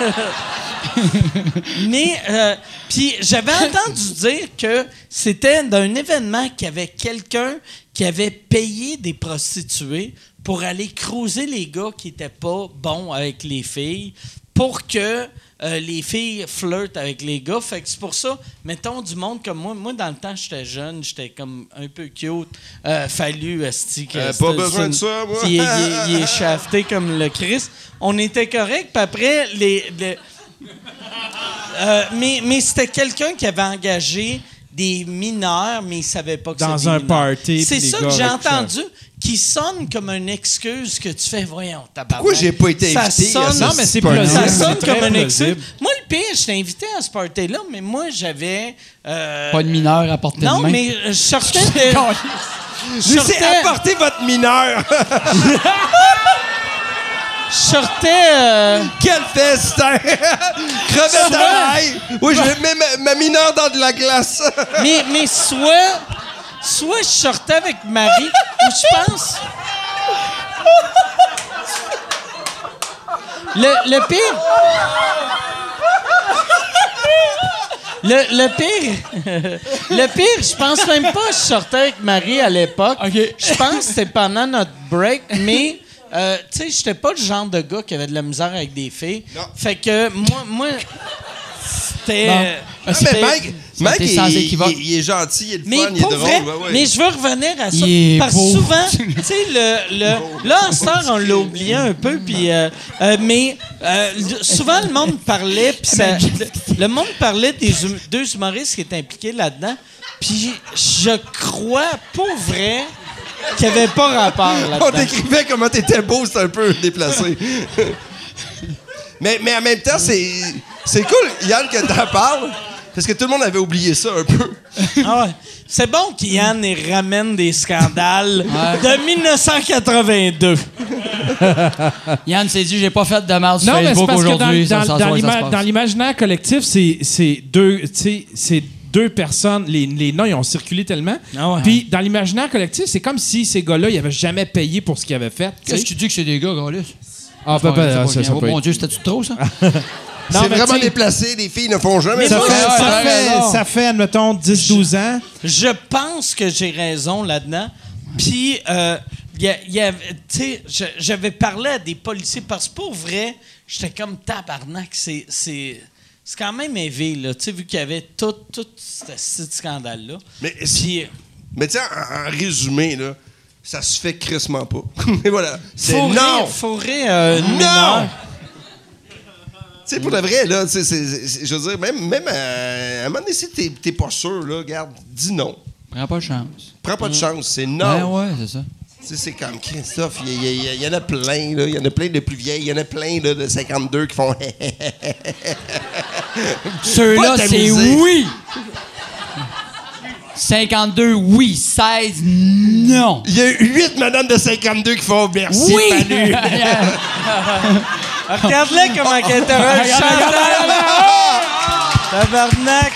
<laughs> mais, euh, puis j'avais entendu dire que c'était d'un événement qu'il y avait quelqu'un qui avait payé des prostituées pour aller cruiser les gars qui étaient pas bons avec les filles pour que euh, les filles flirtent avec les gars. Fait que c'est pour ça, mettons du monde comme moi. Moi, dans le temps, j'étais jeune, j'étais comme un peu cute. Euh, fallu, esti, que Euh, pas besoin de ça, moi. Il, est- il est- il est <laughs> shafté comme le Christ. On était correct, puis après, les... les- euh, mais mais c'était quelqu'un qui avait engagé des mineurs, mais il savait pas que Dans c'était des un mineurs. party, C'est ça que j'ai entendu, qui sonne comme une excuse que tu fais, voyons, tabarnak. Pourquoi j'ai pas été Ça invité à sonne- ça? Non, mais c'est plausible. ça sonne comme une excuse. Moi, le pire, je t'ai invité à ce party-là, mais moi, j'avais... euh, Pas de mineur à portée Non, de main. mais je sortais de... <laughs> je sortais, apporter votre mineur. <laughs> je sortais, euh, Quel festin! <laughs> Crevette à l'ail. Oui, je mets ma, ma mineure dans de la glace. mais, mais soit, soit je sortais avec Marie, ou je pense. Le, le pire. Le, le pire. Le pire, je pense même pas que je sortais avec Marie à l'époque. Je pense que c'était pendant notre break, mais. euh, tu sais, j'étais pas le genre de gars qui avait de la misère avec des filles. Fait que moi, moi c'était. Euh, Ah, c'était- mais Mike, Mike il, sans il- équivoque. il- il est gentil, il est le Mais fun, il est pour drôle. vrai, ouais, ouais. mais je veux revenir à ça. Il est parce que beau. souvent, <laughs> tu sais, le, le, là, en ce temps, on l'a oublié un peu, puis, euh, euh, mais euh, le- souvent, le monde parlait, puis ça, <laughs> le, le monde parlait des hum- deux humoristes qui étaient impliqués là-dedans, puis je crois, pour vrai, qu'il n'y avait pas rapport <laughs> On là-dedans. décrivait comment t'étais beau, c'est un peu déplacé. mais, mais en même temps, c'est, c'est cool, Yann, que t'en parles, parce que tout le monde avait oublié ça un peu. Ah ouais. C'est bon qu'Yann ramène des scandales <laughs> de 1982. Yann s'est dit, j'ai pas fait de merde sur Non, mais c'est Facebook parce que dans, aujourd'hui. ça, dans- ça, dans ça, ça l'imaginaire collectif, c'est c'est deux, tu sais, c'est deux personnes. Les, les noms, ils ont circulé tellement. Ah ouais. Puis dans l'imaginaire collectif, c'est comme si ces gars-là, ils avaient jamais payé pour ce qu'ils avaient fait. Qu'est-ce que tu dis que c'est des gars, gars Ah, ah, pas ça, bien. ça Oh mon. Dieu, c'était-tu trop, ça? <laughs> C'est vraiment déplacé, les filles ne font jamais Ça ça. fait, ça, fait, non. ça fait, admettons, 10-12 ans. Je pense que j'ai raison là-dedans. Puis, euh, j'avais parlé à des policiers parce que pour vrai, j'étais comme tabarnak. C'est, quand même élevé, là. Tu sais, vu qu'il y avait tout, tout ce, ce scandale-là. Mais, Puis, mais tiens, en, en résumé, là, ça se fait crissement pas. <laughs> Mais voilà, c'est non! fourrer euh, Non! Tu sais, pour le vrai, là, c'est- je veux dire, même, même à, à un moment donné, si t'es t'es pas sûr, là, regarde, dis non. Prends pas de chance. Prends pas de chance, c'est Ouais, non. ouais, c'est ça. Tu sais, c'est comme Christophe, il y, y- en a plein, là. Il y en a plein de plus vieilles, il y en a plein là, de 52 qui font. <laughs> Ceux-là, c'est oui! 52, oui. 16, non. Il y a huit madames de 52 qui font merci. Oui! salut. <laughs> Regarde-le comment elle interroge Chantal. Tabarnak.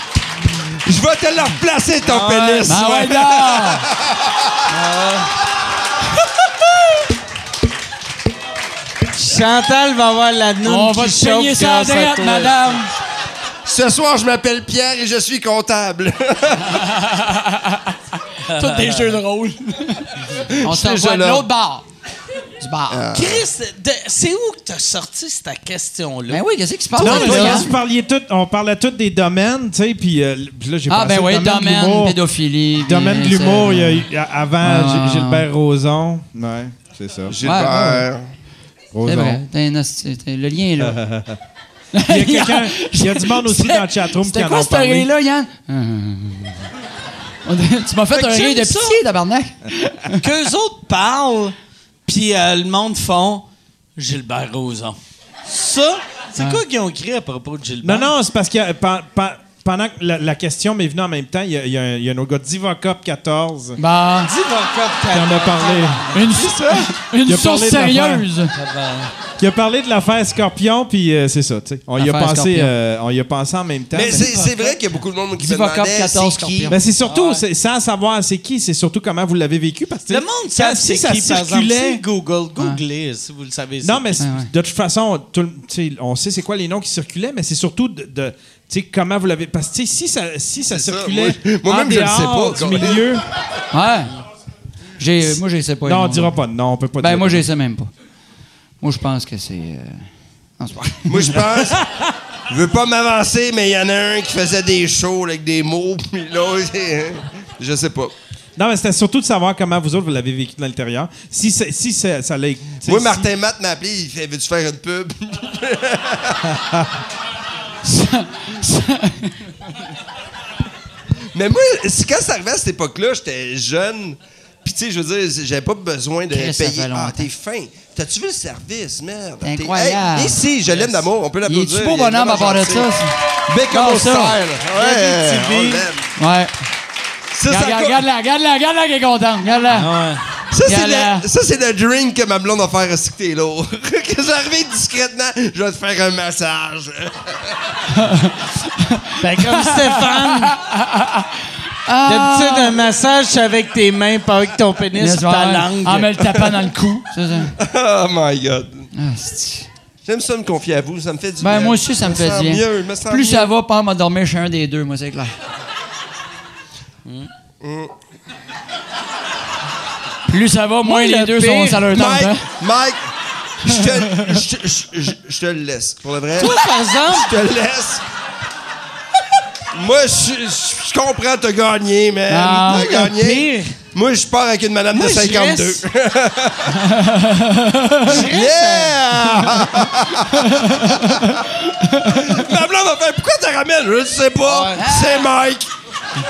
Je vais te le replacer, ton pénis. Ben ouais, non! Chantal va avoir la noune On va qui te chauffe ça à grâce à droite, toi. madame. Ce soir, je m'appelle Pierre et je suis comptable. <laughs> Tous des jeux de rôle. On se déjà revoit de l'autre bar. Du bar. Chris, de- c'est où que t'as sorti cette question-là? Ben oui, qu'est-ce qui se passe? Non, là, vous parliez tout, on parlait tous des domaines, tu sais, puis euh, là, j'ai Ah, pensé ben oui, domaine pédophilie. Domaine de l'humour, il y a euh, eu- avant Ah. Gilbert Rozon. Ouais, c'est ça. Gilbert. C'est Rozon. vrai. Le lien est là. <laughs> <laughs> Il y a quelqu'un, il y a du monde aussi dans le chatroom qui en quoi ont ce parlé. rire-là, Yann? <laughs> Tu m'as fait, Fait un rire de pitié, tabarnak. <laughs> Qu'eux autres parlent, puis euh, le monde font Gilbert Rozon. Ça, c'est quoi qu'ils ont écrit à propos de Gilbert? Non, non, c'est parce que euh, pe- pe- pendant que la, la question m'est venue en même temps, il y a, y a y a autre gars, Divocop 14, Bon. Dis Vodka qui en a parlé. Une, une a source parlé sérieuse. Qui a parlé de l'affaire Scorpion, puis euh, c'est ça, tu sais. On, y a pensé, euh, on y a pensé en même temps. Mais mais- c'est vrai qu'il y a beaucoup de monde qui me Divocop demandait 14 c'est qui. Ben, c'est surtout, c'est- sans savoir c'est qui, c'est surtout comment vous l'avez vécu. Parce que, Le monde sait si c'est ça qui, exemple. circulait. Google. Googlez, si vous le savez. Non, mais Ouais, ouais. de toute façon, tout on sait c'est quoi les noms qui circulaient, mais c'est surtout de, de- tu sais, comment vous l'avez. Parce que tu sais, si ça, si ça C'est ça, circulait moi- moi-même, en je le sais dehors pas, du milieu. Ouais. Moi, je sais pas. non, on dira pas. Non, on peut pas Ben, dire. moi, je sais même pas. Moi, je pense que c'est. euh, Non, c'est pas. Moi, je <laughs> pense. Je veux pas m'avancer, mais il y en a un qui faisait des shows avec des mots, <laughs> puis l'autre, c'est- je sais pas. Non, mais c'était surtout de savoir comment vous autres vous l'avez vécu dans l'intérieur. Si, ça- si ça, ça l'a. Moi, si- Martin Matt m'a appelé, il fait Veux-tu faire une pub? <laughs> Mais moi, c'est- quand ça arrivait à cette époque-là, j'étais jeune. Puis, tu sais, je veux dire, j'avais pas besoin de Chris, ça payer. fait longtemps. Ah, t'es fin. T'as-tu vu le service, merde? Incroyable. Hey, ici, je l'aime d'amour. On peut Il l'applaudir. est-tu beau il est bonhomme à part de ça? Ah, ça. style. Ouais, on. Ouais. Ça, ça, Regarde, regarde, la regarde, la regarde, la qui est contente. Regarde, la Ouais. ça, c'est le, ça, c'est le drink que ma blonde va faire à que t'es lourd. <laughs> que j'arrive discrètement, je vais te faire un massage. <laughs> Ben, comme Stéphane. <laughs> Ah. D'habitude, un massage, c'est avec tes mains, pas avec ton pénis Yes, ou ta ouais. langue. En me le tapant dans le cou. <laughs> Oh my God. Ah, J'aime ça me confier à vous, ça me fait du Ben, bien. moi aussi, ça me fait sens bien. mieux, me Plus mieux. ça va, pas m'a dormir chez un des deux, moi, c'est clair. Plus ça va, moins Moi, les le deux pire, sont ça leur tente. Mike, hein. Mike, je te, je, te- je- je- je te le laisse. Pour le vrai, Toi, par exemple, je te laisse. Moi, je, comprends, t'as gagné, man. Ah, t'as gagné. pire. Moi, je pars avec une madame Moi, de je 52. <laughs> reste- yeah! <laughs> Ma blonde faire Pourquoi tu ramènes? Je ne sais pas. C'est Mike. Tu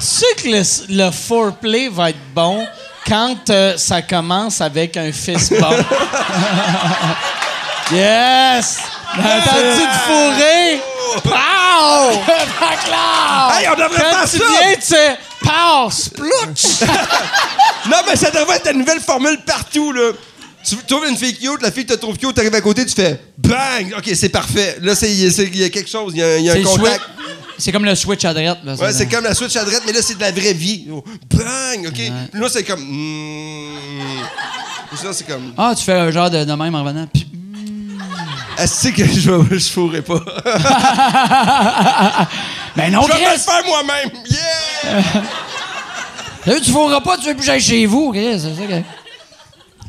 sais que le, le foreplay va être bon quand euh, ça commence avec un fist bump. <laughs> yes! T'as-tu de fourrer? Pow! <laughs> Hey, on devrait Quand faire tu ça. viens, tu sais, pow! Splouch! <laughs> Non, mais ça devrait être la nouvelle formule partout, là. Tu trouves une fille cute, la fille te trouve cute, t'arrives à côté, tu fais bang! OK, c'est parfait. Là, c'est- il y, a- il y a quelque chose, il y a, y un le switch. contact. C'est comme le switch à droite. Là, Ouais, c'est comme la switch à droite, mais là, c'est de la vraie vie. Oh, Bang! OK. Là, c'est comme. mm. Puis ça, c'est comme. Ah, tu fais un genre de, de même en revenant. Puis- Est-ce que je, vais- je fourrai pas? <laughs> Ben non, je vais me le Chris! faire moi-même! Yeah! Là, tu fourras pas, tu veux plus que j'aille chez vous, Chris. C'est ça que...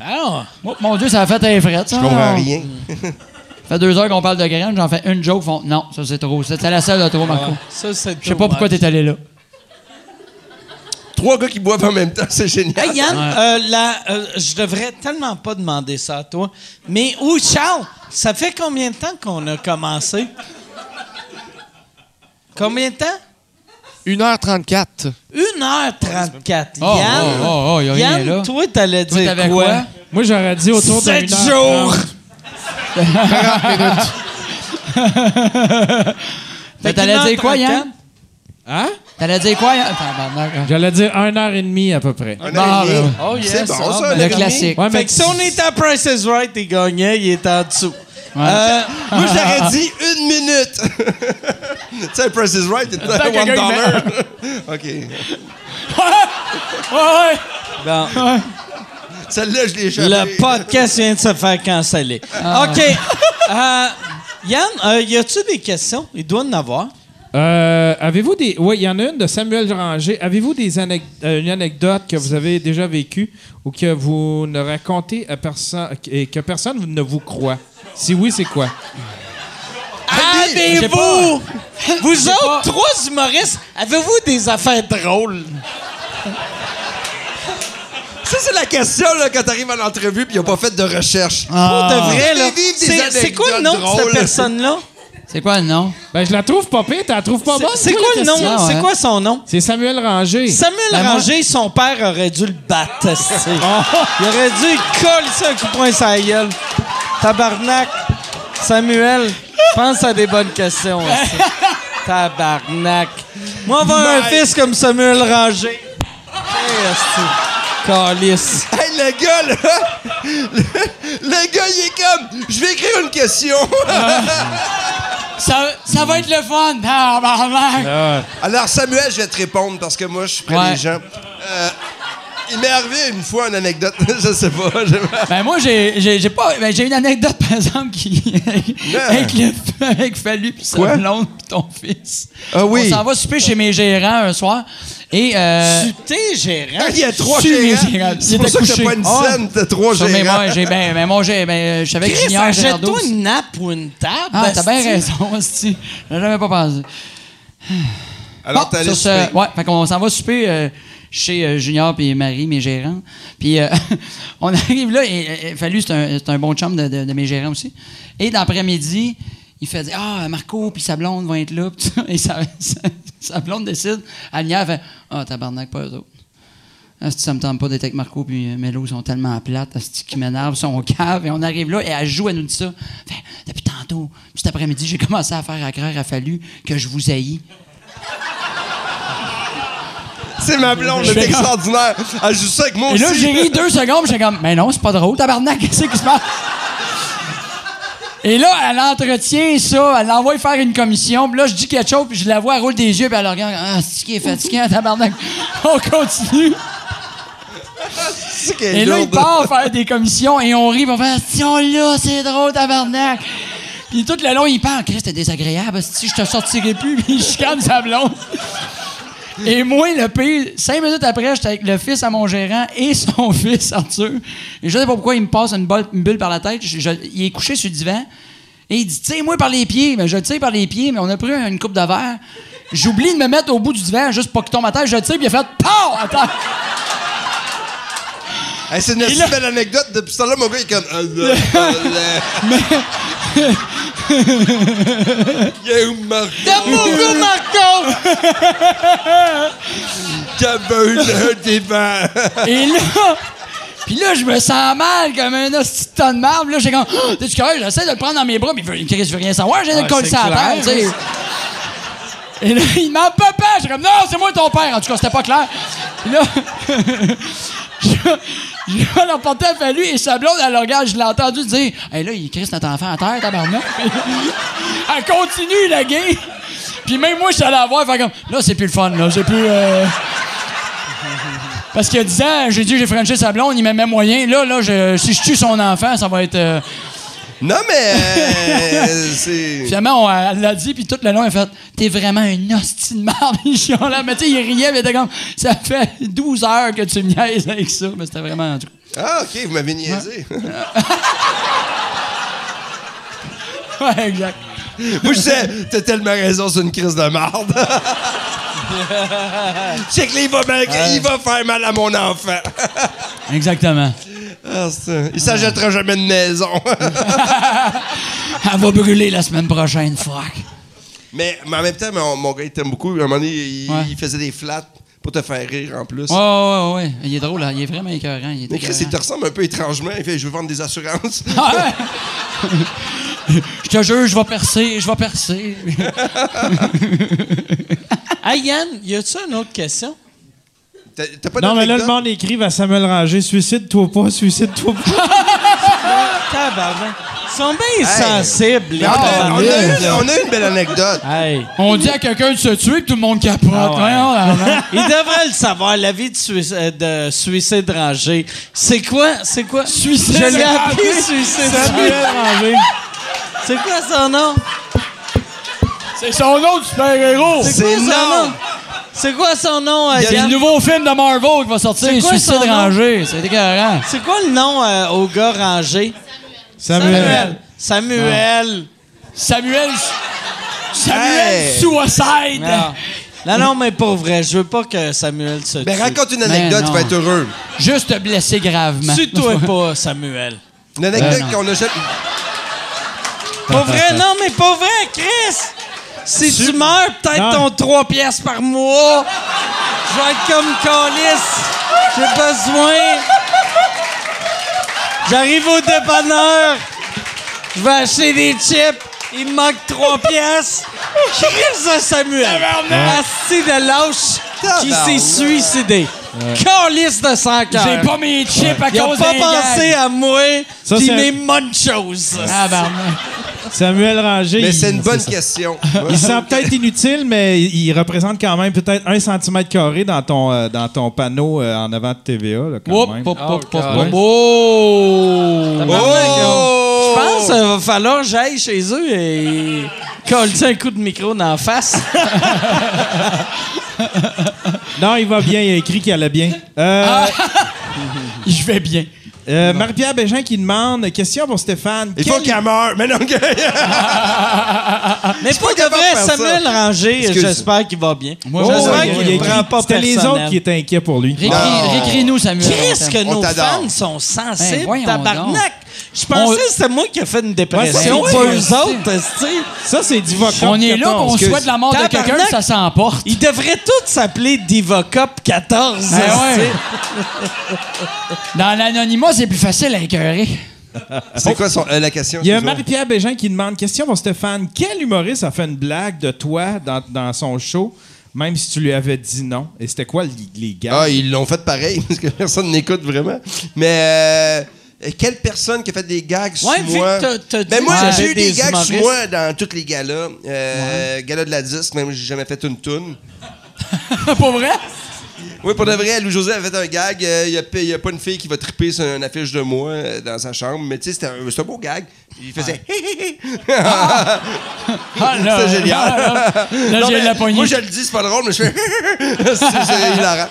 Ah! Oh, mon Dieu, ça a fait un fret, ça. Je comprends rien. Ça fait deux heures qu'on parle de graines, j'en fais une joke, font non, ça c'est trop. C'était la seule de trop, Marco. Ça, c'est Je sais pas pourquoi t'es allé là. Trois gars qui boivent en même temps, c'est génial. Hey Yann, euh, la- euh, je devrais tellement pas demander ça à toi. Mais où, Charles, ça fait combien de temps qu'on a commencé? Combien de temps? 1h34. 1h34. Oh, Yann, oh, oh, oh, y a rien Yann là. toi, t'allais dire t'avais quoi? quoi? Moi, j'aurais dit autour de 7 jours! T'allais dire quoi, Yann? Hein? T'allais dire quoi? hein? Hein? J'allais dire une heure et demie à peu près. Un an et demi. ben, Oh, yes. C'est bon, Ah, ça, ben, Le classique. Ouais, mais Fait que si on était à Price is Right, il gagnait, il était en dessous. Euh, Moi, j'aurais <laughs> dit une minute. <laughs> tu sais, Price is Right, it's Attends, one dollar. <laughs> OK. Ouais, ouais. bon. Celle-là, je l'ai échappée. Le podcast vient de se faire canceller. OK. Euh, Yann, euh, y a-tu des questions? Il doit en avoir. Euh, avez-vous des. Oui, il y en a une de Samuel Ranger. Avez-vous des anec- euh, une anecdote que vous avez déjà vécue ou que vous ne racontez à personne et que personne ne vous croit? Si oui, c'est quoi? Avez-vous, vous autres, trois humoristes, avez-vous des affaires drôles? Ça, c'est la question là, quand t'arrives à l'entrevue puis ils n'ont pas fait de recherche. Pour de vrai, là. C'est, c'est quoi le nom de cette personne-là? C'est quoi le nom? Ben, je la trouve pas pire, tu la trouves pas bonne? C'est, quoi le nom? question, C'est quoi son nom? C'est Samuel Ranger. Samuel Ben, moi- Ranger, son père aurait dû le battre. <laughs> Il aurait dû coller ça un coup de poing sur la gueule. Tabarnak. Samuel, pense à des bonnes questions. esti. <laughs> Tabarnak. Moi, avoir un fils comme Samuel Ranger. Calice. Hey, le gars, là, <laughs> le, le gars, il est comme, je vais écrire une question. Ça, ça va être le fun. Tabarnak. Alors, Samuel, je vais te répondre parce que moi, je suis près Ouais. des gens. Euh, il m'est arrivé une fois une anecdote, <laughs> je sais pas. je- Ben moi j'ai j'ai pas ben, j'ai une anecdote par exemple qui <laughs> avec le avec Fallu puis sa blonde puis ton fils. Ah oui. On s'en va souper chez mes gérants un soir et euh, Tu t'es gérant. Il y a trois gérants. gérants. C'est pour ça que t'as couché. pas une Ah. scène, t'as trois gérants. moi j'ai ben, ben moi j'ai ben je suis avec Chris, Junior achète-toi une nappe ou une table. Ah, t'as bien raison, hostie. J'ai jamais pas pensé. Alors, Bon, souper. ouais, fait qu'on s'en va souper euh, chez euh, Junior et Marie, mes gérants. Puis euh, <laughs> on arrive là, et, Fallu, c'est un, un bon chum de, de- de mes gérants aussi. Et d'après-midi, il fait Ah, Marco puis sa blonde vont être là. Et <laughs> sa, blonde décide, lumière, elle fait Ah, tabarnak, pas eux autres. Asti, ça me tente pas d'être avec Marco puis Mélo, ils sont tellement plates, asti, qui m'énervent, ils sont cave. Et on arrive là et elle joue, elle nous dit ça. Fait, depuis tantôt, cet après-midi, j'ai commencé à faire à croire à Fallu que je vous haïs. C'est ma blonde, Je c'est extraordinaire. Elle joue ça avec moi Et aussi. là, j'ai ri deux secondes, j'étais comme, mais non, c'est pas drôle, tabarnak, <laughs> qu'est-ce qui se passe? Et là, elle entretient ça, elle l'envoie faire une commission, puis là, je dis quelque chose, puis je la vois, elle roule des yeux, puis elle regarde, ah, c'est qui est fatiguant, tabarnak? <laughs> On continue. Et là, il part faire des commissions, et on rit, on fait, si on là, c'est drôle, tabarnak. Puis tout le long, il parle, Chris, c'était désagréable, si je te sortirai plus, <laughs> puis il chicane sa blonde. Et moi, le pire, cinq minutes après, j'étais avec le fils à mon gérant et son <laughs> fils, Arthur. Et je sais pas pourquoi il me passe une, bolle- une bulle par la tête. Je- je- il est couché sur le divan. Et il dit, tire-moi par les pieds. Mais je le tire par les pieds, mais on a pris une coupe de verre. J'oublie de me mettre au bout du divan juste pour qu'il tombe à terre. Je le tire, puis il a fait POW! à terre. Hey, c'est une là- belle anecdote. Depuis ce temps-là, mon gars, il est comme. <laughs> euh, <laughs> eu Marco T'as beaucoup, Marco! <laughs> eu le débat. <laughs> Et là, puis là, je me sens mal comme un de tonne de marbre. Là, j'ai comme, oh, <gasps> t'es-tu correct? J'essaie de le prendre dans mes bras, mais il veut, veut rien savoir. J'ai de le coller c'est ça à terre, tu sais. Et là, il m'en papa. J'ai comme, non, c'est moi ton père. En tout cas, c'était pas clair. Puis là, je, je vais l'emporter à Fallu et sa blonde, elle le regarde. Je l'ai entendu dire, hey, là, il crisse notre enfant à terre, tabarnak. <laughs> Elle continue, la gay. Puis même moi, je suis allé la voir, faire comme, là, c'est plus le fun, là. J'ai plus. euh, parce qu'il y a 10 ans, j'ai dit j'ai frenché sa blonde, il m'aimait moyen. Là, là, je- si je tue son enfant, ça va être. euh, Non, mais. euh, <laughs> c'est. Finalement, on, elle l'a dit, puis tout le long, elle a fait T'es vraiment un hostie de merde, <laughs> là. Mais tu sais, il riait, mais était comme Ça fait 12 heures que tu me niaises avec ça. Mais c'était vraiment. en tout cas. Ah, OK, vous m'avez niaisé. Ouais, <laughs> exact. Moi, je sais, t'as tellement raison, c'est une crise de marde. <laughs> C'est que là, il va, mal- il va faire mal à mon enfant. <laughs> Exactement. Ah, c'est- il s'achètera jamais de maison. <laughs> Elle va brûler la semaine prochaine, fuck. mais, mais en même temps, mon, mon gars, il t'aime beaucoup. À un moment donné, il, Ouais. il faisait des flats pour te faire rire en plus. Ouais, ouais, ouais. Il est drôle, là. Il est vraiment écœurant. Il est Mais Chris, il te ressemble un peu étrangement. Il fait Je veux vendre des assurances. Ah ouais? Je te jure, je vais percer, je vais percer. Hey, Yann, y a-tu une autre question? T'as t'as pas Non, mais là, le d'anecdote? monde écrit à Samuel Ranger Suicide-toi pas, suicide-toi pas. <laughs> Tabarnak. Ils sont bien Hey. sensibles, les on, a, on, tabarnak. a une, on a une belle anecdote. Hey. On dit à quelqu'un de se tuer que tout le monde capote. Ah ouais. Voyons, Armand. Il devrait le savoir, la vie de, suicide, de suicide rangé. C'est quoi? C'est quoi? Suicide Je l'ai appelé suicide Samuel rangé. Ranger. C'est quoi son nom? C'est son nom du super-héros. C'est C'est quoi son non. nom? C'est quoi son nom, euh, C'est le nouveau film de Marvel qui va sortir, C'est quoi Suicide son nom? rangé. C'est écœurant. C'est quoi le nom euh, au gars rangé? Samuel. Samuel. Samuel. Samuel Hey. Suicide. Non. non, non, mais pas vrai. Je veux pas que Samuel se Ben, tue. raconte une Ben anecdote, tu non. vas être heureux. Juste te blesser gravement. Tue-toi <laughs> pas, Samuel. Une anecdote non. qu'on a jamais. Pas vrai? Non, mais pas vrai, Chris! Si tu meurs, peut-être ton 3 pièces par mois. Je vais être comme Calis. J'ai besoin. J'arrive au dépanneur. Je vais acheter des chips. Il me manque 3 pièces. Chris de Samuel. Asti de lâche qui s'est suicidé. Calis de 100 J'ai pas mes chips à Il a cause pas pensé gag. à moi Ça, pis mes munchos. Ah, barnak. Samuel Ranger. Mais c'est une bonne ça. question. <laughs> Il sent peut-être inutile, mais il représente quand même peut-être un centimètre carré dans ton, euh, dans ton panneau euh, en avant de TVA. Là, quand même. Oh! Oh! Je pense qu'il va falloir que j'aille chez eux et coller un coup de micro dans la face. <laughs> Non, il va bien. Il a écrit qu'il allait bien. Euh, <laughs> Je vais bien. Euh, Marie-Pierre Bégin qui demande question pour Stéphane. Il Quel- faut qu'elle meure. Mais non, Mais <laughs> pas de capable vrai, de faire ça. Samuel Ranger, Excuse. j'espère qu'il va bien. Moi, Oh, j'espère il a- qu'il ne prend pas C'était les autres qui étaient inquiets pour lui. Récris-. Récris-nous, Samuel. Qu'est-ce que On nos t'adore. fans sont sensibles, Ben, voyons tabarnak! Je pensais que c'était moi qui ai fait une dépression, Ouais, pas eux autres. Ça, c'est Divocop. On est là, 14. on souhaite la mort de quelqu'un, ça s'emporte. Ils devraient tous s'appeler Divocop 14. Ben ouais. Dans l'anonymat, c'est plus facile à écœurer. C'est quoi son- euh, la question? Il y a? Marie-Pierre Bégin qui demande question pour Stéphane. Quel humoriste a fait une blague de toi dans, dans son show, même si tu lui avais dit non? Et c'était quoi les, les gars? Ah, ils l'ont fait pareil, <laughs> parce que personne n'écoute vraiment. Mais euh, quelle personne qui a fait des gags sur Ouais, moi? t'as Ben moi, j'ai eu des, gags sur moi dans tous les galas. Euh, Gala de la disque, même j'ai jamais fait une toune. <laughs> Pas vrai? Oui, pour de vrai, Louis-José avait fait un gag. Il n'y a, pas une fille qui va triper sur une affiche de moi euh, dans sa chambre. Mais tu sais, c'était un, beau gag. Il faisait hé hé hé. Ah, <laughs> là, C'est génial. Là, là, Non, j'ai mais la poignée. Moi, je le dis, c'est pas drôle, mais je fais. <laughs> c'est hilarant.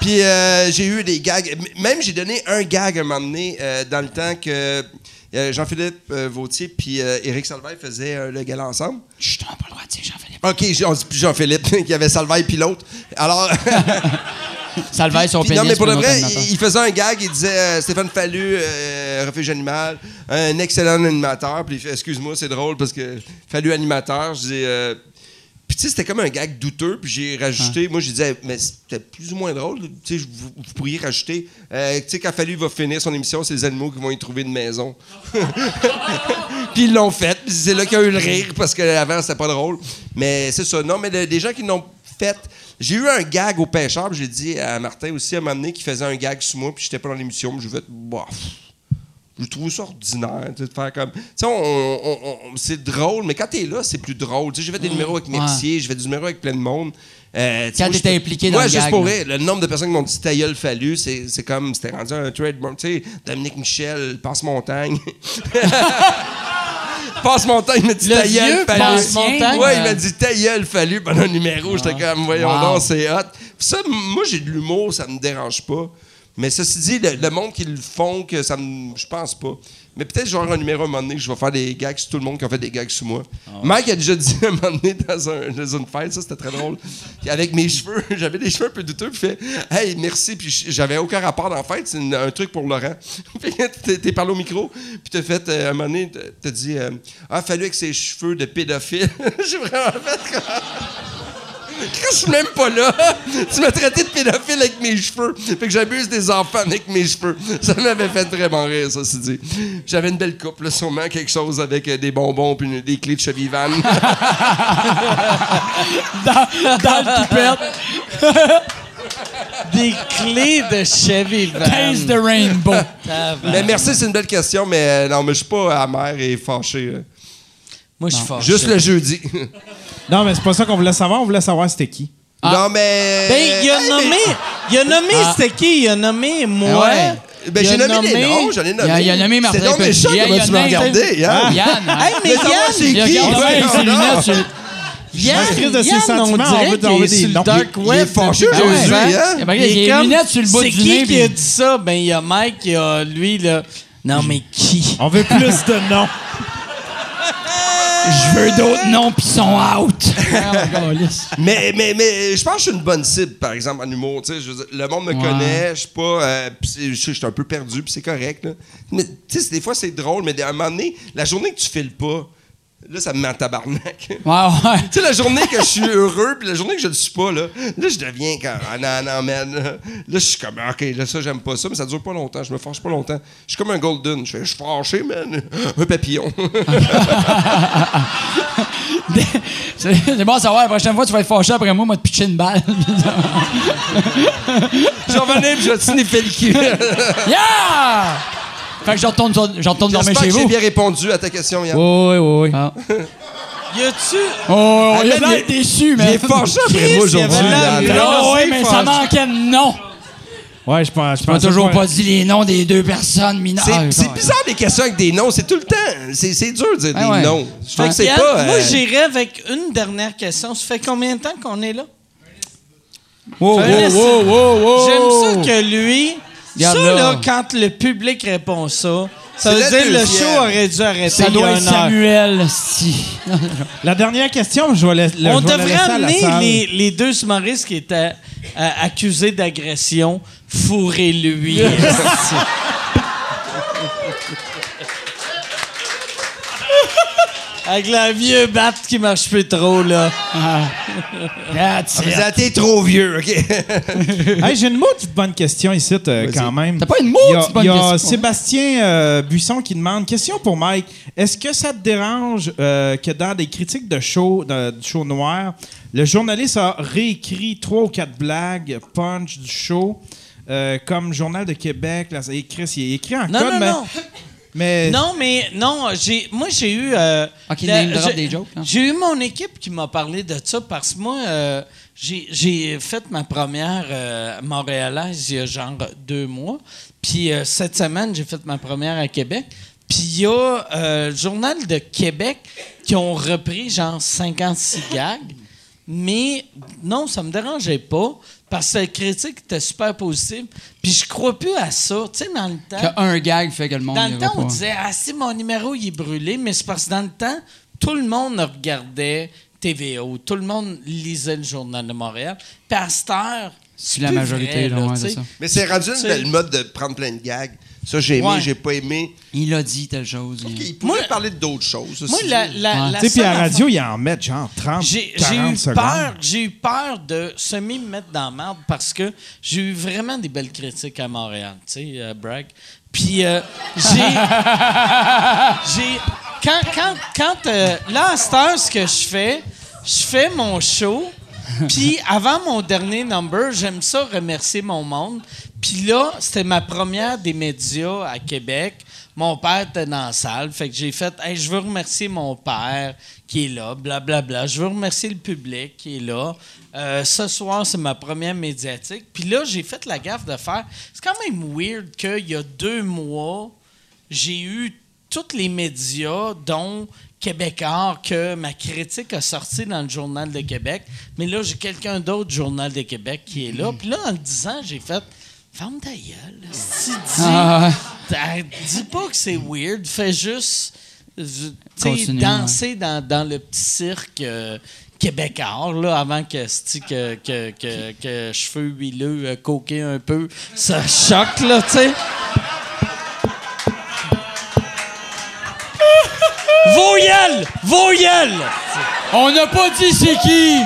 Puis euh, j'ai eu des gags. Même j'ai donné un gag à un moment donné euh, dans le temps que euh, Jean-Philippe euh, Vautier puis euh, Éric Salvaille faisaient euh, le gala ensemble. On n'a pas le droit de dire Jean-Philippe. OK, on dit plus Jean-Philippe, <laughs> qui avait Salvaille puis l'autre. Alors. <laughs> Salvaille, son non, mais pour le vrai, il, il faisait un gag, il disait euh, Stéphane Fallu, euh, refuge animal, un excellent animateur. Puis il Excuse-moi, c'est drôle parce que Fallu animateur, je dis. Puis tu sais, c'était comme un gag douteux, puis j'ai rajouté, moi je disais, mais c'était plus ou moins drôle, tu sais, vous, vous pourriez rajouter, euh, tu sais, quand Fallu va finir son émission, c'est les animaux qui vont y trouver une maison. <laughs> puis ils l'ont fait, puis c'est là qu'il y a eu le rire, parce qu'avant c'était pas drôle. Mais c'est ça, non, mais le- des gens qui l'ont fait, j'ai eu un gag au pêcheur, puis j'ai dit à Martin aussi à donné qui faisait un gag sur moi, puis j'étais pas dans l'émission, puis je vais bof. Je trouve ça ordinaire, tu sais, de faire comme. Tu sais, on- on- on- c'est drôle, mais quand t'es là, c'est plus drôle. Tu sais, j'ai fait des numéros avec. Mercier, j'ai fait des numéros avec plein de monde. Euh, Quand moi, t'étais peux- impliqué dans Moi, le juste gag, pour là. rire, le nombre de personnes qui m'ont dit ta gueule fallu, c'est c'est comme. C'était rendu un trademark. Tu sais, Dominique Michel, Passe-Montagne. <laughs> Passe-Montagne, il m'a dit ta gueule fallu. Passe-Montagne. Ouais, il m'a dit ta gueule fallu pendant un numéro. J'étais comme, voyons donc, c'est hot. Puis ça, moi, j'ai de l'humour, ça me dérange pas. Mais ceci dit, le, le monde qui le font, que ça me. Je pense pas. Mais peut-être genre un numéro à un moment donné que je vais faire des gags sur tout le monde qui a fait des gags sur moi. Mike a déjà <laughs> dit à un moment donné dans, un- dans une fête, ça c'était très drôle. Puis avec mes cheveux, <laughs> j'avais des cheveux un peu douteux, puis fait Hey, merci. Puis j'avais aucun rapport dans la fête, c'est un truc pour Laurent. <laughs> Puis t'es- parlé au micro, puis t'as fait, euh, à un moment donné, t'as- t'as dit euh, Ah, fallu avec ses cheveux de pédophile. J'ai vraiment fait comme. Je suis même pas là. <laughs> Tu m'as traité de pédophile avec mes cheveux. Fait que j'abuse des enfants avec mes cheveux. Ça m'avait fait vraiment rire, ça, c'est dit. J'avais une belle coupe, là, sûrement quelque chose avec euh, des bonbons puis une- des clés de cheville van. <laughs> Dans, dans le. <laughs> Des clés de Chevy Van. Taste the rainbow. mais merci, c'est une belle question, mais euh, non, mais je suis pas amer et fâché. là. Moi, je suis fort. Juste le jeudi. Non, mais c'est pas ça qu'on voulait savoir. On voulait savoir c'était qui. Non, mais. Ben, il a Hey, nommé. Il a nommé, Ah. c'était qui? Il a nommé moi. Ouais. mais- Ben, j'ai a nommé, des noms, j'en ai nommé. Il a- il a nommé Martin C'est donc méchant comment a tu m'as nommé- regardé, hein? Yann. hein? Hey, mais Yann, c'est Il qui? Ouais, lunettes sur- Yann, M'inscrire de ses Yann, sentiments, on veut qu'il envoyer est des sur le noms. dark Il est web. fâché aujourd'hui, ans. hein? Il a lunettes sur le bout C'est du qui nez. qui a puis- dit ça? Ben, il y a Mike, il y a lui, là. Non, mais qui? On veut plus de noms. <laughs> Je veux d'autres noms, puis ils sont out. <laughs> Mais, mais, mais je pense que je suis une bonne cible, par exemple, en humour. dire, le monde me Ouais. connaît, je suis pas. euh, je suis je suis un peu perdu, puis c'est correct. Là. Mais tu sais, des fois, c'est drôle, mais à un moment donné, la journée que tu files pas, là, ça me met en tabarnak. tu Ouais, ouais. sais, la journée que je suis heureux, puis la journée que je le suis pas, là, là, je deviens comme. Ah non, non, man. Là, je suis comme, OK, là, ça, j'aime pas ça, mais ça dure pas longtemps. Je me fâche pas longtemps. Je suis comme un golden. Je fais, je suis fâché, man. Un papillon. <laughs> C'est bon à savoir, la prochaine fois, tu vas être fâché après moi, moi, te pitcher une balle. je revenais, puis je vais te sniffer le cul. yeah! Fait que je retourne, sur- je retourne dormir chez que j'ai vous. bien répondu à ta question, Yann. Oui, oui, oui. Ah. Y a-tu. Oh, il a Ah, man, l'air il est- déçu, Il mais. est fâché après moi il aujourd'hui. Oh, oui, mais ça manquait de nom. Ouais, je pense. Je pensais toujours pas- dit les noms des deux personnes mineures. C'est bizarre des questions avec des noms, c'est tout le temps. C'est c'est dur de dire Ah des noms. Je trouve que c'est pas. Moi, euh, j'irais avec une dernière question. Ça fait combien de temps qu'on est là? Wow, wow, wow, wow. J'aime ça que lui. Regarde ça, là. là, quand le public répond ça, ça veut dire le show aurait dû arrêter Ça doit être. Samuel, si. <laughs> La dernière question, je vais la- On je vais la devrait laisser à la amener salle. les, les deux humoristes qui étaient euh, accusés d'agression, fourrez-lui. <laughs> Avec la vieux batte qui marche plus trop, là. That's mais it. ça, T'es trop vieux, OK? <laughs> Hey, J'ai une maudite bonne question ici, euh, quand même. T'as pas une maudite bonne il y a question? Sébastien euh, Buisson qui demande question pour Mike. Est-ce que ça te dérange euh, que dans des critiques de show, de- du show noir, le journaliste a réécrit trois ou quatre blagues punch du show euh, comme Journal de Québec? Là, Chris, il est écrit en Non, code, non, mais, non. Mais Non, mais non, j'ai, moi, j'ai eu. euh, Ok, la- name drop j'ai- des jokes, hein. J'ai eu mon équipe qui m'a parlé de ça parce que moi, euh, j'ai, j'ai fait ma première euh, montréalaise il y a genre deux mois. Puis euh, cette semaine, j'ai fait ma première à Québec. Puis il y a euh, le Journal de Québec qui ont repris genre 56 gags. Mais non, ça me dérangeait pas parce que la critique était super positive. Puis je crois plus à ça. Tu sais, dans le temps. Qu'un gag fait que le monde Dans le temps, on pas. disait Ah, si mon numéro il est brûlé, mais c'est parce que dans le temps, tout le monde regardait TVO, tout le monde lisait le Journal de Montréal. Puis à cette heure, Si la majorité, vrai, là, là, ouais, tu c'est sais. ça. Mais c'est rendu une belle mode de prendre plein de gags. Ça, j'ai aimé, Ouais. j'ai pas aimé. Il a dit telle chose. il- Il pourrait Moi- parler d'autres choses. Moi, aussi. la, la, tu sais, puis à la radio, ils en mettent genre 30, J'ai 40 j'ai eu secondes. peur, j'ai eu peur de semi me mettre dans la merde parce que j'ai eu vraiment des belles critiques à Montréal, tu sais, euh, brag. Puis euh, j'ai, <laughs> j'ai, quand, quand, quand, euh, là à cette heure, ce que je fais, je fais mon show. <laughs> Puis avant mon dernier number, j'aime ça remercier mon monde. Puis là, c'était ma première des médias à Québec. Mon père était dans la salle, fait que j'ai fait Hey, je veux remercier mon père qui est là, blablabla. Je veux remercier le public qui est là. Euh, ce soir, c'est ma première médiatique. Puis là, j'ai fait la gaffe de faire. C'est quand même weird qu'il y a deux mois, j'ai eu tous les médias, dont Québécois, que ma critique a sorti dans le Journal de Québec. Mais là, j'ai quelqu'un d'autre du Journal de Québec qui est là. Puis là, en le disant, j'ai fait Ferme ta gueule. Si dis, Ah, dis pas que c'est weird. Fais juste danser dans, dans le petit cirque euh, québécois, là, avant que, que, que, que cheveux huileux, euh, coqués un peu, ça choque, là, tu sais. Vos gueules! On n'a pas dit c'est qui!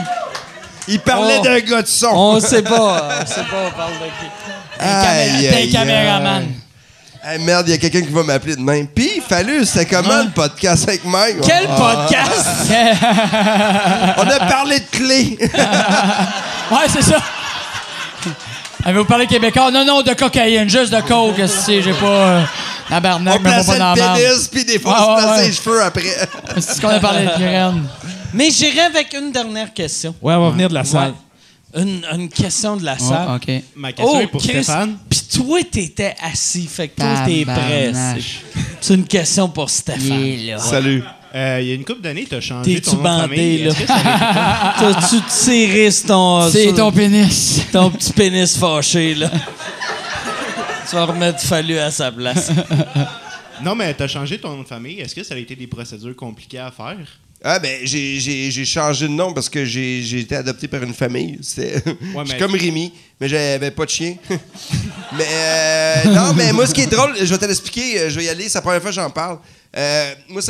Il parlait Oh. d'un gars de son. On sait pas. On sait pas, on parle de qui. Aïe, aïe, caméraman. aïe. Hey, merde, il y a quelqu'un qui va m'appeler demain. Puis, fallu, c'était comment le podcast avec Mike? Quel Ah. podcast! <laughs> On a parlé de clés. <laughs> Ouais, c'est ça. Avez-vous parlé québécois? Non, non, de cocaïne, juste de coke, si j'ai pas. Euh, tabarnak, On mais pas plaçait dans le pénis, puis des fois, on ouais, se plaçait ouais. les cheveux après. C'est ce qu'on a parlé de Irène. Mais j'irai avec une dernière question. Ouais, on va venir de la salle. Une, une question de la salle. Oh, OK. Ma question est pour Oh, Chris, Stéphane. Puis toi, t'étais assis. Fait que toi, t'es prêt. C'est- une question pour Stéphane. Il est là. Salut. Euh, il y a une couple d'années, tu as changé T'es-tu ton nom de bandé, famille. là? <laughs> T'as-tu tiré ton, C'est sur ton pénis. ton petit pénis fâché, là? Tu vas remettre Fallu à sa place. <laughs> Non, mais tu as changé ton nom de famille. Est-ce que ça a été des procédures compliquées à faire? Ah ben j'ai- changé de nom parce que j'ai j'ai été adopté par une famille. <laughs> Mais- comme Rémi, mais j'avais pas de chien. <laughs> mais euh, non, mais moi ce qui est drôle, je vais te l'expliquer, euh, je vais y aller, c'est la première fois que j'en parle. Euh, moi,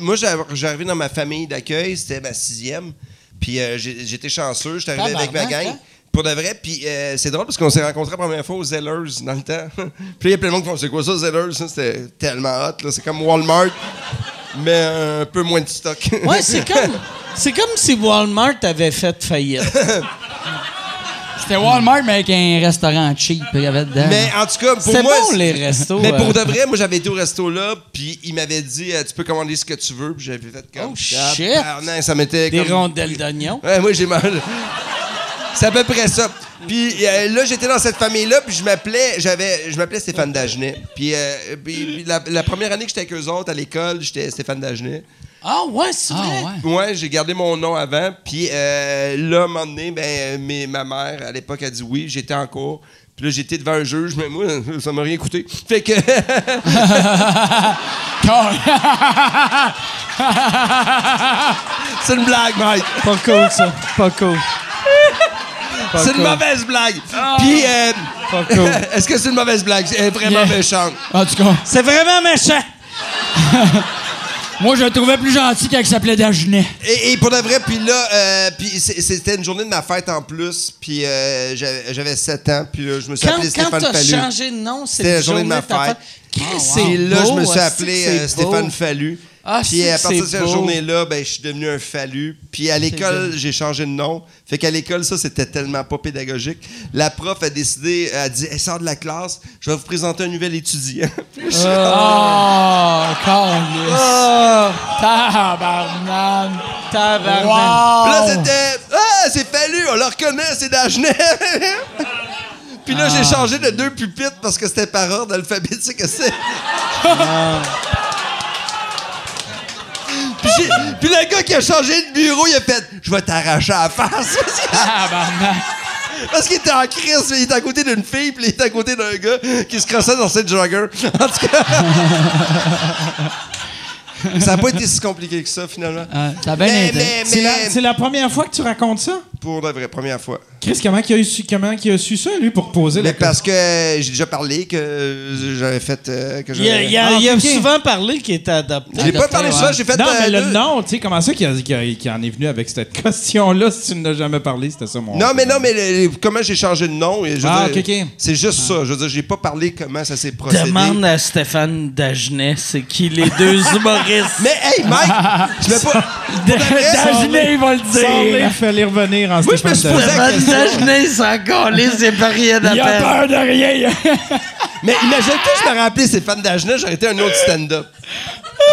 moi arrivé dans ma famille d'accueil, c'était ma sixième. Puis euh, j'étais chanceux, j'étais arrivé avec ma gang. hein? Pour de vrai, puis euh, c'est drôle parce qu'on s'est rencontrés la première fois aux Zellers dans le temps. <laughs> puis il y a plein de monde qui font C'est quoi ça, Zellers? C'était tellement hot, là. C'est comme Walmart, mais un peu moins de stock. <laughs> Ouais, c'est comme, c'est comme si Walmart avait fait faillite. <laughs> C'était Walmart, mais avec un restaurant cheap. Il y avait dedans. Mais en tout cas, pour moi. bon, les restos. Mais euh. pour de vrai, moi, j'avais été au resto là, puis il m'avait dit euh, Tu peux commander ce que tu veux, puis j'avais fait comme. Oh, shit. Tabarnak, ça m'était Des comme. rondelles d'oignon. Ouais, moi, j'ai mal. C'est à peu près ça. Puis euh, là, j'étais dans cette famille-là, puis je m'appelais, j'avais, je m'appelais Stéphane Dagenet. Puis, euh, puis- la, la première année que j'étais avec eux autres à l'école, j'étais Stéphane Dagenet. Ah, ouais, c'est Ah, vrai? ouais. Ouais, j'ai gardé mon nom avant. Puis euh, là, à un moment donné, ben, mes- ma mère, à l'époque, a dit oui. J'étais en cours. Puis là, j'étais devant un juge, mais moi, ça m'a rien coûté. Fait que. <laughs> <laughs> c'est une blague, Mike. Pas cool, ça. Pas cool. C'est une mauvaise blague. Puis, euh, Pas cool. <laughs> est-ce que c'est une mauvaise blague? Elle est vraiment Yeah. méchante. En tout cas, C'est vraiment méchant. <laughs> moi, je le trouvais plus gentil quand il s'appelait Dagenet. Et, et pour de vrai, puis là, euh, puis c'est- c'était une journée de ma fête en plus. Puis euh, j'avais j'avais 7 ans. Puis là, je me suis Quand, appelé quand Stéphane t'as Fallu. changé de nom, C'était c'était la journée de ma fête. Chris, Ah, c'est Et là, je me suis hostie appelé euh, c'est Stéphane. Fallu. Ah, Puis à partir de cette journée-là, ben, je suis devenu un fallu. Puis à l'école, j'ai changé de nom. Fait qu'à l'école, ça, c'était tellement pas pédagogique. La prof a décidé, elle a dit hey, sors de la classe, je vais vous présenter un nouvel étudiant. Oh, câlisse. Oh, Tabarnak. tabarnak. Wow. Là, c'était Ah, c'est fallu, on le reconnaît, c'est Dagenet. <laughs> Puis là, Ah. j'ai changé de deux pupitres parce que c'était par ordre alphabétique. c'est- Ah. Puis, le gars qui a changé de bureau, il a fait Je vais t'arracher à la face. Tabarnak. Parce qu'il était en crise, il était à côté d'une fille, puis il était à côté d'un gars qui se crossait dans cette jogger. En tout cas. Ça n'a pas été si compliqué que ça, finalement. Ah, ça a bien Mais, été. mais, C'est la, mais, c'est la première fois que tu racontes ça? pour la vraie première fois. Chris, comment il a, eu su, comment il a su ça, lui, pour poser Mais la parce que j'ai déjà parlé que j'avais fait. euh, que Il a, j'avais- il a- Ah, il a ok. souvent parlé qu'il était adopté. Je l'ai pas parlé de ouais. ça, j'ai fait. Non, mais euh, le deux- nom, tu sais, comment ça qu'il a- qu'il en est venu avec cette <laughs> question-là si tu n'as jamais parlé? C'était ça mon. Non, mais non, mais le- comment j'ai changé de nom? et je Ah, dire, ok, ok. C'est juste ça. Je veux dire, j'ai pas parlé comment ça s'est procédé. Demande à Stéphane Dagenet, c'est qui les deux humoristes. <laughs> Mais hey, Mike, je mets pas. <laughs> Dagenet, il va le dire. il fallait revenir en Moi, je me suis posé la question. Dagenet, les c'est pas rien Il a d'appel. peur de rien. <laughs> Mais imagine que je m'aurais appelé Stéphane Dagenet, j'aurais été un autre stand-up.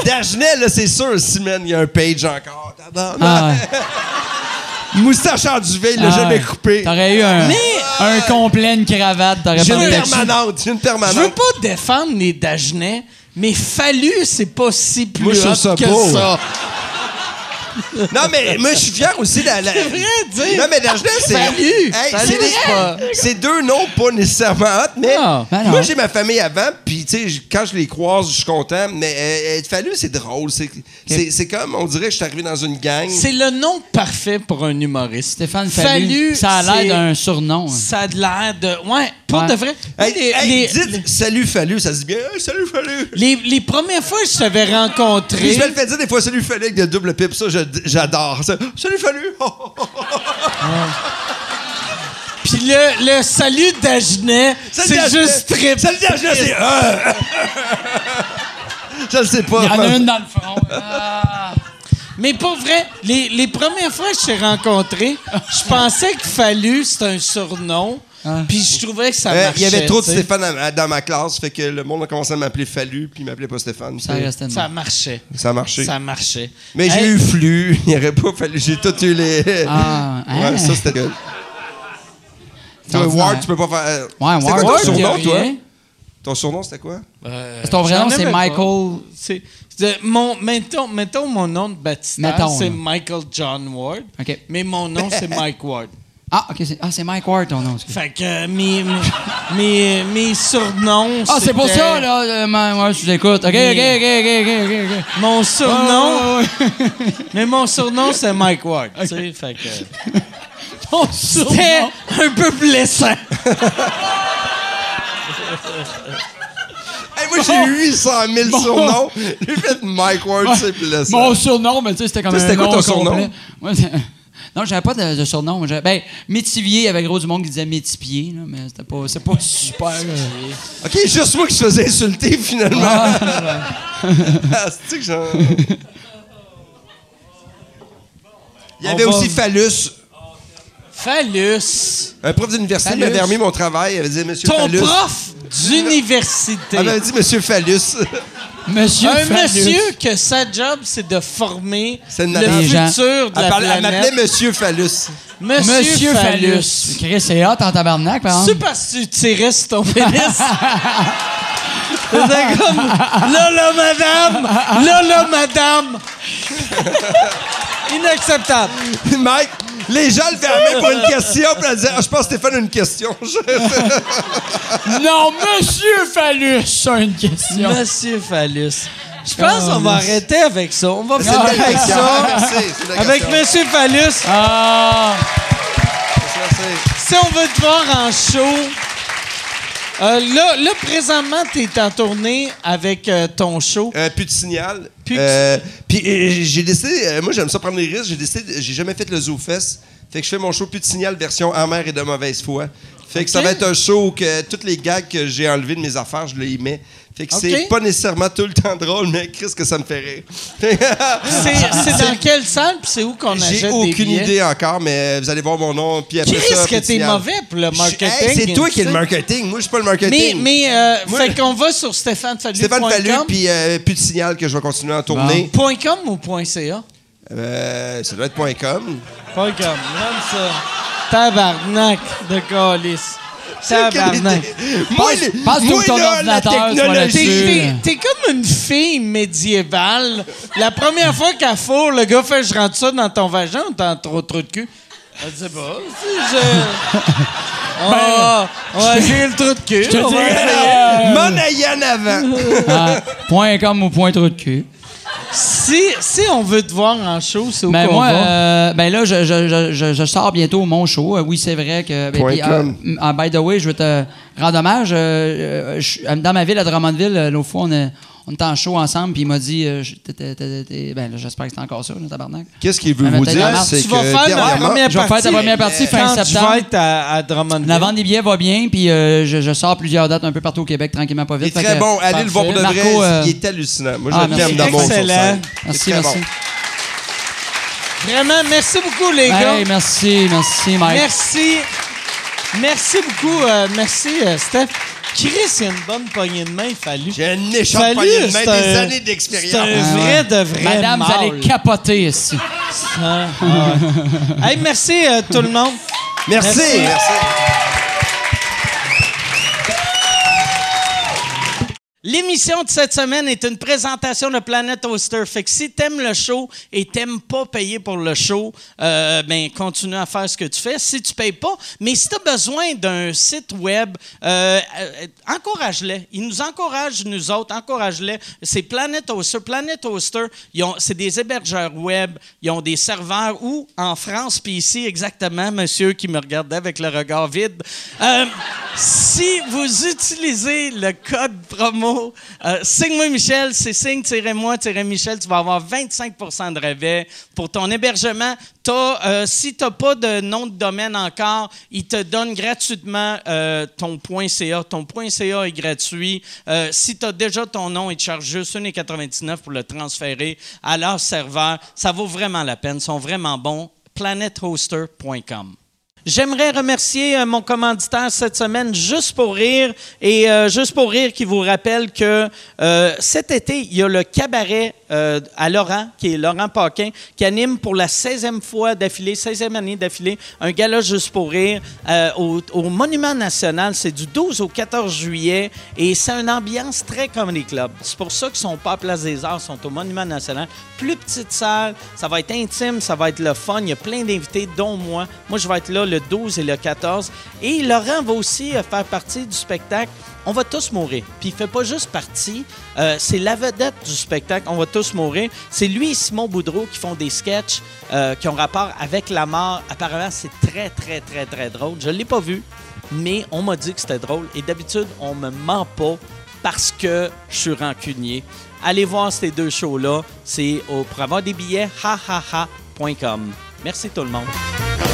Dagenet, là, c'est sûr, Simon, il y a un page encore. Ah. <laughs> Moustache en duvet, il l'a Ah, jamais coupé. T'aurais eu un, Mais- un complet, une cravate. T'aurais J'ai pas une de permanente, j'ai une Je veux permanente. pas défendre les Dagenet, mais Fallu, c'est pas si plus Moi, je trouve hot ça que beau. ça. <laughs> Non, mais moi, je suis fier aussi de la. la- <laughs> C'est vrai, dis. Non, mais c'est. Salut! Hey, Salut, c'est des- c'est pas- C'est deux noms pas nécessairement hot, mais. Ben non. moi, j'ai ma famille avant, puis, tu sais, j- quand je les croise, je suis content, mais euh, être fallu, c'est drôle. C'est c'est- c'est comme, on dirait que je suis arrivé dans une gang. C'est le nom parfait pour un humoriste. Stéphane Fallu. Ça a c'est- l'air d'un surnom. hein. Ça a de l'air de. Ouais, pour Ouais. de vrai. Hey, Les- hey, les, dites salut fallu, ça se dit bien. Hey, salut fallu. les, les premières fois que je t'avais Puis rencontré. je vais le faire dire des fois salut fallu avec de double pipe, ça je- j'adore. Ça, Salut fallu. <laughs> Puis le, le salut d'Agenet, c'est juste très... Salut Dagenet, c'est. <laughs> Je le sais pas. Il y en a une dans le front. Ah. Mais pour vrai, les, les premières fois que je t'ai rencontré, je pensais que Fallu, c'était un surnom. Puis je trouvais que ça Euh, marchait. il y avait trop de. Stéphane à- dans ma classe, fait que le monde a commencé à m'appeler Fallu, puis il m'appelait pas Stéphane. Ça C'est- restait de Ça même. marchait. Ça a marché. Ça marchait. Mais j'ai Hey, eu Flu, <laughs> il n'y aurait pas fallu. J'ai tout eu les. Ah, hein? Ouais, ça c'était good. Toi, ordinaire. Ward, tu peux pas faire. euh, Ouais, C'était Ward, quoi ton il y a surnom, toi? rien. Ton surnom, c'était quoi? euh, Ton vrai j'en nom, c'est pas. Michael. C'est, mon, mettons, mettons mon nom de baptistère, Mettons, c'est là. Michael John Ward. OK. Mais mon nom, c'est <laughs> Mike Ward. Ah, OK. c'est- Ah, c'est Mike Ward, ton nom. Fait que euh, mes, mes, mes, surnoms. Ah, c'est pour c'était- ça, là. euh, ouais, je vous écoute. OK, OK, OK, OK, OK, OK. Mon surnom? Mais mon surnom, c'est Mike Ward. tu sais, fait que. <laughs> Ton C'était surnom. un peu blessant. Hey, moi, j'ai eu 800 000 surnoms. J'ai fait Mike Ward, c'est blessant. Mon surnom, mais tu sais, c'était comme Toi, un c'était quoi ton surnom? Moi, non, j'avais pas de, de surnom. Ben, Métivier, avec gros du monde qui disait Métipier, là, mais c'était pas, c'est pas <laughs> super. là. Ok, juste moi qui se faisais insulter finalement. Ah, <laughs> c'est que j'en. Il y avait aussi Phallus. Phallus. Un prof d'université Phallus. m'avait remis mon travail. Il avait dit Monsieur Ton Phallus. prof d'université. Elle m'avait dit Monsieur Phallus. Monsieur Un Phallus. monsieur que sa job, c'est de former le gens. futur de Elle, la parlait- elle planète. m'appelait Monsieur Phallus. Monsieur, Monsieur Phallus. Phallus. Chris, c'est hot en tabarnak, par C'est exemple. parce que tu tirais sur ton pénis. <laughs> C'était comme là, là, madame! Là, là, madame! <laughs> Inacceptable. Mike, les gens le fermaient pour une question, puis elle disait ah, Je pense que Stéphane a une question. <laughs> Non, Monsieur Phallus, a une question. Monsieur Phallus. Je pense qu'on va arrêter avec ça. On va finir avec question. ça. Avec. Monsieur Phallus. Ah! Merci. Si on veut te voir en show, euh, là, là, présentement, tu es en tournée avec euh, ton show. Euh, plus de signal. Euh, Puis euh, j'ai décidé, euh, moi j'aime ça prendre des risques, j'ai décidé, j'ai jamais fait le Zoo Fest. Fait que je fais mon show plus de signal version amère et de mauvaise foi. Fait que ça va être un show que toutes les gags que j'ai enlevés de mes affaires, je les mets. Fait que c'est pas nécessairement tout le temps drôle, mais Chris que ça me fait rire. C'est <laughs> dans quelle salle puis c'est où qu'on achète J'ai aucune idée encore, mais vous allez voir mon nom. Puis après Chris, ça, que t'es mauvais pour le marketing. Hey, c'est toi qui es le marketing. Moi, je suis pas le Mais, marketing. mais euh, Moi- fait qu'on va sur stéphanefallu.com. Stéphane Fallu, puis euh, plus de signal que je vais continuer à tourner. Point .com ou point .ca? Euh, ça doit être point .com. Point .com. Ça. Tabarnak de calice. Tabarnak. Moi, Passe- moi, ton là, ordinateur, la tu vas là-dessus. technologie. T'es, comme une fille médiévale. La première fois qu'elle fourre, le gars fait Je rentre ça dans ton vagin ou t'as trop, trop de cul? Elle dit pas. Si je. Ah, ouais, j'ai le trou de cul. te on va essayer. M'en aille en avant. Ah, point com ou point trou de cul. Si, si on veut te voir en show, c'est où Ben qu'on moi, va? euh, ben là, je, je, je, je, je sors bientôt mon show. Euh, oui, c'est vrai que. ben, com. euh, by the way, je veux te rendre hommage. euh, dans ma ville, à Drummondville, l'autre fois, on, est- on était en show ensemble, puis il m'a dit. euh, ben là, j'espère que c'est encore ça, là, tabarnak. Qu'est-ce qu'il veut vous dire? C'est tu que vas faire la dernièrement- Je vais faire ta première partie fin quand septembre. tu vas être à, à Drummondville. La vente des billets va bien, puis euh, je, je sors plusieurs dates un peu partout au Québec, tranquillement, pas Il est vite. Très que- bon. Allez le voir pour de Marco, vrai. euh, Il est hallucinant. Moi, je ah, le merci. t'aime d'amour sur Excellent. scène. Merci, merci. bon. Vraiment, merci beaucoup, les gars. Hey, merci, merci, Mike. Merci. Merci beaucoup. euh, merci, euh, Steph. Chris, il y a une bonne poignée de main, fallu. J'ai une méchante Fallu, poignée de main, c'est des un- années C'est d'expérience. un Ah, vrai de vrai Madame, vous allez capoter ici. Ah, ah. hey, merci euh, tout le monde. Merci. Merci. Merci. L'émission de cette semaine est une présentation de Planet Oster. Fait que si t'aimes le show et t'aimes pas payer pour le show, euh, ben continue à faire ce que tu fais. Si tu payes pas, mais si t'as besoin d'un site web, euh, euh, encourage-les. Ils nous encouragent, nous autres, encourage-les. C'est Planet Oster. Planet Oster, c'est des hébergeurs web. Ils ont des serveurs où, en France, puis ici exactement, monsieur qui me regardait avec le regard vide. Euh, si vous utilisez le code promo euh, Signe-moi Michel, c'est signe-moi-michel, tu vas avoir 25% de rabais pour ton hébergement. Euh, si tu n'as pas de nom de domaine encore, ils te donnent gratuitement euh, ton .ca. Ton .ca est gratuit. Si tu as déjà ton nom, ils te chargent juste 1,99 pour le transférer à leur serveur. Ça vaut vraiment la peine. Ils sont vraiment bons. planethoster.com. J'aimerais remercier euh, mon commanditaire cette semaine, Juste pour rire, et euh, Juste pour rire qui vous rappelle que euh, cet été, il y a le cabaret à Laurent, qui est Laurent Paquin, qui anime pour la 16e fois d'affilée, 16e année d'affilée, un gala Juste pour rire au, Monument National. C'est du 12 au 14 juillet, et c'est une ambiance très Comedy Club. C'est pour ça qu'ils sont pas à Place des Arts, ils sont au Monument National. Plus petite salle, ça va être intime, ça va être le fun. Il y a plein d'invités, dont moi. Moi, je vais être là le 12 et le 14. Et Laurent va aussi euh, faire partie du spectacle On va tous mourir. Puis il fait pas juste partie, euh, c'est la vedette du spectacle On va tous mourir. C'est lui et Simon Boudreau qui font des sketchs euh, qui ont rapport avec la mort. Apparemment, c'est très, très, très, très drôle. Je l'ai pas vu, mais on m'a dit que c'était drôle. Et d'habitude, on me ment pas parce que je suis rancunier. Allez voir ces deux shows-là. C'est au- pour des billets, hahaha.com. Merci tout le monde.